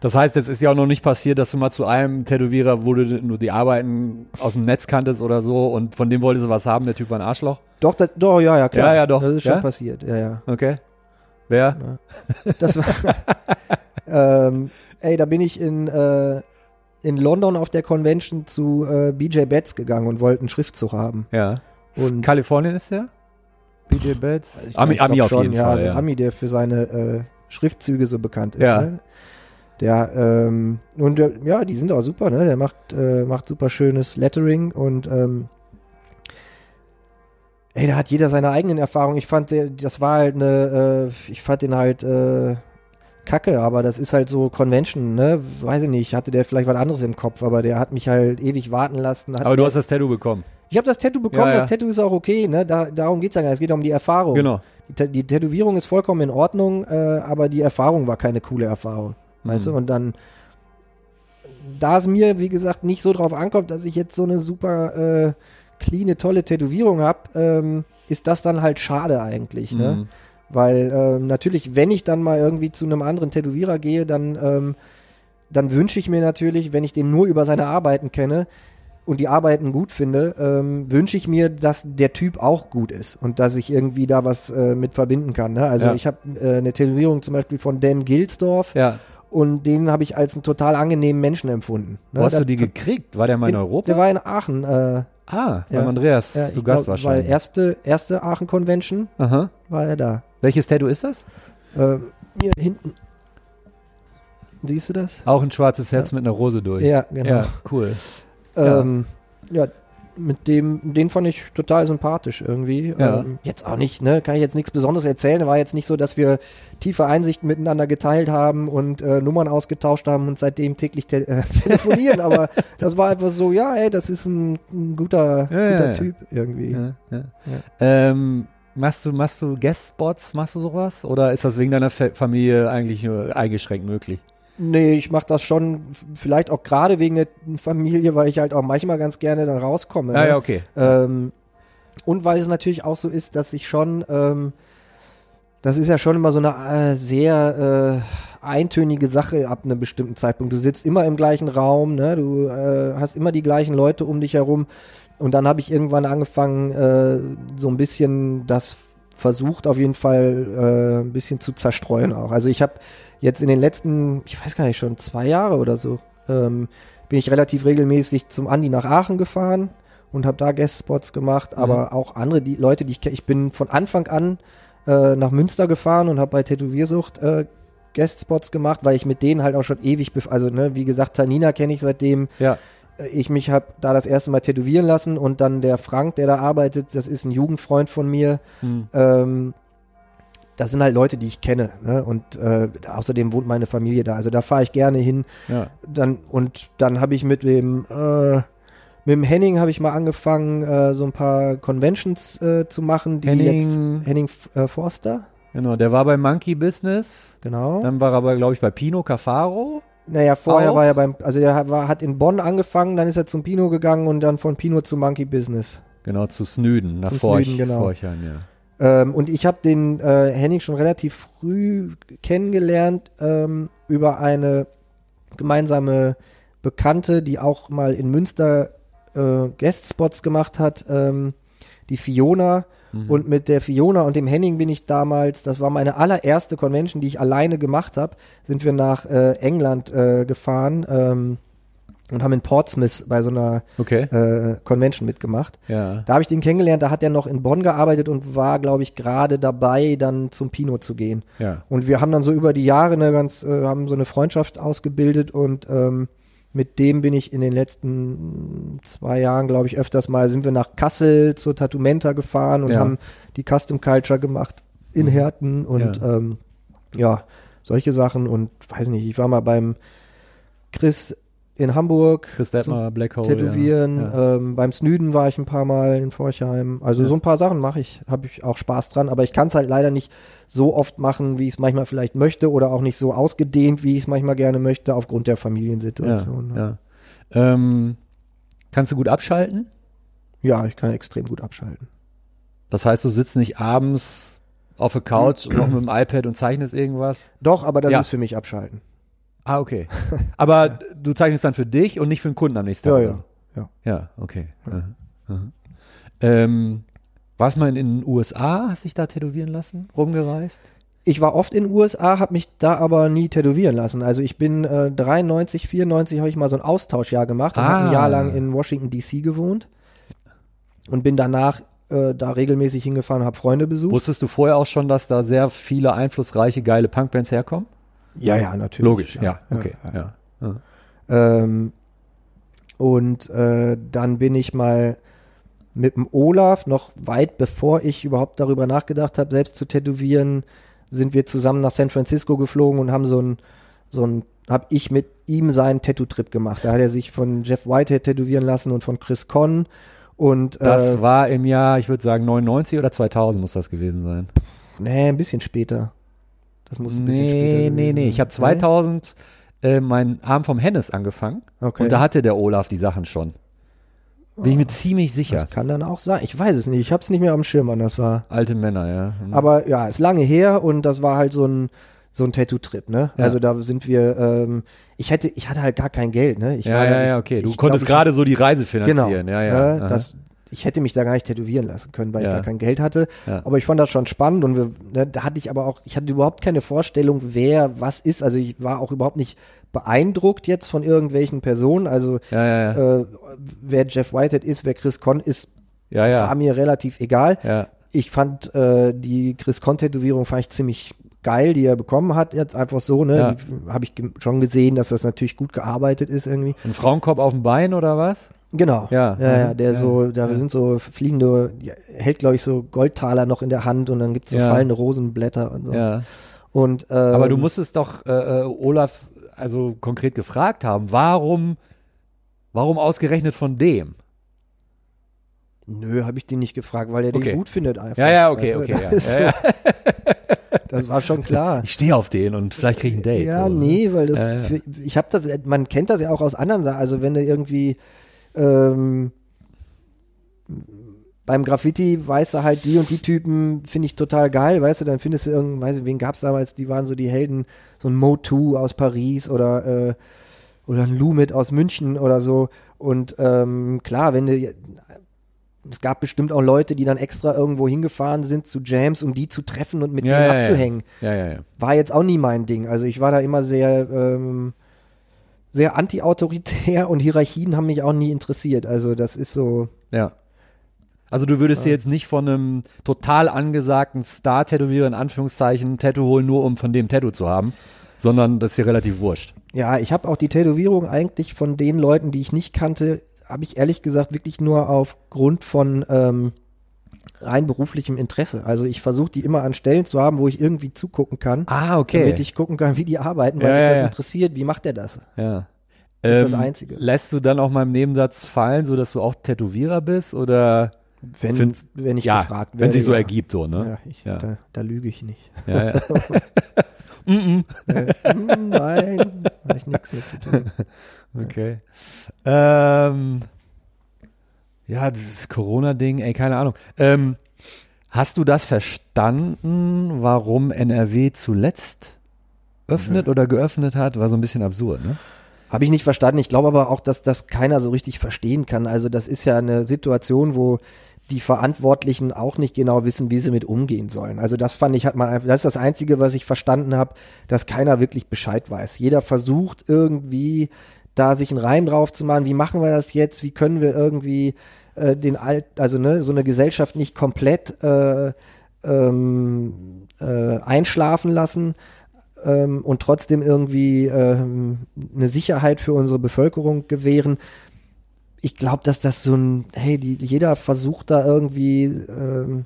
[SPEAKER 2] Das heißt, es ist ja auch noch nicht passiert, dass du mal zu einem Tätowierer, wo du nur die Arbeiten aus dem Netz kanntest oder so und von dem wolltest du was haben, der Typ war ein Arschloch.
[SPEAKER 3] doch, das, doch, ja, ja, klar.
[SPEAKER 2] Ja, ja, doch.
[SPEAKER 3] Das ist schon
[SPEAKER 2] Ja?
[SPEAKER 3] passiert, ja, ja.
[SPEAKER 2] Okay. Wer?
[SPEAKER 3] Das war, ähm, ey, da bin ich in, äh, in London auf der Convention zu äh, BJ Betts gegangen und wollte einen Schriftzug haben.
[SPEAKER 2] Ja.
[SPEAKER 3] Und-
[SPEAKER 2] Kalifornien ist der? BJ Betts?
[SPEAKER 3] Ich
[SPEAKER 2] Ami, Ami auf
[SPEAKER 3] schon,
[SPEAKER 2] jeden
[SPEAKER 3] ja,
[SPEAKER 2] Fall. Ja.
[SPEAKER 3] Ami, der für seine äh, Schriftzüge so bekannt ist.
[SPEAKER 2] Ja.
[SPEAKER 3] Ne? Der, ähm, und der, ja, die sind auch super, ne? Der macht, äh, macht super schönes Lettering und ähm, ey, da hat jeder seine eigenen Erfahrungen. Ich fand, der, das war halt eine, äh, ich fand den halt äh, kacke, aber das ist halt so Convention, ne? Weiß ich nicht, hatte der vielleicht was anderes im Kopf, aber der hat mich halt ewig warten lassen.
[SPEAKER 2] Aber du hast das Tattoo bekommen.
[SPEAKER 3] ich habe das Tattoo bekommen,
[SPEAKER 2] Ja, ja.
[SPEAKER 3] das Tattoo ist auch okay, ne? Da, darum geht's ja gar nicht. Es geht um die Erfahrung.
[SPEAKER 2] Genau.
[SPEAKER 3] Die, die Tätowierung ist vollkommen in Ordnung, äh, aber die Erfahrung war keine coole Erfahrung. Weißt
[SPEAKER 2] Mhm.
[SPEAKER 3] du? Und dann, da es mir, wie gesagt, nicht so drauf ankommt, dass ich jetzt so eine super äh, cleane, tolle Tätowierung habe, ähm, ist das dann halt schade eigentlich. Ne?
[SPEAKER 2] Mhm.
[SPEAKER 3] Weil ähm, natürlich, wenn ich dann mal irgendwie zu einem anderen Tätowierer gehe, dann, ähm, dann wünsche ich mir natürlich, wenn ich den nur über seine Arbeiten kenne und die Arbeiten gut finde, ähm, wünsche ich mir, dass der Typ auch gut ist und dass ich irgendwie da was äh, mit verbinden kann. Ne? Also
[SPEAKER 2] Ja.
[SPEAKER 3] ich habe äh, eine Tätowierung zum Beispiel von Dan Gilsdorf
[SPEAKER 2] Ja.
[SPEAKER 3] Und den habe ich als einen total angenehmen Menschen empfunden. Ne?
[SPEAKER 2] Wo hast
[SPEAKER 3] Da-
[SPEAKER 2] du die gekriegt? War der mal in Europa?
[SPEAKER 3] Der war in Aachen. Äh,
[SPEAKER 2] ah,
[SPEAKER 3] Ja.
[SPEAKER 2] beim Andreas
[SPEAKER 3] ja,
[SPEAKER 2] zu Gast
[SPEAKER 3] glaub,
[SPEAKER 2] wahrscheinlich.
[SPEAKER 3] War erste, erste Aachen Convention
[SPEAKER 2] Aha.
[SPEAKER 3] war er da.
[SPEAKER 2] Welches Tattoo ist das?
[SPEAKER 3] Äh, hier hinten. Siehst du das?
[SPEAKER 2] Auch ein schwarzes Herz mit einer Rose durch.
[SPEAKER 3] Ja, genau.
[SPEAKER 2] Ja, cool. ja.
[SPEAKER 3] Ähm, ja, mit dem, den fand ich total sympathisch irgendwie.
[SPEAKER 2] Ja.
[SPEAKER 3] Ähm, jetzt auch nicht, ne? Kann ich jetzt nichts Besonderes erzählen. War jetzt nicht so, dass wir tiefe Einsichten miteinander geteilt haben und äh, Nummern ausgetauscht haben und seitdem täglich te äh, telefonieren. Aber das war einfach so, ja, ey, das ist ein, ein guter,
[SPEAKER 2] Ja,
[SPEAKER 3] guter
[SPEAKER 2] ja.
[SPEAKER 3] Typ irgendwie.
[SPEAKER 2] Ähm, machst du, machst du Guest-Spots, machst du sowas? Oder ist das wegen deiner Fa Familie eigentlich nur eingeschränkt möglich?
[SPEAKER 3] Nee, ich mache das schon, vielleicht auch gerade wegen der Familie, weil ich halt auch manchmal ganz gerne dann rauskomme.
[SPEAKER 2] Ah
[SPEAKER 3] ne?
[SPEAKER 2] ja, okay.
[SPEAKER 3] Ähm, und weil es natürlich auch so ist, dass ich schon, ähm, das ist ja schon immer so eine äh, sehr äh, eintönige Sache ab einem bestimmten Zeitpunkt. Du sitzt immer im gleichen Raum, ne? du äh, hast immer die gleichen Leute um dich herum. Und dann habe ich irgendwann angefangen, äh, so ein bisschen das versucht, auf jeden Fall äh, ein bisschen zu zerstreuen auch. Also ich habe jetzt in den letzten, ich weiß gar nicht, schon zwei Jahre oder so, ähm, bin ich relativ regelmäßig zum Andi nach Aachen gefahren und habe da Guest-Spots gemacht, aber auch andere die Leute, die ich kenne. Ich bin von Anfang an äh, nach Münster gefahren und habe bei Tätowiersucht äh, Guestspots gemacht, weil ich mit denen halt auch schon ewig, also ne, wie gesagt, Tanina kenne ich seitdem
[SPEAKER 2] Ja.
[SPEAKER 3] Ich mich habe da das erste Mal tätowieren lassen und dann der Frank, der da arbeitet, das ist ein Jugendfreund von mir.
[SPEAKER 2] Hm.
[SPEAKER 3] Ähm, das sind halt Leute, die ich kenne. Ne? Und äh, außerdem wohnt meine Familie da. Also da fahre ich gerne hin.
[SPEAKER 2] Ja.
[SPEAKER 3] Dann, und dann habe ich mit dem, äh, mit dem Henning habe ich mal angefangen, äh, so ein paar Conventions äh, zu machen, die
[SPEAKER 2] Henning-
[SPEAKER 3] jetzt Henning äh, Forster,
[SPEAKER 2] Genau, der war beim Monkey Business.
[SPEAKER 3] genau.
[SPEAKER 2] Dann war er aber, glaube ich, bei Pino Cafaro.
[SPEAKER 3] Naja, vorher
[SPEAKER 2] auch?
[SPEAKER 3] war er beim, also der hat- war, hat in Bonn angefangen, dann ist er zum Pino gegangen und dann von Pino zu Monkey Business.
[SPEAKER 2] Genau, zu Snüden, nach Forch,
[SPEAKER 3] Snüden, genau.
[SPEAKER 2] Ja.
[SPEAKER 3] Ähm, und ich habe den äh, Henning schon relativ früh kennengelernt ähm, über eine gemeinsame Bekannte, die auch mal in Münster äh, Guestspots gemacht hat, ähm, die Fiona.
[SPEAKER 2] Mhm.
[SPEAKER 3] Und mit der Fiona und dem Henning bin ich damals, das war meine allererste Convention, die ich alleine gemacht habe, sind wir nach äh, England äh, gefahren ähm, und haben in Portsmouth bei so einer
[SPEAKER 2] Okay,
[SPEAKER 3] äh, Convention mitgemacht.
[SPEAKER 2] ja.
[SPEAKER 3] Da habe ich den kennengelernt, da hat er noch in Bonn gearbeitet und war, glaube ich, gerade dabei, dann zum Pino zu gehen.
[SPEAKER 2] Ja.
[SPEAKER 3] Und wir haben dann so über die Jahre eine ganz, äh, haben so eine Freundschaft ausgebildet und ähm, mit dem bin ich in den letzten zwei Jahren, glaube ich, öfters mal, sind wir nach Kassel zur Tattoo-Menta gefahren und
[SPEAKER 2] Ja.
[SPEAKER 3] haben die Custom Culture gemacht in
[SPEAKER 2] Mhm.
[SPEAKER 3] Herten und
[SPEAKER 2] Ja.
[SPEAKER 3] ähm, ja, solche Sachen und weiß nicht, ich war mal beim Chris in Hamburg
[SPEAKER 2] Chris Detmer, Black Hole.
[SPEAKER 3] Tätowieren.
[SPEAKER 2] Ja.
[SPEAKER 3] Ähm, beim Snüden war ich ein paar Mal in Forchheim. Also
[SPEAKER 2] Ja.
[SPEAKER 3] so ein paar Sachen mache ich, habe ich auch Spaß dran, aber ich kann es halt leider nicht so oft machen, wie ich es manchmal vielleicht möchte oder auch nicht so ausgedehnt, wie ich es manchmal gerne möchte, aufgrund der
[SPEAKER 2] Ja,
[SPEAKER 3] Familiensituation. ne?
[SPEAKER 2] ja. Ähm, kannst du gut abschalten?
[SPEAKER 3] ja, ich kann extrem gut abschalten.
[SPEAKER 2] Das heißt, du sitzt nicht abends auf der Couch noch mit dem iPad und zeichnest irgendwas?
[SPEAKER 3] Doch, aber das
[SPEAKER 2] Ja.
[SPEAKER 3] ist für mich abschalten.
[SPEAKER 2] Ah, okay. Aber du zeichnest dann für dich und nicht für den Kunden am nächsten
[SPEAKER 3] Ja,
[SPEAKER 2] Tag?
[SPEAKER 3] ja.
[SPEAKER 2] oder so?
[SPEAKER 3] ja.
[SPEAKER 2] Ja, okay. Aha, aha. Ähm, warst mal in den USA? Hast dich da tätowieren lassen? Rumgereist?
[SPEAKER 3] Ich war oft in den USA, habe mich da aber nie tätowieren lassen. Also ich bin äh, 93, 94 habe ich mal so ein Austauschjahr gemacht und habe
[SPEAKER 2] Ah.
[SPEAKER 3] ein Jahr lang in Washington DC gewohnt und bin danach äh, da regelmäßig hingefahren und habe Freunde besucht.
[SPEAKER 2] Wusstest du vorher auch schon, dass da sehr viele einflussreiche, geile Punkbands herkommen?
[SPEAKER 3] Ja, ja, natürlich.
[SPEAKER 2] Logisch, ja, okay.
[SPEAKER 3] ja.
[SPEAKER 2] Ja.
[SPEAKER 3] Ähm, und äh, dann bin ich mal mit dem Olaf, noch weit bevor ich überhaupt darüber nachgedacht habe, selbst zu tätowieren, sind wir zusammen nach San Francisco geflogen und haben so ein, so ein, habe ich mit ihm seinen Tattoo-Trip gemacht. Da hat er sich von Jeff Whitehead tätowieren lassen und von Chris Conn. Und
[SPEAKER 2] Das
[SPEAKER 3] äh,
[SPEAKER 2] war im Jahr, ich würde sagen 99 oder 2000 muss das gewesen sein.
[SPEAKER 3] nee, ein bisschen später. Das muss ein bisschen später
[SPEAKER 2] Nee, nee, nee. Ich habe 2000 äh, meinen Arm vom Hennes angefangen
[SPEAKER 3] Okay.
[SPEAKER 2] und da hatte der Olaf die Sachen schon. Bin ich mir ziemlich sicher.
[SPEAKER 3] Das kann dann auch sein. Ich weiß es nicht. Ich habe es nicht mehr am Schirm, wann das war.
[SPEAKER 2] Alte Männer, ja. Mhm.
[SPEAKER 3] Aber ja, ist lange her und das war halt so ein so ein Tattoo-Trip, ne?
[SPEAKER 2] Ja.
[SPEAKER 3] Also da sind wir, ähm, ich hätte, ich hatte halt gar kein Geld, ne? Ich
[SPEAKER 2] ja,
[SPEAKER 3] war
[SPEAKER 2] ja,
[SPEAKER 3] ich-
[SPEAKER 2] ja, okay. Du
[SPEAKER 3] ich
[SPEAKER 2] konntest gerade so die Reise
[SPEAKER 3] ich, genau,
[SPEAKER 2] finanzieren. ja, ja.
[SPEAKER 3] Ne? Das, ich hätte mich da gar nicht tätowieren lassen können, weil
[SPEAKER 2] Ja.
[SPEAKER 3] ich gar kein Geld hatte.
[SPEAKER 2] Ja.
[SPEAKER 3] Aber ich fand das schon spannend und wir, ne, da hatte ich aber auch, ich hatte überhaupt keine Vorstellung, wer was ist. Also ich war auch überhaupt nicht beeindruckt jetzt von irgendwelchen Personen. Also
[SPEAKER 2] ja,
[SPEAKER 3] äh, wer Jeff Whitehead ist, wer Chris Conn ist, war mir relativ egal. Ich fand äh, die Chris Con-Tätowierung fand ich ziemlich geil, die er bekommen hat, jetzt einfach so, ne?
[SPEAKER 2] Ja.
[SPEAKER 3] Habe ich schon gesehen, dass das natürlich gut gearbeitet ist irgendwie.
[SPEAKER 2] Ein Frauenkorb auf dem Bein oder was?
[SPEAKER 3] Genau.
[SPEAKER 2] Ja.
[SPEAKER 3] Ja, ja, der
[SPEAKER 2] Ja.
[SPEAKER 3] so, da
[SPEAKER 2] Ja.
[SPEAKER 3] sind so fliegende, hält, glaube ich, so Goldtaler noch in der Hand und dann gibt's so
[SPEAKER 2] Ja.
[SPEAKER 3] fallende Rosenblätter und so.
[SPEAKER 2] Ja.
[SPEAKER 3] Und, ähm,
[SPEAKER 2] Aber du musstest doch äh, äh, Olafs also konkret gefragt haben, warum, warum ausgerechnet von dem?
[SPEAKER 3] Nö, habe ich den nicht gefragt, weil er
[SPEAKER 2] Okay.
[SPEAKER 3] den gut findet einfach.
[SPEAKER 2] Ja, ja, okay,
[SPEAKER 3] Weißt du,
[SPEAKER 2] okay.
[SPEAKER 3] Das,
[SPEAKER 2] Ja,
[SPEAKER 3] so, das war schon klar.
[SPEAKER 2] Ich stehe auf den und vielleicht kriege ich ein Date.
[SPEAKER 3] Ja,
[SPEAKER 2] so, ne?
[SPEAKER 3] nee, weil das,
[SPEAKER 2] Ja, ja.
[SPEAKER 3] Für, ich habe das, man kennt das ja auch aus anderen Sachen. Also wenn du irgendwie ähm, beim Graffiti weißt du halt die und die Typen finde ich total geil, weißt du, dann findest du irgend, weiß ich, wen gab's damals, die waren so die Helden, so ein Mo2 aus Paris oder äh, oder ein Lumit aus München oder so. Und ähm, klar, wenn du es gab bestimmt auch Leute, die dann extra irgendwo hingefahren sind zu Jams, um die zu treffen und mit
[SPEAKER 2] Ja,
[SPEAKER 3] denen
[SPEAKER 2] ja,
[SPEAKER 3] abzuhängen
[SPEAKER 2] ja.
[SPEAKER 3] war jetzt auch nie mein Ding. Also ich war da immer sehr, ähm, sehr anti-autoritär und Hierarchien haben mich auch nie interessiert. Also das ist so,
[SPEAKER 2] Ja. Also du würdest dir jetzt nicht von einem total angesagten Star-Tätowierer in Anführungszeichen ein Tattoo holen, nur um von dem Tattoo zu haben. sondern das ist dir relativ wurscht.
[SPEAKER 3] Ja, ich habe auch die Tätowierung eigentlich von den Leuten, die ich nicht kannte, habe ich ehrlich gesagt wirklich nur aufgrund von ähm, rein beruflichem Interesse. Also ich versuche die immer an Stellen zu haben, wo ich irgendwie zugucken kann.
[SPEAKER 2] Ah, okay.
[SPEAKER 3] Damit ich gucken kann, wie die arbeiten, weil
[SPEAKER 2] Ja,
[SPEAKER 3] mich das
[SPEAKER 2] ja.
[SPEAKER 3] interessiert. Wie macht der das?
[SPEAKER 2] Ja.
[SPEAKER 3] Das ist das
[SPEAKER 2] Ähm,
[SPEAKER 3] Einzige.
[SPEAKER 2] Lässt du dann auch mal im Nebensatz fallen, so dass du auch Tätowierer bist oder
[SPEAKER 3] Wenn,
[SPEAKER 2] Find's-
[SPEAKER 3] wenn ich
[SPEAKER 2] ja,
[SPEAKER 3] gefragt werde.
[SPEAKER 2] wenn sich so ergibt, so, ne?
[SPEAKER 3] Ja, ich. Da, da lüge ich nicht.
[SPEAKER 2] Ja, ja. Mm,
[SPEAKER 3] hm, Nein, habe ich nichts mit zu tun.
[SPEAKER 2] Okay. Ähm, ja, dieses Corona-Ding, ey, keine Ahnung. Ähm, hast du das verstanden, warum NRW zuletzt öffnet oder geöffnet hat? War so ein bisschen absurd, ne?
[SPEAKER 3] Habe ich nicht verstanden. Ich glaube aber auch, dass das keiner so richtig verstehen kann. Also das ist ja eine Situation, wo die Verantwortlichen auch nicht genau wissen, wie sie mit umgehen sollen. Also das fand ich, hat man einfach, das ist das Einzige, was ich verstanden habe, dass keiner wirklich Bescheid weiß. Jeder versucht irgendwie da sich einen Reim drauf zu machen. Wie machen wir das jetzt? Wie können wir irgendwie äh, den Alt, also ne, so eine Gesellschaft nicht komplett äh, ähm, äh, einschlafen lassen ähm, und trotzdem irgendwie ähm, eine Sicherheit für unsere Bevölkerung gewähren. Ich glaube, dass das so ein, hey, die, jeder versucht da irgendwie ähm,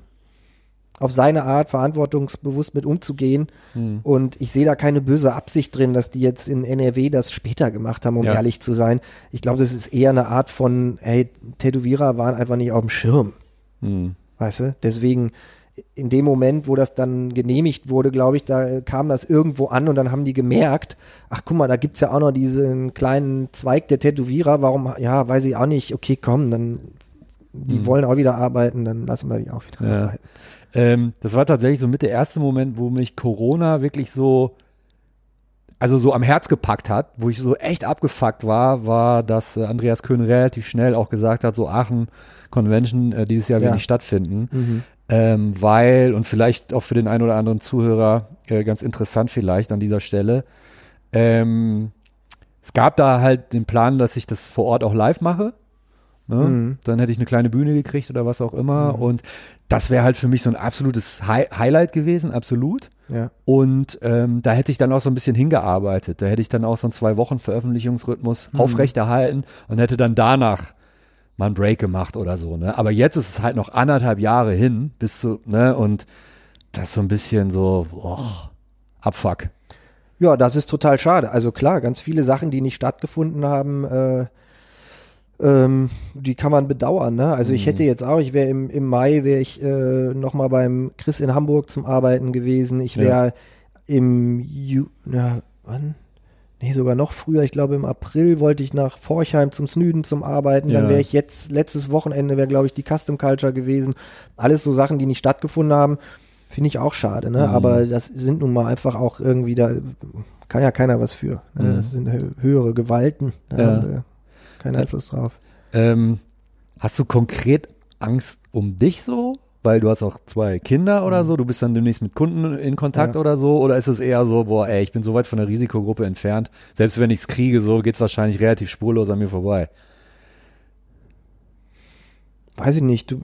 [SPEAKER 3] auf seine Art verantwortungsbewusst mit umzugehen.
[SPEAKER 2] Hm.
[SPEAKER 3] Und ich sehe da keine böse Absicht drin, dass die jetzt in NRW das später gemacht haben, um
[SPEAKER 2] Ja.
[SPEAKER 3] ehrlich zu sein. Ich glaube, das ist eher eine Art von, hey, Tätowierer waren einfach nicht auf dem Schirm.
[SPEAKER 2] Hm.
[SPEAKER 3] Weißt du? Deswegen, in dem Moment, wo das dann genehmigt wurde, glaube ich, da kam das irgendwo an und dann haben die gemerkt, ach guck mal, da gibt's ja auch noch diesen kleinen Zweig der Tätowierer, warum, ja, weiß ich auch nicht, okay, komm, dann, die
[SPEAKER 2] Mhm.
[SPEAKER 3] wollen auch wieder arbeiten, dann lassen wir die auch wieder
[SPEAKER 2] Ja.
[SPEAKER 3] arbeiten.
[SPEAKER 2] Ähm, das war tatsächlich so mit der erste Moment, wo mich Corona wirklich so, also so am Herz gepackt hat, wo ich so echt abgefuckt war, war, dass äh, Andreas Köhn relativ schnell auch gesagt hat, so Aachen Convention äh, dieses Jahr wird
[SPEAKER 3] Ja.
[SPEAKER 2] nicht stattfinden.
[SPEAKER 3] Mhm.
[SPEAKER 2] Ähm, weil, und vielleicht auch für den einen oder anderen Zuhörer äh, ganz interessant vielleicht an dieser Stelle, ähm, es gab da halt den Plan, dass ich das vor Ort auch live mache. Ne?
[SPEAKER 3] Mhm.
[SPEAKER 2] Dann hätte ich eine kleine Bühne gekriegt oder was auch immer. Und das wäre halt für mich so ein absolutes Hi Highlight gewesen, absolut.
[SPEAKER 3] Ja.
[SPEAKER 2] Und ähm, da hätte ich dann auch so ein bisschen hingearbeitet. Da hätte ich dann auch so einen zwei Wochen Veröffentlichungsrhythmus
[SPEAKER 3] Mhm.
[SPEAKER 2] aufrechterhalten und hätte dann danach mal einen Break gemacht oder so. Ne? Aber jetzt ist es halt noch anderthalb Jahre hin bis zu, ne, und das ist so ein bisschen so, boah, Abfuck.
[SPEAKER 3] Ja, das ist total schade. Also klar, ganz viele Sachen, die nicht stattgefunden haben, äh, ähm, die kann man bedauern. Ne? Also ich
[SPEAKER 2] Mhm.
[SPEAKER 3] hätte jetzt auch, ich wäre im, im Mai, wäre ich äh, nochmal beim Chris in Hamburg zum Arbeiten gewesen. Ich wäre im Ju na, wann? Nee, sogar noch früher. Ich glaube, im April wollte ich nach Forchheim zum Snüden zum Arbeiten. Dann
[SPEAKER 2] Ja.
[SPEAKER 3] wäre ich jetzt, letztes Wochenende wäre, glaube ich, die Custom Culture gewesen. Alles so Sachen, die nicht stattgefunden haben. Finde ich auch schade, ne?
[SPEAKER 2] Mhm.
[SPEAKER 3] Aber das sind nun mal einfach auch irgendwie da, kann ja keiner was für. Ne?
[SPEAKER 2] Mhm.
[SPEAKER 3] Das sind hö höhere Gewalten.
[SPEAKER 2] Ja.
[SPEAKER 3] wir keinen Einfluss drauf.
[SPEAKER 2] Ähm, hast du konkret Angst um dich so? Weil du hast auch zwei Kinder oder so, du bist dann demnächst mit Kunden in Kontakt
[SPEAKER 3] Ja.
[SPEAKER 2] oder so, oder ist es eher so, boah, ey, ich bin so weit von der Risikogruppe entfernt, selbst wenn ich es kriege, so geht's wahrscheinlich relativ spurlos an mir vorbei.
[SPEAKER 3] Weiß ich nicht, du,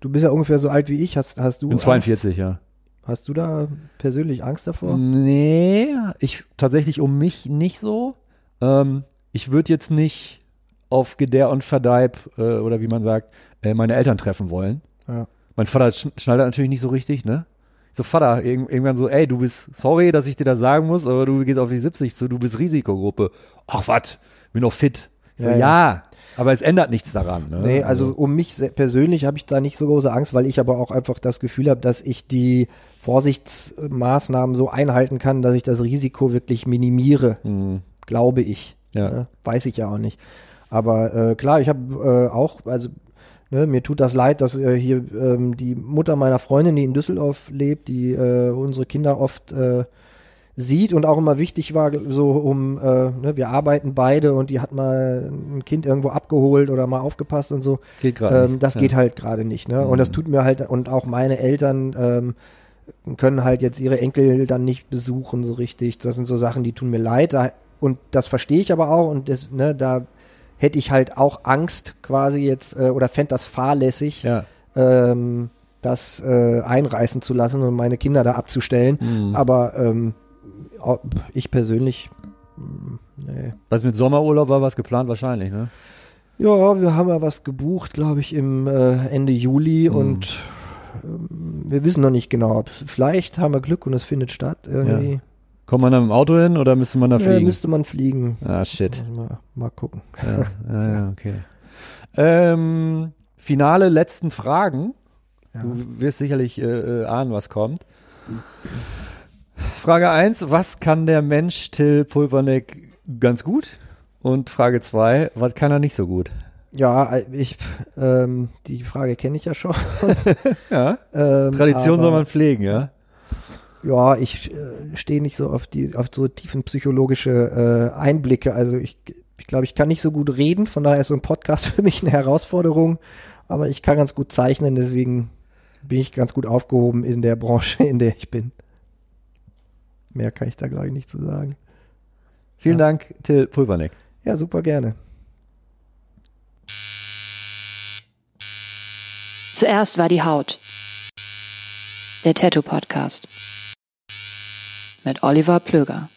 [SPEAKER 3] du bist ja ungefähr so alt wie ich. Hast, hast du
[SPEAKER 2] Ich bin 42, ja.
[SPEAKER 3] Angst? Hast du da persönlich Angst davor?
[SPEAKER 2] Nee, ich tatsächlich um mich nicht so. Ähm, ich würde jetzt nicht auf Gedeih und Verdeib, äh, oder wie man sagt, äh, meine Eltern treffen wollen.
[SPEAKER 3] Ja.
[SPEAKER 2] Mein Vater schn- schnallt das natürlich nicht so richtig, ne? So, Vater, irg irgendwann so, ey, du bist, sorry, dass ich dir das sagen muss, aber du gehst auf die 70 zu, du bist Risikogruppe. Ach, was? Bin doch fit. So,
[SPEAKER 3] Ja,
[SPEAKER 2] ja,
[SPEAKER 3] ja.
[SPEAKER 2] aber es ändert nichts daran. Ne?
[SPEAKER 3] Nee, also um mich persönlich habe ich da nicht so große Angst, weil ich aber auch einfach das Gefühl habe, dass ich die Vorsichtsmaßnahmen so einhalten kann, dass ich das Risiko wirklich minimiere,
[SPEAKER 2] Hm,
[SPEAKER 3] glaube ich.
[SPEAKER 2] Ja.
[SPEAKER 3] Ne? Weiß ich ja auch nicht. Aber äh, klar, ich habe äh, auch, also ne, mir tut das leid, dass äh, hier ähm, die Mutter meiner Freundin, die in Düsseldorf lebt, die äh, unsere Kinder oft äh, sieht und auch immer wichtig war, so um, äh, ne, wir arbeiten beide und die hat mal ein Kind irgendwo abgeholt oder mal aufgepasst und so.
[SPEAKER 2] geht gerade.
[SPEAKER 3] Ähm, das geht halt gerade nicht, ne? Und das
[SPEAKER 2] Mhm.
[SPEAKER 3] tut mir halt, und auch meine Eltern ähm, können halt jetzt ihre Enkel dann nicht besuchen so richtig. Das sind so Sachen, die tun mir leid. Da, und das verstehe ich aber auch und das, ne, da hätte ich halt auch Angst quasi jetzt äh, oder fände das fahrlässig,
[SPEAKER 2] Ja.
[SPEAKER 3] ähm, das äh, einreißen zu lassen und meine Kinder da abzustellen.
[SPEAKER 2] Mhm.
[SPEAKER 3] Aber ähm, ich persönlich, hm, nee.
[SPEAKER 2] Was mit Sommerurlaub war was geplant wahrscheinlich, ne?
[SPEAKER 3] Ja, wir haben ja was gebucht, glaube ich, im äh, Ende Juli
[SPEAKER 2] Hm.
[SPEAKER 3] und ähm, wir wissen noch nicht genau. ob- Vielleicht haben wir Glück und es findet statt irgendwie.
[SPEAKER 2] Kommt man da mit dem Auto hin oder müsste man da
[SPEAKER 3] Ja,
[SPEAKER 2] fliegen?
[SPEAKER 3] müsste man fliegen.
[SPEAKER 2] ah, shit.
[SPEAKER 3] Mal, mal gucken.
[SPEAKER 2] Ja, ja, ja okay. Ähm, finale letzten Fragen.
[SPEAKER 3] Ja.
[SPEAKER 2] Du wirst sicherlich äh, äh, ahnen, was kommt. Frage 1, was kann der Mensch Till Pulpernick ganz gut? Und Frage 2, was kann er nicht so gut?
[SPEAKER 3] Ja, äh, ich, ähm, die Frage kenne ich ja schon.
[SPEAKER 2] Ja,
[SPEAKER 3] Ähm,
[SPEAKER 2] Tradition soll man pflegen, ja?
[SPEAKER 3] Ja, ich äh, stehe nicht so auf die auf so tiefen psychologische äh, Einblicke. Also ich ich glaube, ich kann nicht so gut reden, von daher ist so ein Podcast für mich eine Herausforderung. Aber ich kann ganz gut zeichnen, deswegen bin ich ganz gut aufgehoben in der Branche, in der ich bin. Mehr kann ich da glaube ich nicht zu sagen.
[SPEAKER 2] Vielen
[SPEAKER 3] Ja.
[SPEAKER 2] Dank, Till Pulpernick.
[SPEAKER 3] Ja, super gerne.
[SPEAKER 1] Zuerst war die Haut. Der Tattoo Podcast. Mit Oliver Plöger.